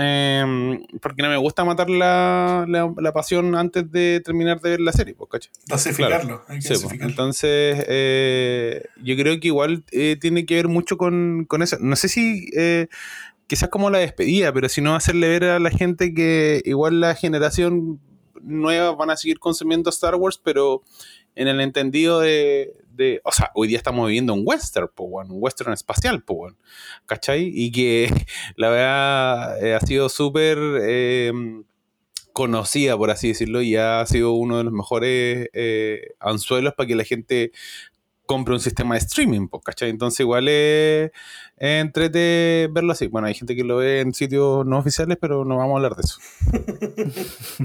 Eh, porque no me gusta matar la, la- la pasión antes de terminar de ver la serie, pues, ¿cachai? Dosificarlo, hay que Sí, pues, entonces, eh, yo creo que igual eh, tiene que ver mucho con, con eso. No sé si eh, quizás como la despedida, pero si no hacerle ver a la gente que igual la generación nueva van a seguir consumiendo Star Wars, pero en el entendido de, de- o sea, hoy día estamos viviendo un western, po, un western espacial, po, ¿cachai? Y que la verdad eh, ha sido súper eh, conocida, por así decirlo, y ha sido uno de los mejores eh, anzuelos para que la gente compre un sistema de streaming, po, ¿cachai? Entonces igual es, es entrete verlo así. Bueno, hay gente que lo ve en sitios no oficiales, pero no vamos a hablar de eso.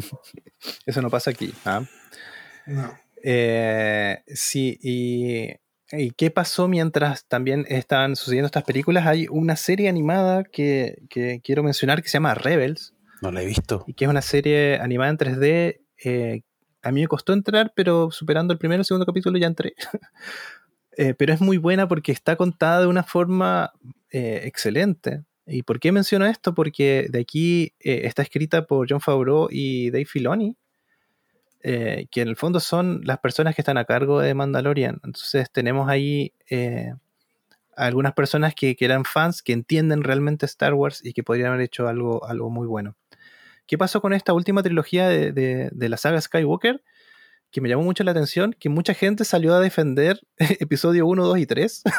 Eso no pasa aquí. ¿ah? No. Eh, sí, y, y qué pasó mientras también estaban sucediendo estas películas? Hay una serie animada que, que quiero mencionar que se llama Rebels No la he visto. y que es una serie animada en 3D. eh, a mí me costó entrar, pero superando el primero y segundo capítulo ya entré. Eh, pero es muy buena porque está contada de una forma eh, excelente. ¿Y por qué menciono esto? Porque de aquí está escrita por John Favreau y Dave Filoni, eh, que en el fondo son las personas que están a cargo de Mandalorian. Entonces tenemos ahí eh, algunas personas que, que eran fans, que entienden realmente Star Wars y que podrían haber hecho algo, algo muy bueno. ¿Qué pasó con esta última trilogía de, de- de la saga Skywalker? Que me llamó mucho la atención, que mucha gente salió a defender episodio 1, 2 y 3.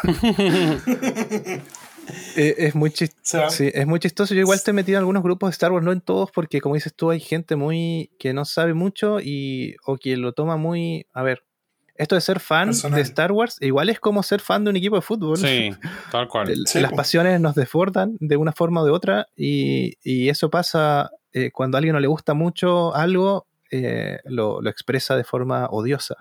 Eh, es, muy chis- O sea, sí, es muy chistoso. Yo igual estoy metido en algunos grupos de Star Wars, no en todos, porque como dices tú, hay gente muy que no sabe mucho y o que lo toma muy... A ver, esto de ser fan Personal. de Star Wars, igual es como ser fan de un equipo de fútbol. Sí, tal cual. Sí, las pasiones nos desbordan de una forma o de otra y, y eso pasa eh, cuando a alguien no le gusta mucho algo, eh, lo, lo expresa de forma odiosa.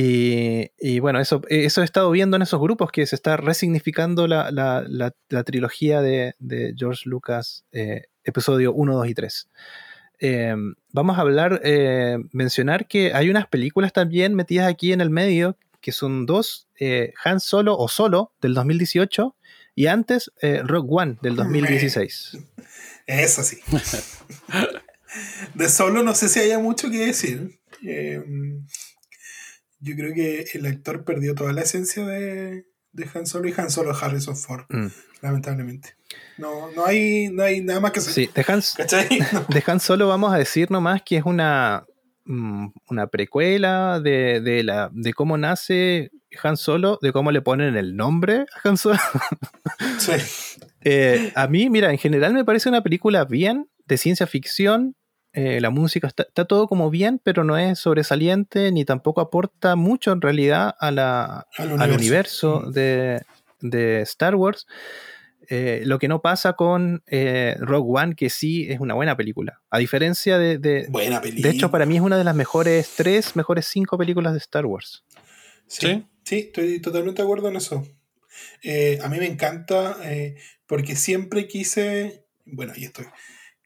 Y, y bueno, eso, eso he estado viendo en esos grupos que se está resignificando la, la- la- la trilogía de, de George Lucas, eh, episodio 1, 2 y 3. eh, vamos a hablar, eh, mencionar que hay unas películas también metidas aquí en el medio, que son dos, eh, Han Solo o Solo del 2018 y antes eh, Rogue One del 2016. Es así. De solo no sé si haya mucho que decir. Yo creo que el actor perdió toda la esencia de, de Han Solo y Han Solo Harrison Ford, Mm. lamentablemente. No, no, hay, no hay nada más que hacer. Sí, de Han, ¿Cachai? No. de Han Solo vamos a decir nomás que es una, mm, una precuela de, de la, de cómo nace Han Solo, de cómo le ponen el nombre a Han Solo. Sí. Eh, a mí, mira, en general me parece una película bien, de ciencia ficción. Eh, la música está, está todo como bien, pero no es sobresaliente ni tampoco aporta mucho en realidad a la, Al al universo Mm. de, de Star Wars. Eh, lo que no pasa con eh, Rogue One, que sí es una buena película. A diferencia de. de- Buena película. de hecho, para mí es una de las mejores tres, mejores cinco películas de Star Wars. Sí, sí, estoy totalmente de acuerdo en eso. Eh, a mí me encanta eh, porque siempre quise, bueno, y estoy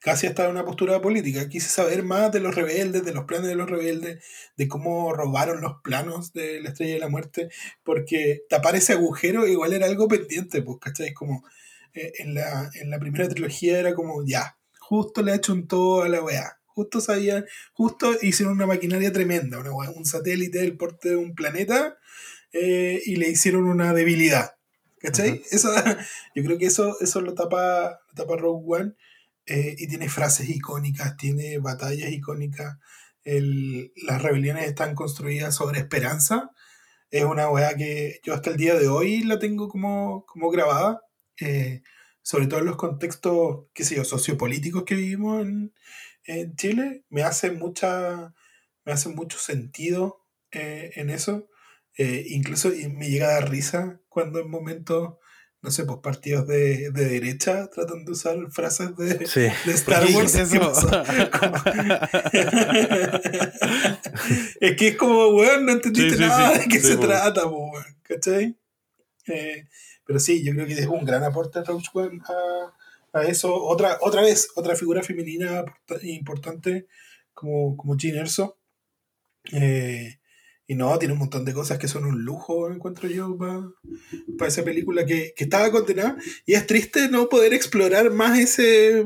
casi hasta en una postura política, quise saber más de los rebeldes, de los planes de los rebeldes, de cómo robaron los planos de la Estrella de la Muerte, porque tapar ese agujero igual era algo pendiente, pues, ¿cachai? Como eh, en, la, en la primera trilogía era como, ya, justo le achuntó a la weá. Justo sabían, justo hicieron una maquinaria tremenda, una weá, un satélite del porte de un planeta eh, y le hicieron una debilidad. ¿Cachai? Eso, yo creo que eso, eso lo tapa, lo tapa Rogue One eh, y tiene frases icónicas, tiene batallas icónicas. El- las rebeliones están construidas sobre esperanza. Es una weá que yo hasta el día de hoy la tengo como, como grabada, eh, sobre todo en los contextos, qué sé yo, sociopolíticos que vivimos en, en Chile. Me hace, mucha, me hace mucho sentido eh, en eso. Incluso me llega a dar risa cuando en momentos, no sé, pues partidos de, de derecha tratan de usar frases de, Sí. de Star ¿Por qué Wars. ¿Qué eso? es que es como, weón, no entendiste Sí, sí, nada de qué se trata, weón, ¿cachai? Eh, pero sí, yo creo que es un gran aporte Rogue One a, a eso. Otra, otra vez, otra figura femenina importante como, como Jean Erso. Eh, y no, tiene un montón de cosas que son un lujo, encuentro yo, para esa película que, que estaba condenada. Y es triste no poder explorar más ese...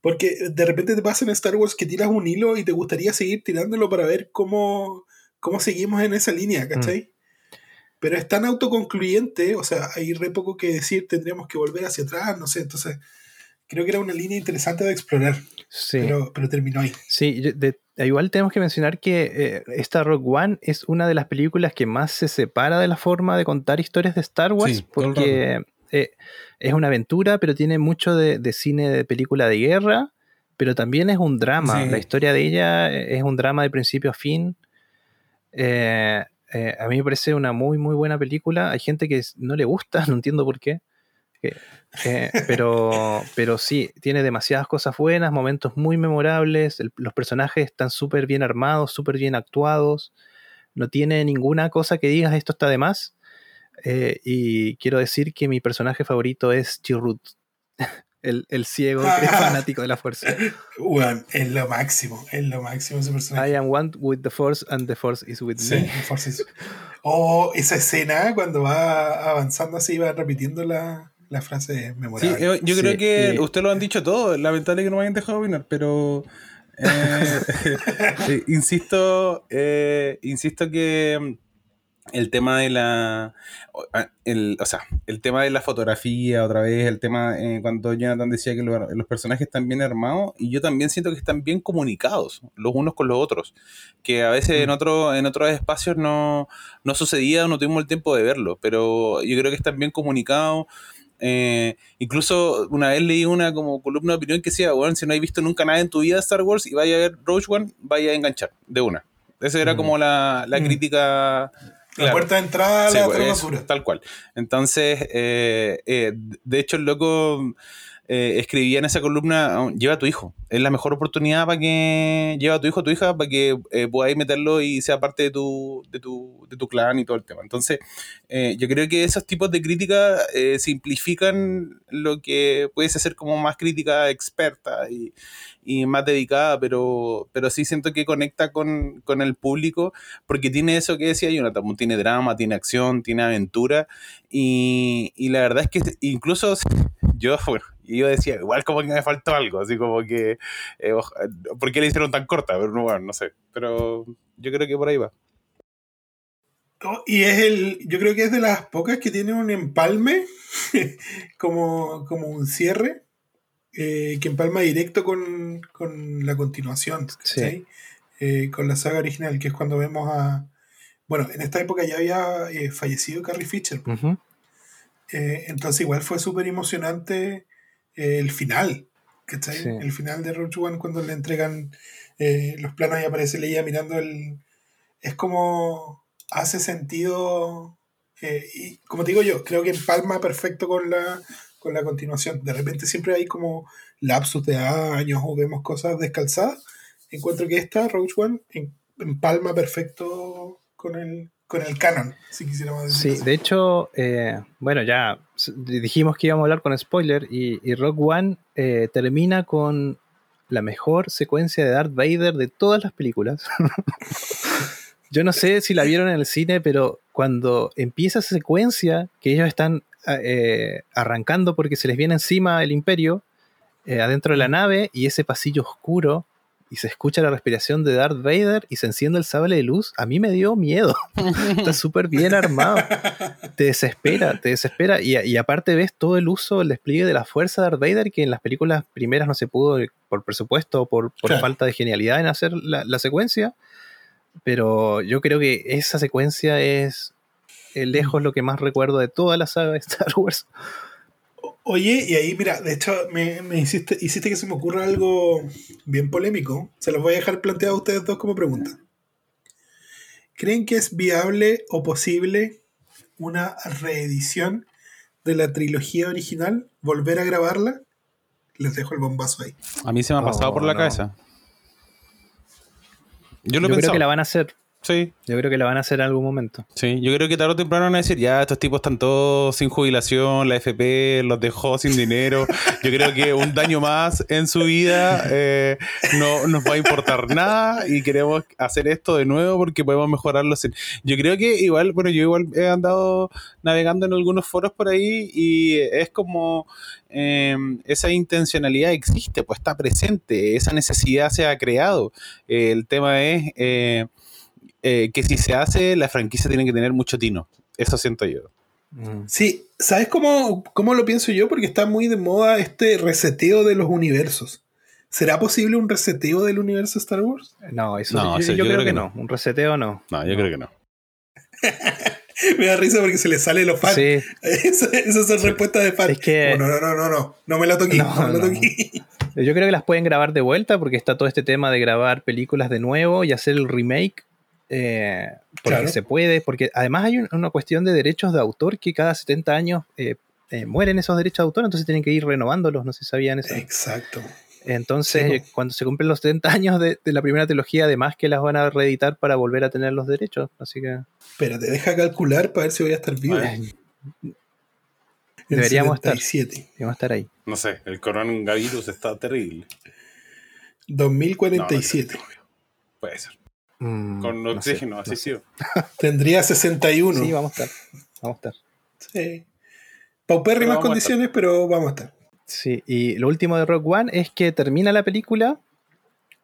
Porque de repente te pasa en Star Wars que tiras un hilo y te gustaría seguir tirándolo para ver cómo, cómo seguimos en esa línea, ¿cachai? Pero es tan autoconcluyente, o sea, hay re poco que decir, tendríamos que volver hacia atrás, no sé, entonces creo que era una línea interesante de explorar, Sí. pero, pero terminó ahí. Sí, yo- de- igual tenemos que mencionar que eh, esta Rogue One es una de las películas que más se separa de la forma de contar historias de Star Wars, Sí, porque eh, es una aventura, pero tiene mucho de, de cine de película de guerra, pero también es un drama. Sí. La historia de ella eh, es un drama de principio a fin. Eh, eh, a mí me parece una muy, muy buena película. Hay gente que no le gusta, no entiendo por qué. Eh, pero, pero sí, tiene demasiadas cosas buenas, momentos muy memorables. el- los personajes están súper bien armados, súper bien actuados. No tiene ninguna cosa que digas esto está de más. Eh, y quiero decir que mi personaje favorito es Chirrut, el, el ciego que es fanático de la fuerza. Bueno, es lo máximo, es lo máximo ese personaje. I am one with the force and the force is with Sí, me. Force is- Oh, esa escena cuando va avanzando así, va repitiendo la, la frase Sí, memorable. yo, yo creo Sí, que y- ustedes lo han dicho todo. Lamentable que no me hayan dejado opinar, pero eh, eh, insisto, eh, insisto que mm, el tema de la, o el, o sea, el tema de la fotografía otra vez, el tema eh, cuando Jonathan decía que lo- los personajes están bien armados y yo también siento que están bien comunicados los unos con los otros, que a veces en Mm. otro, en otros espacios no, no sucedía o no tuvimos el tiempo de verlo, pero yo creo que están bien comunicados. Eh, incluso una vez leí una como columna de opinión que decía, bueno, si no has visto nunca nada en tu vida de Star Wars y vaya a ver Rogue One, vaya a enganchar de una. Esa era Mm. como la, la Mm. crítica. la puerta de entrada a Sí, la pues, tal cual. Entonces, eh, eh, de hecho, el loco eh, escribía en esa columna, "Oh, lleva a tu hijo, es la mejor oportunidad para que lleva a tu hijo o tu hija para que eh, meterlo y sea parte de tu, de tu, de tu clan y todo el tema. Entonces, eh, yo creo que esos tipos de crítica eh, simplifican lo que puedes hacer como más crítica experta y, más dedicada, pero, pero sí siento que conecta con, con el público porque tiene eso que decía Jonathan, pues, tiene drama, tiene acción, tiene aventura y, y la verdad es que incluso yo, bueno, yo decía, igual como que me faltó algo, así como que, eh, ¿por qué le hicieron tan corta? Pero bueno, no sé, pero yo creo que por ahí va. Y es el, yo creo que es de las pocas que tiene un empalme, como, como un cierre, eh, que empalma directo con, con la continuación, Sí. Eh, con la saga original, que es cuando vemos a... Bueno, en esta época ya había fallecido Carrie Fisher, entonces igual fue súper emocionante eh, el final, ¿cachai? Sí. El final de Rogue One cuando le entregan eh, los planos y aparece Leia mirando el... Es como hace sentido, eh, y como te digo yo, creo que empalma perfecto con la, con la continuación. De repente siempre hay como lapsus de años o vemos cosas descalzadas. Encuentro que esta, Rogue One, empalma perfecto con el, con el canon, si quisiéramos decir Sí, así. de hecho, eh, bueno, ya dijimos que íbamos a hablar con spoiler y, y Rock One eh, termina con la mejor secuencia de Darth Vader de todas las películas. Yo no sé si la vieron en el cine, pero cuando empieza esa secuencia, que ellos están eh, arrancando porque se les viene encima el imperio, adentro de la nave y ese pasillo oscuro, y se escucha la respiración de Darth Vader y se enciende el sable de luz, a mí me dio miedo. Está súper bien armado. Te desespera, te desespera. Y, y aparte ves todo el uso, el despliegue de la fuerza de Darth Vader, que en las películas primeras no se pudo por presupuesto o por, por Claro. falta de genialidad en hacer la, la secuencia. Pero yo creo que esa secuencia es eh, lejos lo que más recuerdo de toda la saga de Star Wars. Oye, y ahí, mira, de hecho, me, me hiciste, hiciste que se me ocurra algo bien polémico. Se los voy a dejar planteado a ustedes dos como pregunta. ¿Creen que es viable o posible una reedición de la trilogía original? ¿Volver a grabarla? Les dejo el bombazo ahí. A mí se me ha pasado Oh, por la no. cabeza. Yo lo Yo creo que la van a hacer. Sí, Yo creo que la van a hacer en algún momento. sí. Yo creo que tarde o temprano van a decir, ya, estos tipos están todos sin jubilación, la FP los dejó sin dinero. Yo creo que un daño más en su vida eh, no nos va a importar nada y queremos hacer esto de nuevo porque podemos mejorarlo. sin- Yo creo que igual, bueno, yo igual he andado navegando en algunos foros por ahí y es como eh, esa intencionalidad existe, pues está presente, esa necesidad se ha creado. Eh, el tema es eh, que si se hace, la franquicia tiene que tener mucho tino. Eso siento yo. Mm. Sí, ¿sabes cómo, cómo lo pienso yo? Porque está muy de moda este reseteo de los universos. ¿Será posible un reseteo del universo Star Wars? No, eso No, yo, eso yo creo, que no. Un reseteo no. No, yo creo que no. Me da risa porque se le sale los fans. Sí, Esa- Esas son respuestas de fans. Es que- no, no, no, no, no, no me la toqué, no, No, me la no. toqué. Yo creo que las pueden grabar de vuelta porque está todo este tema de grabar películas de nuevo y hacer el remake. Eh, porque Claro. se puede, porque además hay un- una cuestión de derechos de autor que cada 70 años eh, eh, mueren esos derechos de autor, entonces tienen que ir renovándolos, no sé si sabían eso. Exacto. Entonces, Sí, cuando se cumplen los 70 años de, de la primera trilogía, además que las van a reeditar para volver a tener los derechos. Así que Espérate, deja calcular para ver si voy a estar vivo. deberíamos estar. 77. vamos a estar ahí. No sé, el coronavirus está terrible. 2047. Puede ser. Mm, Con no sé, oxígeno, no así sí. Tendría 61. Sí, vamos a estar. Vamos a estar. Sí. Paupérrimas condiciones, pero vamos a estar. Sí, y lo último de Rock One es que termina la película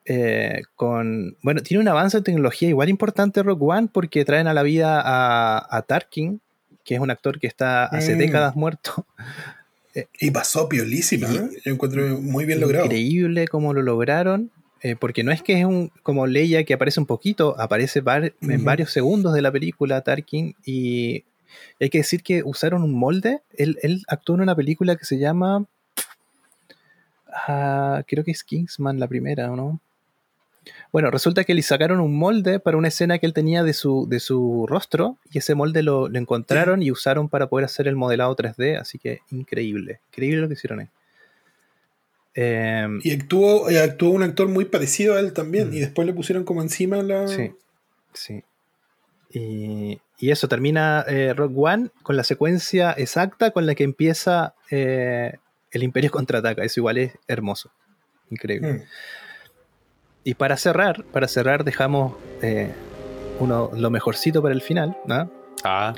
eh, con. Bueno, tiene un avance en tecnología igual importante Rock One porque traen a la vida a, a Tarkin, que es un actor que está hace Mm. décadas muerto. Y pasó piolísima. ¿eh? Yo encuentro muy bien logrado. Increíble cómo lo lograron. Eh, porque no es que es un como Leia que aparece un poquito, aparece var- en varios segundos de la película Tarkin y hay que decir que usaron un molde. Él, él actuó en una película que se llama, ah, creo que es Kingsman la primera, ¿o no? Bueno, resulta que le sacaron un molde para una escena que él tenía de su, de su rostro y ese molde lo, lo encontraron y usaron para poder hacer el modelado 3D, así que increíble, increíble lo que hicieron ahí. Em, Y actuó, y actuó un actor muy parecido a él también. Mm. Y después le pusieron como encima la. Sí, sí. Y, y eso termina eh, Rock One con la secuencia exacta con la que empieza eh, el Imperio contraataca. Eso igual es hermoso. increíble. Mm. Y para cerrar, para cerrar dejamos eh, uno, lo mejorcito para el final, ¿no? Ah,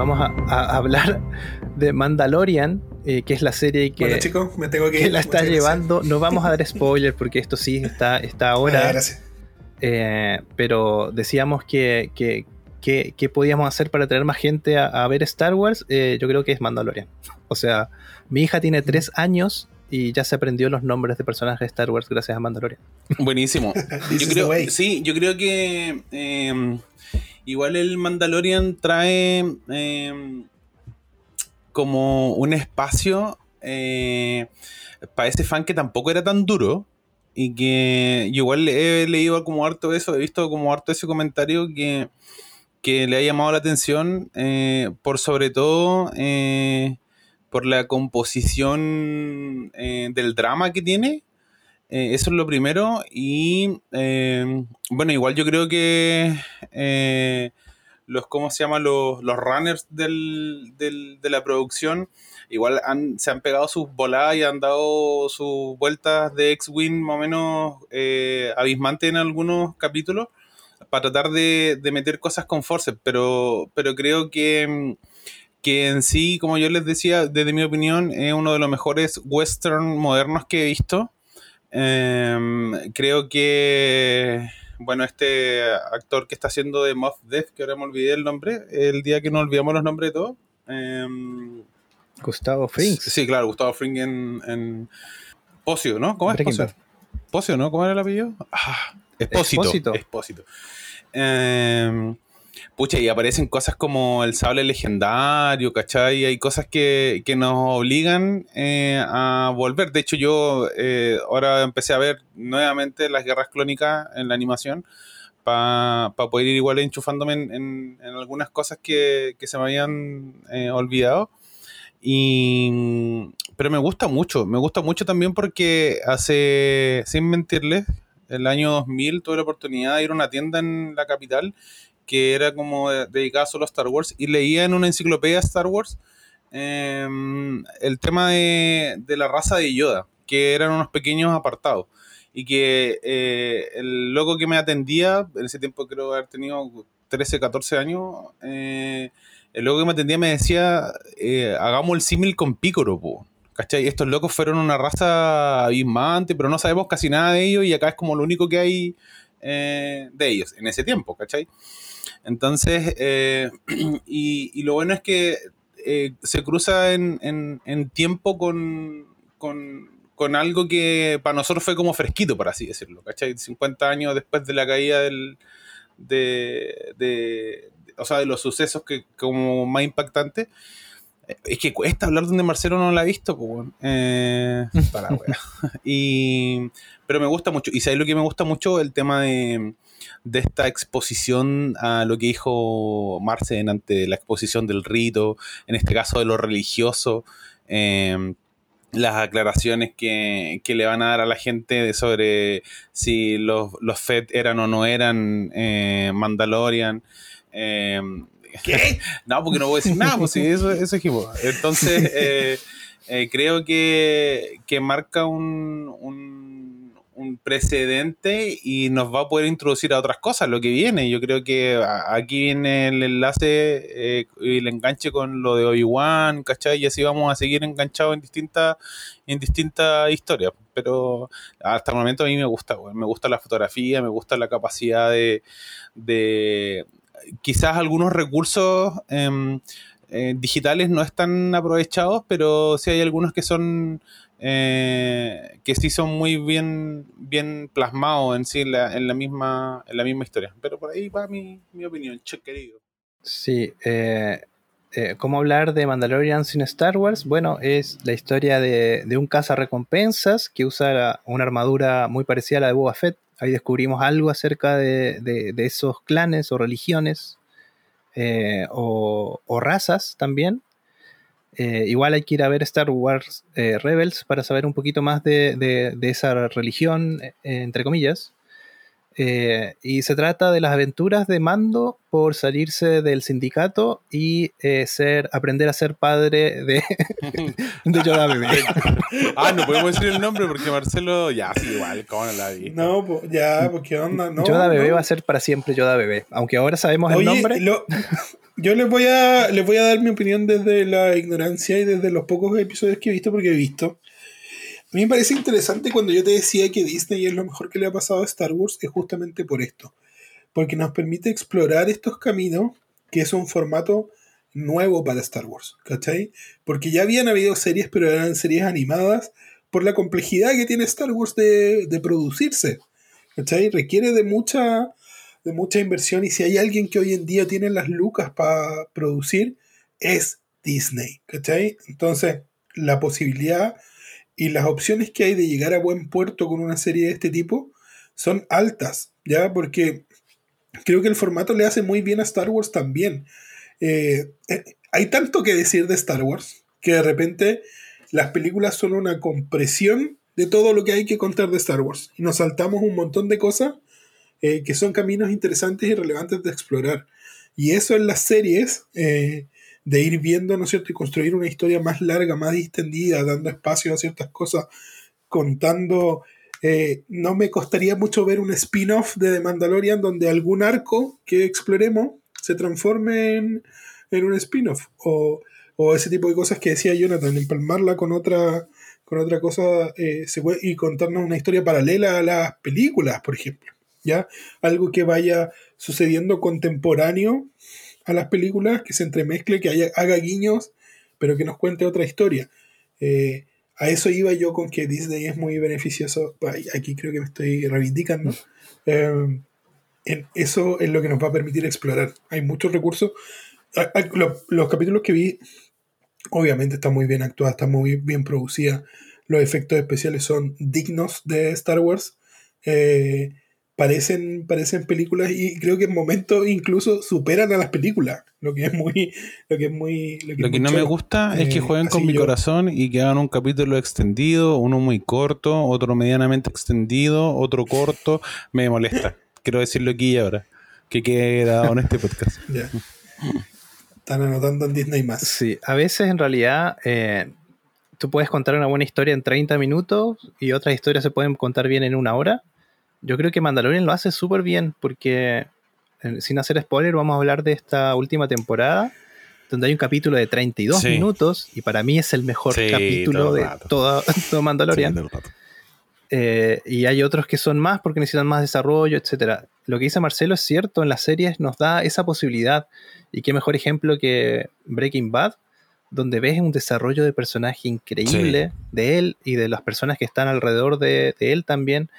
Vamos a, a hablar de Mandalorian, eh, que es la serie que, Bueno, chicos, me tengo que que ir. la está llevando. No vamos a dar spoiler porque esto sí está, está gracias. ahora. Ah, gracias. Eh, pero decíamos que, que, que- que podíamos hacer para traer más gente a, a ver Star Wars. Eh, yo creo que es Mandalorian. O sea, mi hija tiene tres años y ya se aprendió los nombres de personajes de Star Wars gracias a Mandalorian. buenísimo. Yo creo, sí, yo creo que eh, igual el Mandalorian trae eh, como un espacio eh, para ese fan que tampoco era tan duro y que igual he leído como harto eso, he visto como harto ese comentario que, que le ha llamado la atención eh, por sobre todo por la composición del drama que tiene. Eh, eso es lo primero. Y eh, bueno, igual yo creo que eh, los, ¿cómo se llama? Los, los runners del- del- de la producción igual han- se han pegado sus voladas y han dado sus vueltas de X-Wing más o menos eh, abismantes en algunos capítulos para tratar de, de meter cosas con Force, pero, pero creo que, que en sí, como yo les decía, desde mi opinión, es uno de los mejores western modernos que he visto. Em, creo que, bueno, este actor que está haciendo de Moff Death, que ahora me olvidé el nombre, el día que nos olvidamos los nombres de todos. em, Gustavo Frings. Sí, claro, Gustavo Fring en, en Pocio, ¿no? ¿Cómo es Pocio? Pocio, ¿no? ¿Cómo era el apellido? Ah, Espósito. Em, pucha, y aparecen cosas como el sable legendario, ¿cachai? Hay cosas que, que nos obligan eh, a volver. De hecho, yo eh, ahora empecé a ver nuevamente las guerras clónicas en la animación para poder ir igual enchufándome en, en- en algunas cosas que, que se me habían eh, olvidado. Y, pero me gusta mucho, me gusta mucho también porque hace, sin mentirles, el año 2000 tuve la oportunidad de ir a una tienda en la capital que era como de- dedicada solo a Star Wars y leía en una enciclopedia Star Wars em, el tema de, de la raza de Yoda, que eran unos pequeños apartados. Y que eh, el loco que me atendía, en ese tiempo creo haber tenido 13, 14 años, eh, el loco que me atendía me decía, eh, hagamos el símil con Pícoro, po. ¿Cachai? Estos locos fueron una raza abismante, pero no sabemos casi nada de ellos y acá es como lo único que hay de ellos en ese tiempo, ¿cachai? Entonces, eh, y, y lo bueno es que eh, se cruza en, en- en tiempo con, con, con algo que para nosotros fue como fresquito, por así decirlo, ¿cachai? 50 años después de la caída del, de, de- o sea, de los sucesos que como más impactantes. Eh, Es que cuesta hablar donde Marcelo no la ha visto, pues. Eh, para. Y, pero me gusta mucho. Y sabes lo que me gusta mucho? El tema de, de esta exposición a lo que dijo Marcen ante la exposición del rito, en este caso de lo religioso. eh, las aclaraciones que, que le van a dar a la gente de sobre si los, los Fed eran o no eran eh, Mandalorian. eh, ¿Qué? no, porque no voy a decir nada, pues sí, eso, eso es. Entonces, eh, eh, creo que, que marca un, un, un precedente y nos va a poder introducir a otras cosas, lo que viene. Yo creo que aquí viene el enlace eh, y el enganche con lo de Obi-Wan, ¿cachai? Y así vamos a seguir enganchados en distintas en distintas historias. Pero hasta el momento a mí me gusta, güey. me gusta la fotografía, me gusta la capacidad de, de quizás algunos recursos em, eh, digitales no están aprovechados, pero sí hay algunos que son eh, que sí son muy bien bien plasmados en sí la, en la misma en la misma historia. Pero por ahí va mi, mi opinión, che querido. Sí, eh, eh, ¿cómo hablar de Mandalorian sin Star Wars? Bueno, es la historia de, de un cazarrecompensas que usa una armadura muy parecida a la de Boba Fett. Ahí descubrimos algo acerca de, de- esos clanes o religiones o, o razas también. Eh, igual hay que ir a ver Star Wars eh, Rebels para saber un poquito más de, de- de esa religión, eh, entre comillas. Eh, y se trata de las aventuras de Mando por salirse del sindicato y eh, ser, aprender a ser padre de, de Yoda bebé. ah, no podemos decir el nombre porque Marcelo, ya, sí, igual, ¿cómo no la vi? No, pues ya, pues qué onda, no. Yoda bebé no. va a ser para siempre Yoda bebé. Aunque ahora sabemos el nombre. lo- yo les voy, a, les voy a dar mi opinión desde la ignorancia y desde los pocos episodios que he visto, porque he visto. A mí me parece interesante cuando yo te decía que Disney es lo mejor que le ha pasado a Star Wars, es justamente por esto. Porque nos permite explorar estos caminos, que es un formato nuevo para Star Wars, ¿cachai? Porque ya habían habido series, pero eran series animadas por la complejidad que tiene Star Wars de, de producirse, ¿cachai? Requiere de mucha, de mucha inversión y si hay alguien que hoy en día tiene las lucas para producir, es Disney, ¿cachai? Entonces, la posibilidad y las opciones que hay de llegar a buen puerto con una serie de este tipo son altas, ¿ya? Porque creo que el formato le hace muy bien a Star Wars también. Eh, eh, hay tanto que decir de Star Wars que de repente las películas son una compresión de todo lo que hay que contar de Star Wars y nos saltamos un montón de cosas eh, que son caminos interesantes y relevantes de explorar. Y eso en las series, de ir viendo, ¿no es cierto? Y construir una historia más larga, más distendida, dando espacio a ciertas cosas, contando... eh, no me costaría mucho ver un spin-off de The Mandalorian donde algún arco que exploremos se transforme en, en un spin-off. O, o ese tipo de cosas que decía Jonathan, empalmarla con otra, con otra cosa eh, y contarnos una historia paralela a las películas, por ejemplo. ¿ya? Algo que vaya sucediendo contemporáneo a las películas, que se entremezcle, que haya, haga guiños, pero que nos cuente otra historia. Eh, a eso iba yo con que Disney es muy beneficioso. Aquí creo que me estoy reivindicando. Eh, en- eso es lo que nos va a permitir explorar. Hay muchos recursos. Ah, ah, lo- los capítulos que vi, obviamente está muy bien actuada, está muy bien producida. Los efectos especiales son dignos de Star Wars. Eh, parecen, parecen películas y creo que en momentos incluso superan a las películas. Lo que es muy. Lo que, es muy, lo que, Lo es que no me gusta es que Eh, jueguen con mi yo- corazón y que hagan un capítulo extendido, uno muy corto, otro medianamente extendido, otro corto. Me molesta. Quiero decirlo aquí y ahora. Que quede grabado en este podcast. Ya. Están anotando en Disney más. Sí, a veces en realidad eh, tú puedes contar una buena historia en 30 minutos y otras historias se pueden contar bien en una hora. Yo creo que Mandalorian lo hace súper bien porque, eh, sin hacer spoiler, vamos a hablar de esta última temporada donde hay un capítulo de 32 Sí. minutos y para mí es el mejor Sí, capítulo de todo, todo Mandalorian. Sí, todo. Eh, y hay otros que son más porque necesitan más desarrollo, etcétera. Lo que dice Marcelo es cierto, en las series nos da esa posibilidad. Y qué mejor ejemplo que Breaking Bad, donde ves un desarrollo de personaje increíble de él y de las personas que están alrededor de, de él también,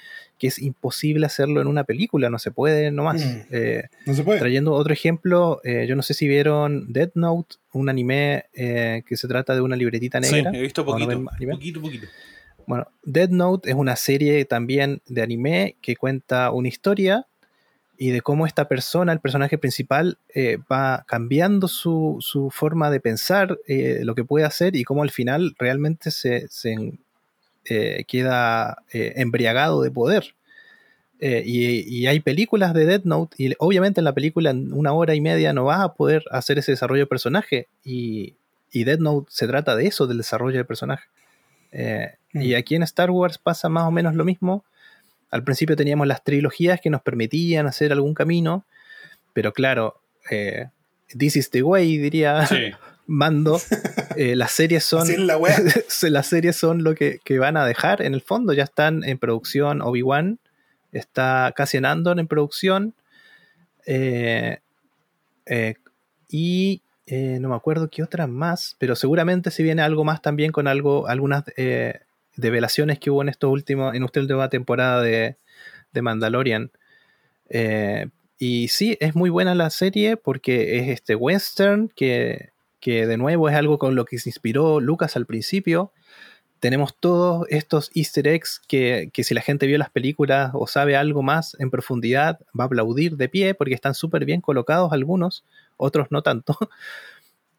que es imposible hacerlo en una película, no se puede nomás. Mm. Eh, No se puede. Trayendo otro ejemplo, eh, yo no sé si vieron Death Note, un anime eh, que se trata de una libretita Sí, negra. he visto ¿O no poquito. poquito, poquito. Bueno, Dead Note es una serie también de anime que cuenta una historia y de cómo esta persona, el personaje principal, eh, va cambiando su, su forma de pensar, eh, lo que puede hacer y cómo al final realmente se, se, eh, queda eh, embriagado de poder. Eh, y, y hay películas de Dead Note y obviamente en la película en una hora y media no vas a poder hacer ese desarrollo de personaje y, y Dead Note se trata de eso, del desarrollo del personaje. Y Mm. aquí en Star Wars pasa más o menos lo mismo. Al principio teníamos las trilogías que nos permitían hacer algún camino, pero claro, This is the way, diría Sí. Mando. Eh, las series son la las series son lo que, que van a dejar en el fondo. Ya están en producción Obi-Wan, está Cassian Andor en producción. eh, eh, y no me acuerdo qué otras más, pero seguramente si viene algo más también con algo, algunas develaciones que hubo en estos últimos, en esta última temporada de, de Mandalorian. Eh, y sí, es muy buena la serie porque es este western que, que de nuevo es algo con lo que se inspiró Lucas al principio. Tenemos todos estos easter eggs que, que si la gente vio las películas o sabe algo más en profundidad, va a aplaudir de pie porque están súper bien colocados algunos, otros no tanto.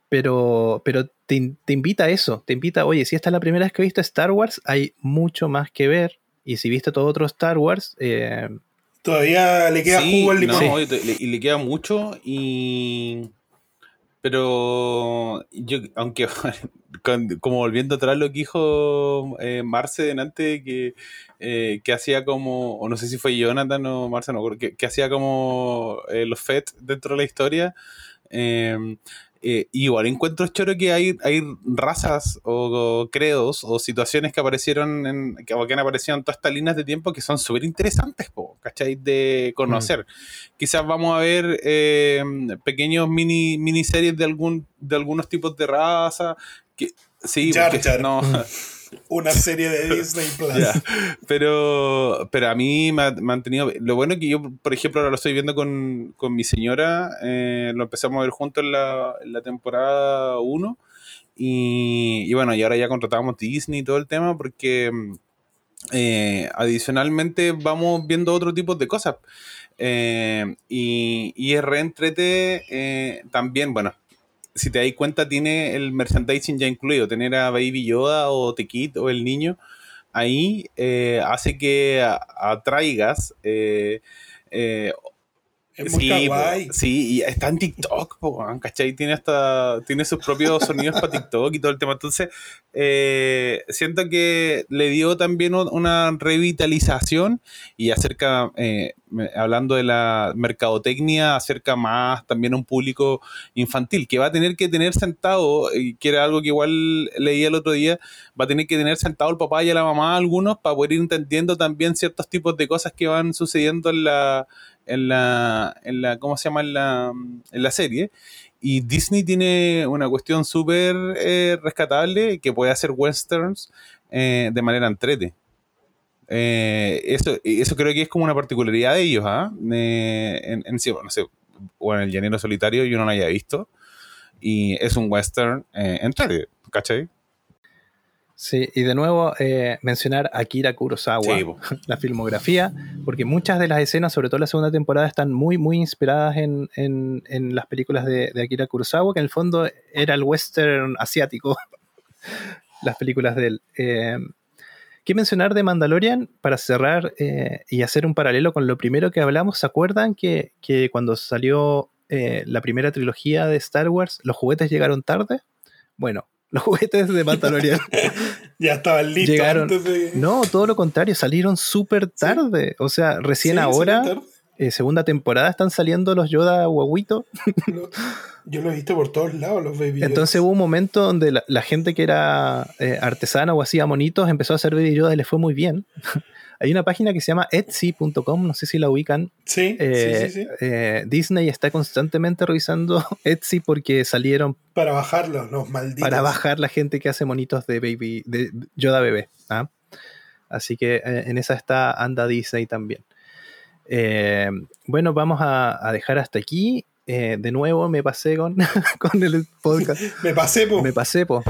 Pero, pero te, te invita a eso, te invita, oye, si esta es la primera vez que viste Star Wars, hay mucho más que ver. Y si viste todo otro Star Wars, eh, Todavía le queda Sí, jugo al limón. no, y le, y le queda mucho y pero yo aunque como volviendo atrás lo que dijo eh, Marce delante que eh, que hacía como o no sé si fue Jonathan o Marce no que, que hacía como eh, los FET dentro de la historia eh, igual encuentro choro que hay, hay razas o, o credos o situaciones que aparecieron en, que, o que han aparecido en todas estas líneas de tiempo que son súper interesantes, ¿cachai? De conocer. Quizás vamos a ver eh, pequeños mini miniseries de algún de algunos tipos de raza. Que, sí, porque- Jar. no, Una serie de Disney Plus. Pero, pero a mí me ha, me han tenido. Lo bueno es que yo, por ejemplo, ahora lo estoy viendo con, con mi señora. eh, lo empezamos a ver juntos en la, en la temporada 1. Y, y bueno, y ahora ya contratamos Disney y todo el tema porque eh, adicionalmente vamos viendo otro tipo de cosas. Eh, y, y es reentrete también, bueno, si te das cuenta, tiene el merchandising ya incluido. Tener a Baby Yoda o Tequit o el niño ahí eh, hace que atraigas. eh, eh, Es muy sí, kawaii. po, sí, y está en TikTok, po, ¿cachai? Tiene hasta, tiene sus propios sonidos para TikTok y todo el tema. Entonces, eh, siento que le dio también un- una revitalización y acerca, eh, hablando de la mercadotecnia, acerca más también a un público infantil, que va a tener que tener sentado, y que era algo que igual leí el otro día, va a tener que tener sentado el papá y a la mamá algunos para poder ir entendiendo también ciertos tipos de cosas que van sucediendo en la, en la, en la ¿cómo se llama? En la, en la serie. Y Disney tiene una cuestión súper eh, rescatable que puede hacer westerns eh, de manera entrete. Eh, eso, eso creo que es como una particularidad de ellos, ¿ah? Eh, en, en no sé, o en El Llanero Solitario yo no lo haya visto. Y es un western eh, entrete, ¿cachai? Sí, y de nuevo eh, mencionar Akira Kurosawa, Sí, la filmografía, porque muchas de las escenas, sobre todo la segunda temporada, están muy, muy inspiradas en, en- en las películas de, de Akira Kurosawa, que en el fondo era el western asiático, las películas de él. Eh, ¿Qué mencionar de Mandalorian para cerrar eh, y hacer un paralelo con lo primero que hablamos? ¿Se acuerdan que, que cuando salió eh, la primera trilogía de Star Wars, los juguetes llegaron tarde? Bueno, los juguetes de Mandalorian Ya estaban listos Llegaron- antes de. no, todo lo contrario, salieron súper tarde. O sea, recién Sí, ahora, eh, segunda temporada, están saliendo los Yoda guaguito. Lo- Yo lo he visto por todos lados, los Baby Yodas. Entonces hubo un momento donde la, la gente que era eh, artesana o hacía monitos empezó a hacer Baby Yoda y le fue muy bien. Hay una página que se llama Etsy.com, no sé si la ubican. Sí, Eh, sí, sí, sí. eh, Disney está constantemente revisando Etsy porque salieron Para bajarlos, los malditos. para bajar la gente que hace monitos de Baby, de Yoda bebé. ¿ah? Así que eh, en esa está anda Disney también. Bueno, vamos a, a dejar hasta aquí. Eh, de nuevo me pasé con, con el podcast. Me pasé, po. Me pasé, po.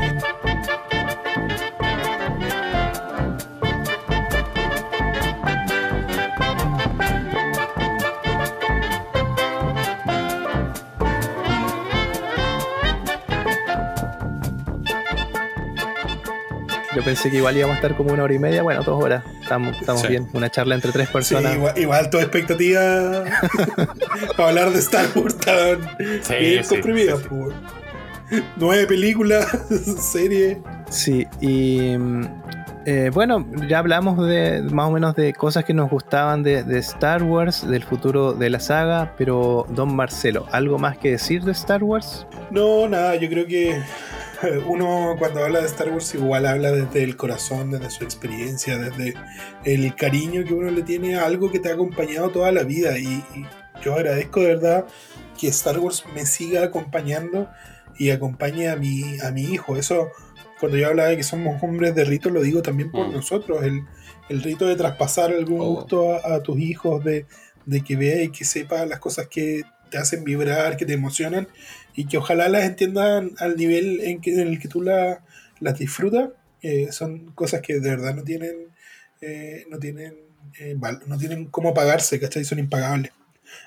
Yo pensé que igual íbamos a estar como una hora y media, bueno, dos horas. Estamos, estamos Sí. bien. Una charla entre tres Sí, personas. igual, igual tu expectativa para hablar de Star Wars estaban Sí, bien sí, comprimidas, sí, sí. po, weón. Nueve películas, serie. Sí, y mm, eh, bueno, ya hablamos de más o menos de cosas que nos gustaban de, de Star Wars, del futuro de la saga, pero don Marcelo, ¿algo más que decir de Star Wars? No, nada, yo creo que uno cuando habla de Star Wars igual habla desde el corazón, desde su experiencia, desde el cariño que uno le tiene a algo que te ha acompañado toda la vida. Y, y yo agradezco de verdad que Star Wars me siga acompañando y acompañe a mi, a mi hijo. Eso, cuando yo hablaba de que somos hombres de rito, lo digo también por Mm. nosotros. El, el rito de traspasar algún Oh. gusto a, a tus hijos, de, de que vea y que sepa las cosas que te hacen vibrar, que te emocionan y que ojalá las entiendan al nivel en, que, en el que tú la- las disfrutas. Eh, son cosas que de verdad no tienen, eh, no tienen, eh, no tienen cómo pagarse, ¿cachai? Son impagables.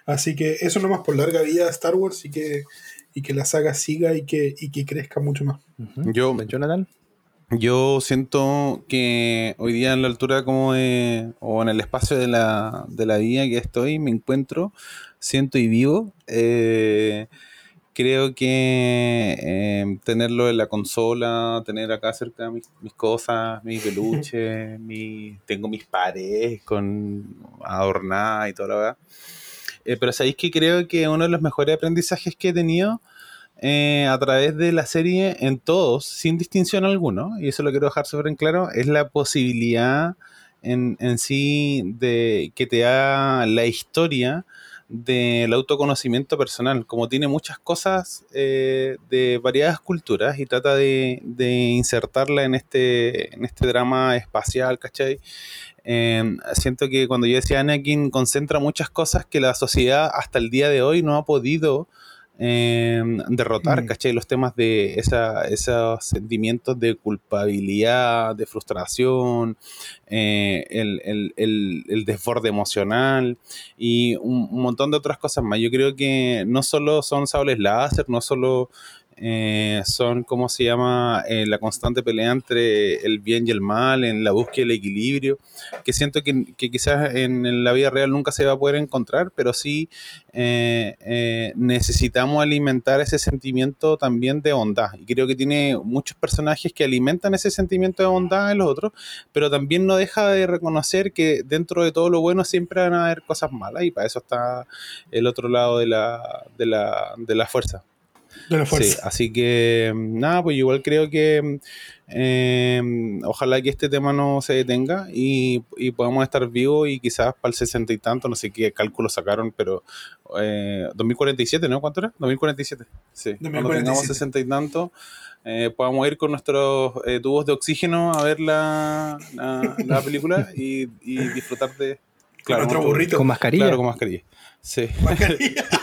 Así que eso nomás por larga vida de Star Wars y que, y que la saga siga y que, y que crezca mucho más. Yo, Jonathan. Yo siento que hoy día en la altura como de, o en el espacio de la, de la vida que estoy, me encuentro, siento y vivo. Eh, creo que eh, tenerlo en la consola, tener acá cerca mis, mis cosas, mis peluches, mi, tengo mis paredes con adornadas y toda la verdad. Eh, pero sabéis que creo que uno de los mejores aprendizajes que he tenido eh, a través de la serie en todos, sin distinción alguno, y eso lo quiero dejar súper en claro, es la posibilidad en, en sí de que te haga la historia del autoconocimiento personal, como tiene muchas cosas eh, de variadas culturas y trata de, de insertarla en este, en este drama espacial, ¿cachai? Eh, siento que cuando yo decía Anakin concentra muchas cosas que la sociedad hasta el día de hoy no ha podido eh, derrotar, Mm. ¿cachai? Los temas de esa, esos sentimientos de culpabilidad, de frustración, eh, el, el- el- el desborde emocional y un, un montón de otras cosas más. Yo creo que no solo son sables láser, no solo eh, son, ¿cómo se llama?, Eh, la constante pelea entre el bien y el mal, en la búsqueda del equilibrio, que siento que, quizás en la vida real nunca se va a poder encontrar, pero sí eh, eh, necesitamos alimentar ese sentimiento también de bondad. Y creo que tiene muchos personajes que alimentan ese sentimiento de bondad en los otros, pero también no deja de reconocer que dentro de todo lo bueno siempre van a haber cosas malas y para eso está el otro lado de la, de la, de la fuerza. De la Sí, fuerza. así que mm, nada, pues igual creo que mm, eh, ojalá que este tema no se detenga y, y podamos estar vivos y quizás para el sesenta y tanto, no sé qué cálculo sacaron, pero eh, 2047, ¿no? ¿Cuánto era? 2047. Sí, cuando 2047. tengamos sesenta y tanto, eh, podamos ir con nuestros eh, tubos de oxígeno a ver la, la, la película y, y disfrutar de... Con nuestro burrito. Con mascarilla. Claro, con mascarilla. Sí. Mascarilla.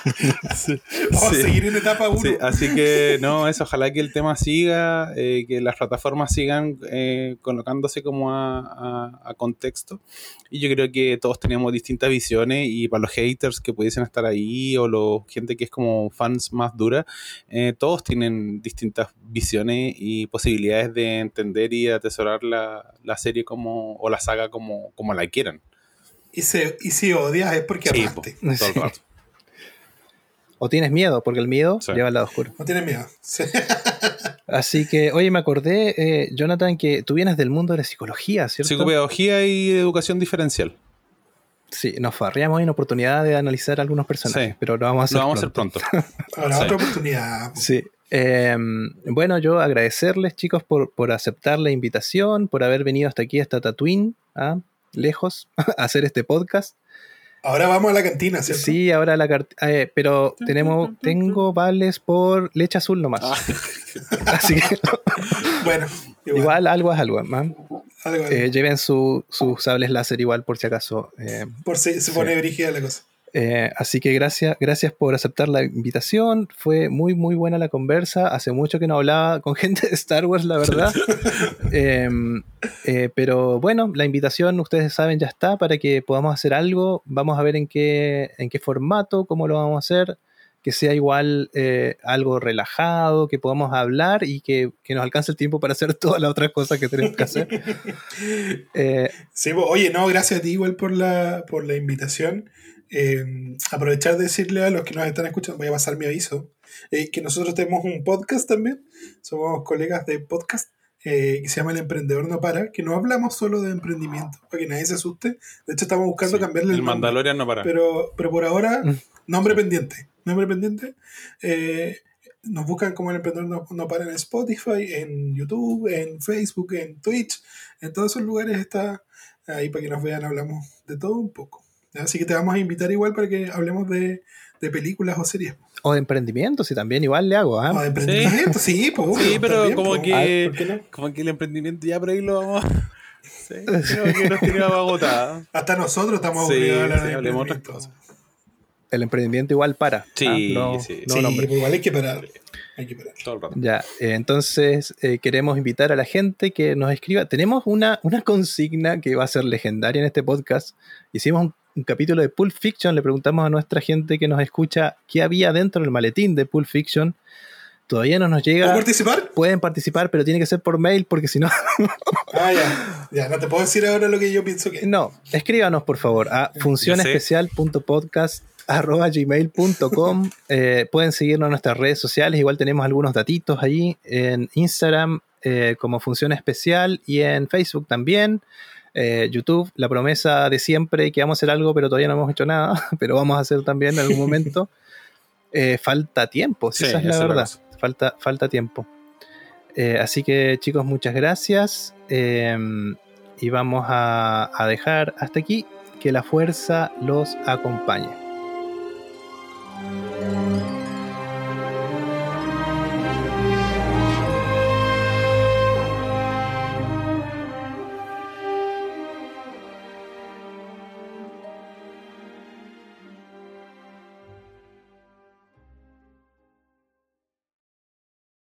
Sí. Vamos Sí. a seguir en etapa 1. Sí, así que no, eso, ojalá que el tema siga, eh, que las plataformas sigan eh, colocándose como a, a- a contexto. Y yo creo que todos tenemos distintas visiones y para los haters que pudiesen estar ahí o la gente que es como fans más dura, eh, todos tienen distintas visiones y posibilidades de entender y atesorar la, la serie como, o la saga como, como la quieran. Y, se, y si odias es porque Sí, amaste. po, todo el Sí. rato. O tienes miedo, porque el miedo Sí. lleva al lado oscuro. No tienes miedo. Sí. Así que, oye, me acordé, eh, Jonathan, que tú vienes del mundo de la psicología, ¿cierto? Psicopedagogía y educación diferencial. Sí, nos farreamos en oportunidad de analizar algunos personajes, Sí. pero lo vamos a hacer Lo vamos a hacer pronto. pronto. Ahora Sí. otra oportunidad. Sí. Eh, bueno, yo agradecerles, chicos, por, por aceptar la invitación, por haber venido hasta aquí, hasta Tatooine, ¿ah? Lejos, a hacer este podcast. Ahora vamos a la cantina, ¿cierto? Sí, ahora la carta. pero tenemos, tengo vales por leche azul nomás. Ah. Así que Bueno, igual. igual algo es algo. ¿ah? algo- Eh, lleven su- sus sables láser igual por si acaso. eh, por si se pone brígida la cosa. Eh, así que gracias, gracias por aceptar la invitación. Fue muy, muy buena la conversa. Hace mucho que no hablaba con gente de Star Wars, la verdad. Eh, eh, pero bueno, la invitación, ustedes saben, ya está para que podamos hacer algo. Vamos a ver en qué, en qué formato, cómo lo vamos a hacer. Que sea igual eh, algo relajado, que podamos hablar y que, que nos alcance el tiempo para hacer todas las otras cosas que tenemos que hacer. Sí, oye, no, gracias a ti igual por la, por la invitación. Eh, aprovechar de decirle a los que nos están escuchando, voy a pasar mi aviso, eh, que nosotros tenemos un podcast también, somos colegas de podcast, eh, que se llama El Emprendedor No Para, que no hablamos solo de emprendimiento, para que nadie se asuste. De hecho, estamos buscando Sí, cambiarle el, el nombre. Mandalorian no para. Pero, pero por ahora, Mm. nombre pendiente. Nombre pendiente. Eh, nos buscan como el emprendedor no, no para en Spotify, en YouTube, en Facebook, en Twitch. En todos esos lugares está ahí para que nos vean. Hablamos de todo un poco. Así que te vamos a invitar igual para que hablemos de, de películas o series. o de emprendimiento, si también igual le hago. ¿ah? O de emprendimiento, sí, pues, Sí, pero también, como pues. que- Ay, ¿por qué no? Como que el emprendimiento ya por ahí lo vamos. Sí, creo que nos teníamos agotados. Hasta nosotros estamos Sí, obligados a hablar sí, de hablemos otras. El emprendimiento igual para. Sí, ¿ah? No- sí. no Sí, nombre. pues igual hay que parar. Hay que parar. Todo el rato. Ya, eh, entonces eh, queremos invitar a la gente que nos escriba. Tenemos una, una consigna que va a ser legendaria en este podcast. Hicimos un, un capítulo de Pulp Fiction, le preguntamos a nuestra gente que nos escucha qué había dentro del maletín de Pulp Fiction. todavía no nos ¿Puedo llega. participar? Pueden participar, pero tiene que ser por mail porque si no, Ah, ya. Ya, no te puedo decir ahora lo que yo pienso que. no. Escríbanos por favor a funcionespecial.podcast@gmail.com. Eh, pueden seguirnos en nuestras redes sociales. Igual tenemos algunos datitos allí en Instagram eh, como Función Especial y en Facebook también. Eh, YouTube, la promesa de siempre que vamos a hacer algo, pero todavía no hemos hecho nada, pero vamos a hacer también en algún momento. Eh, falta tiempo, esa es la verdad. Falta, falta tiempo. Eh, así que chicos, muchas gracias. Em, y vamos a dejar hasta aquí que la fuerza los acompañe.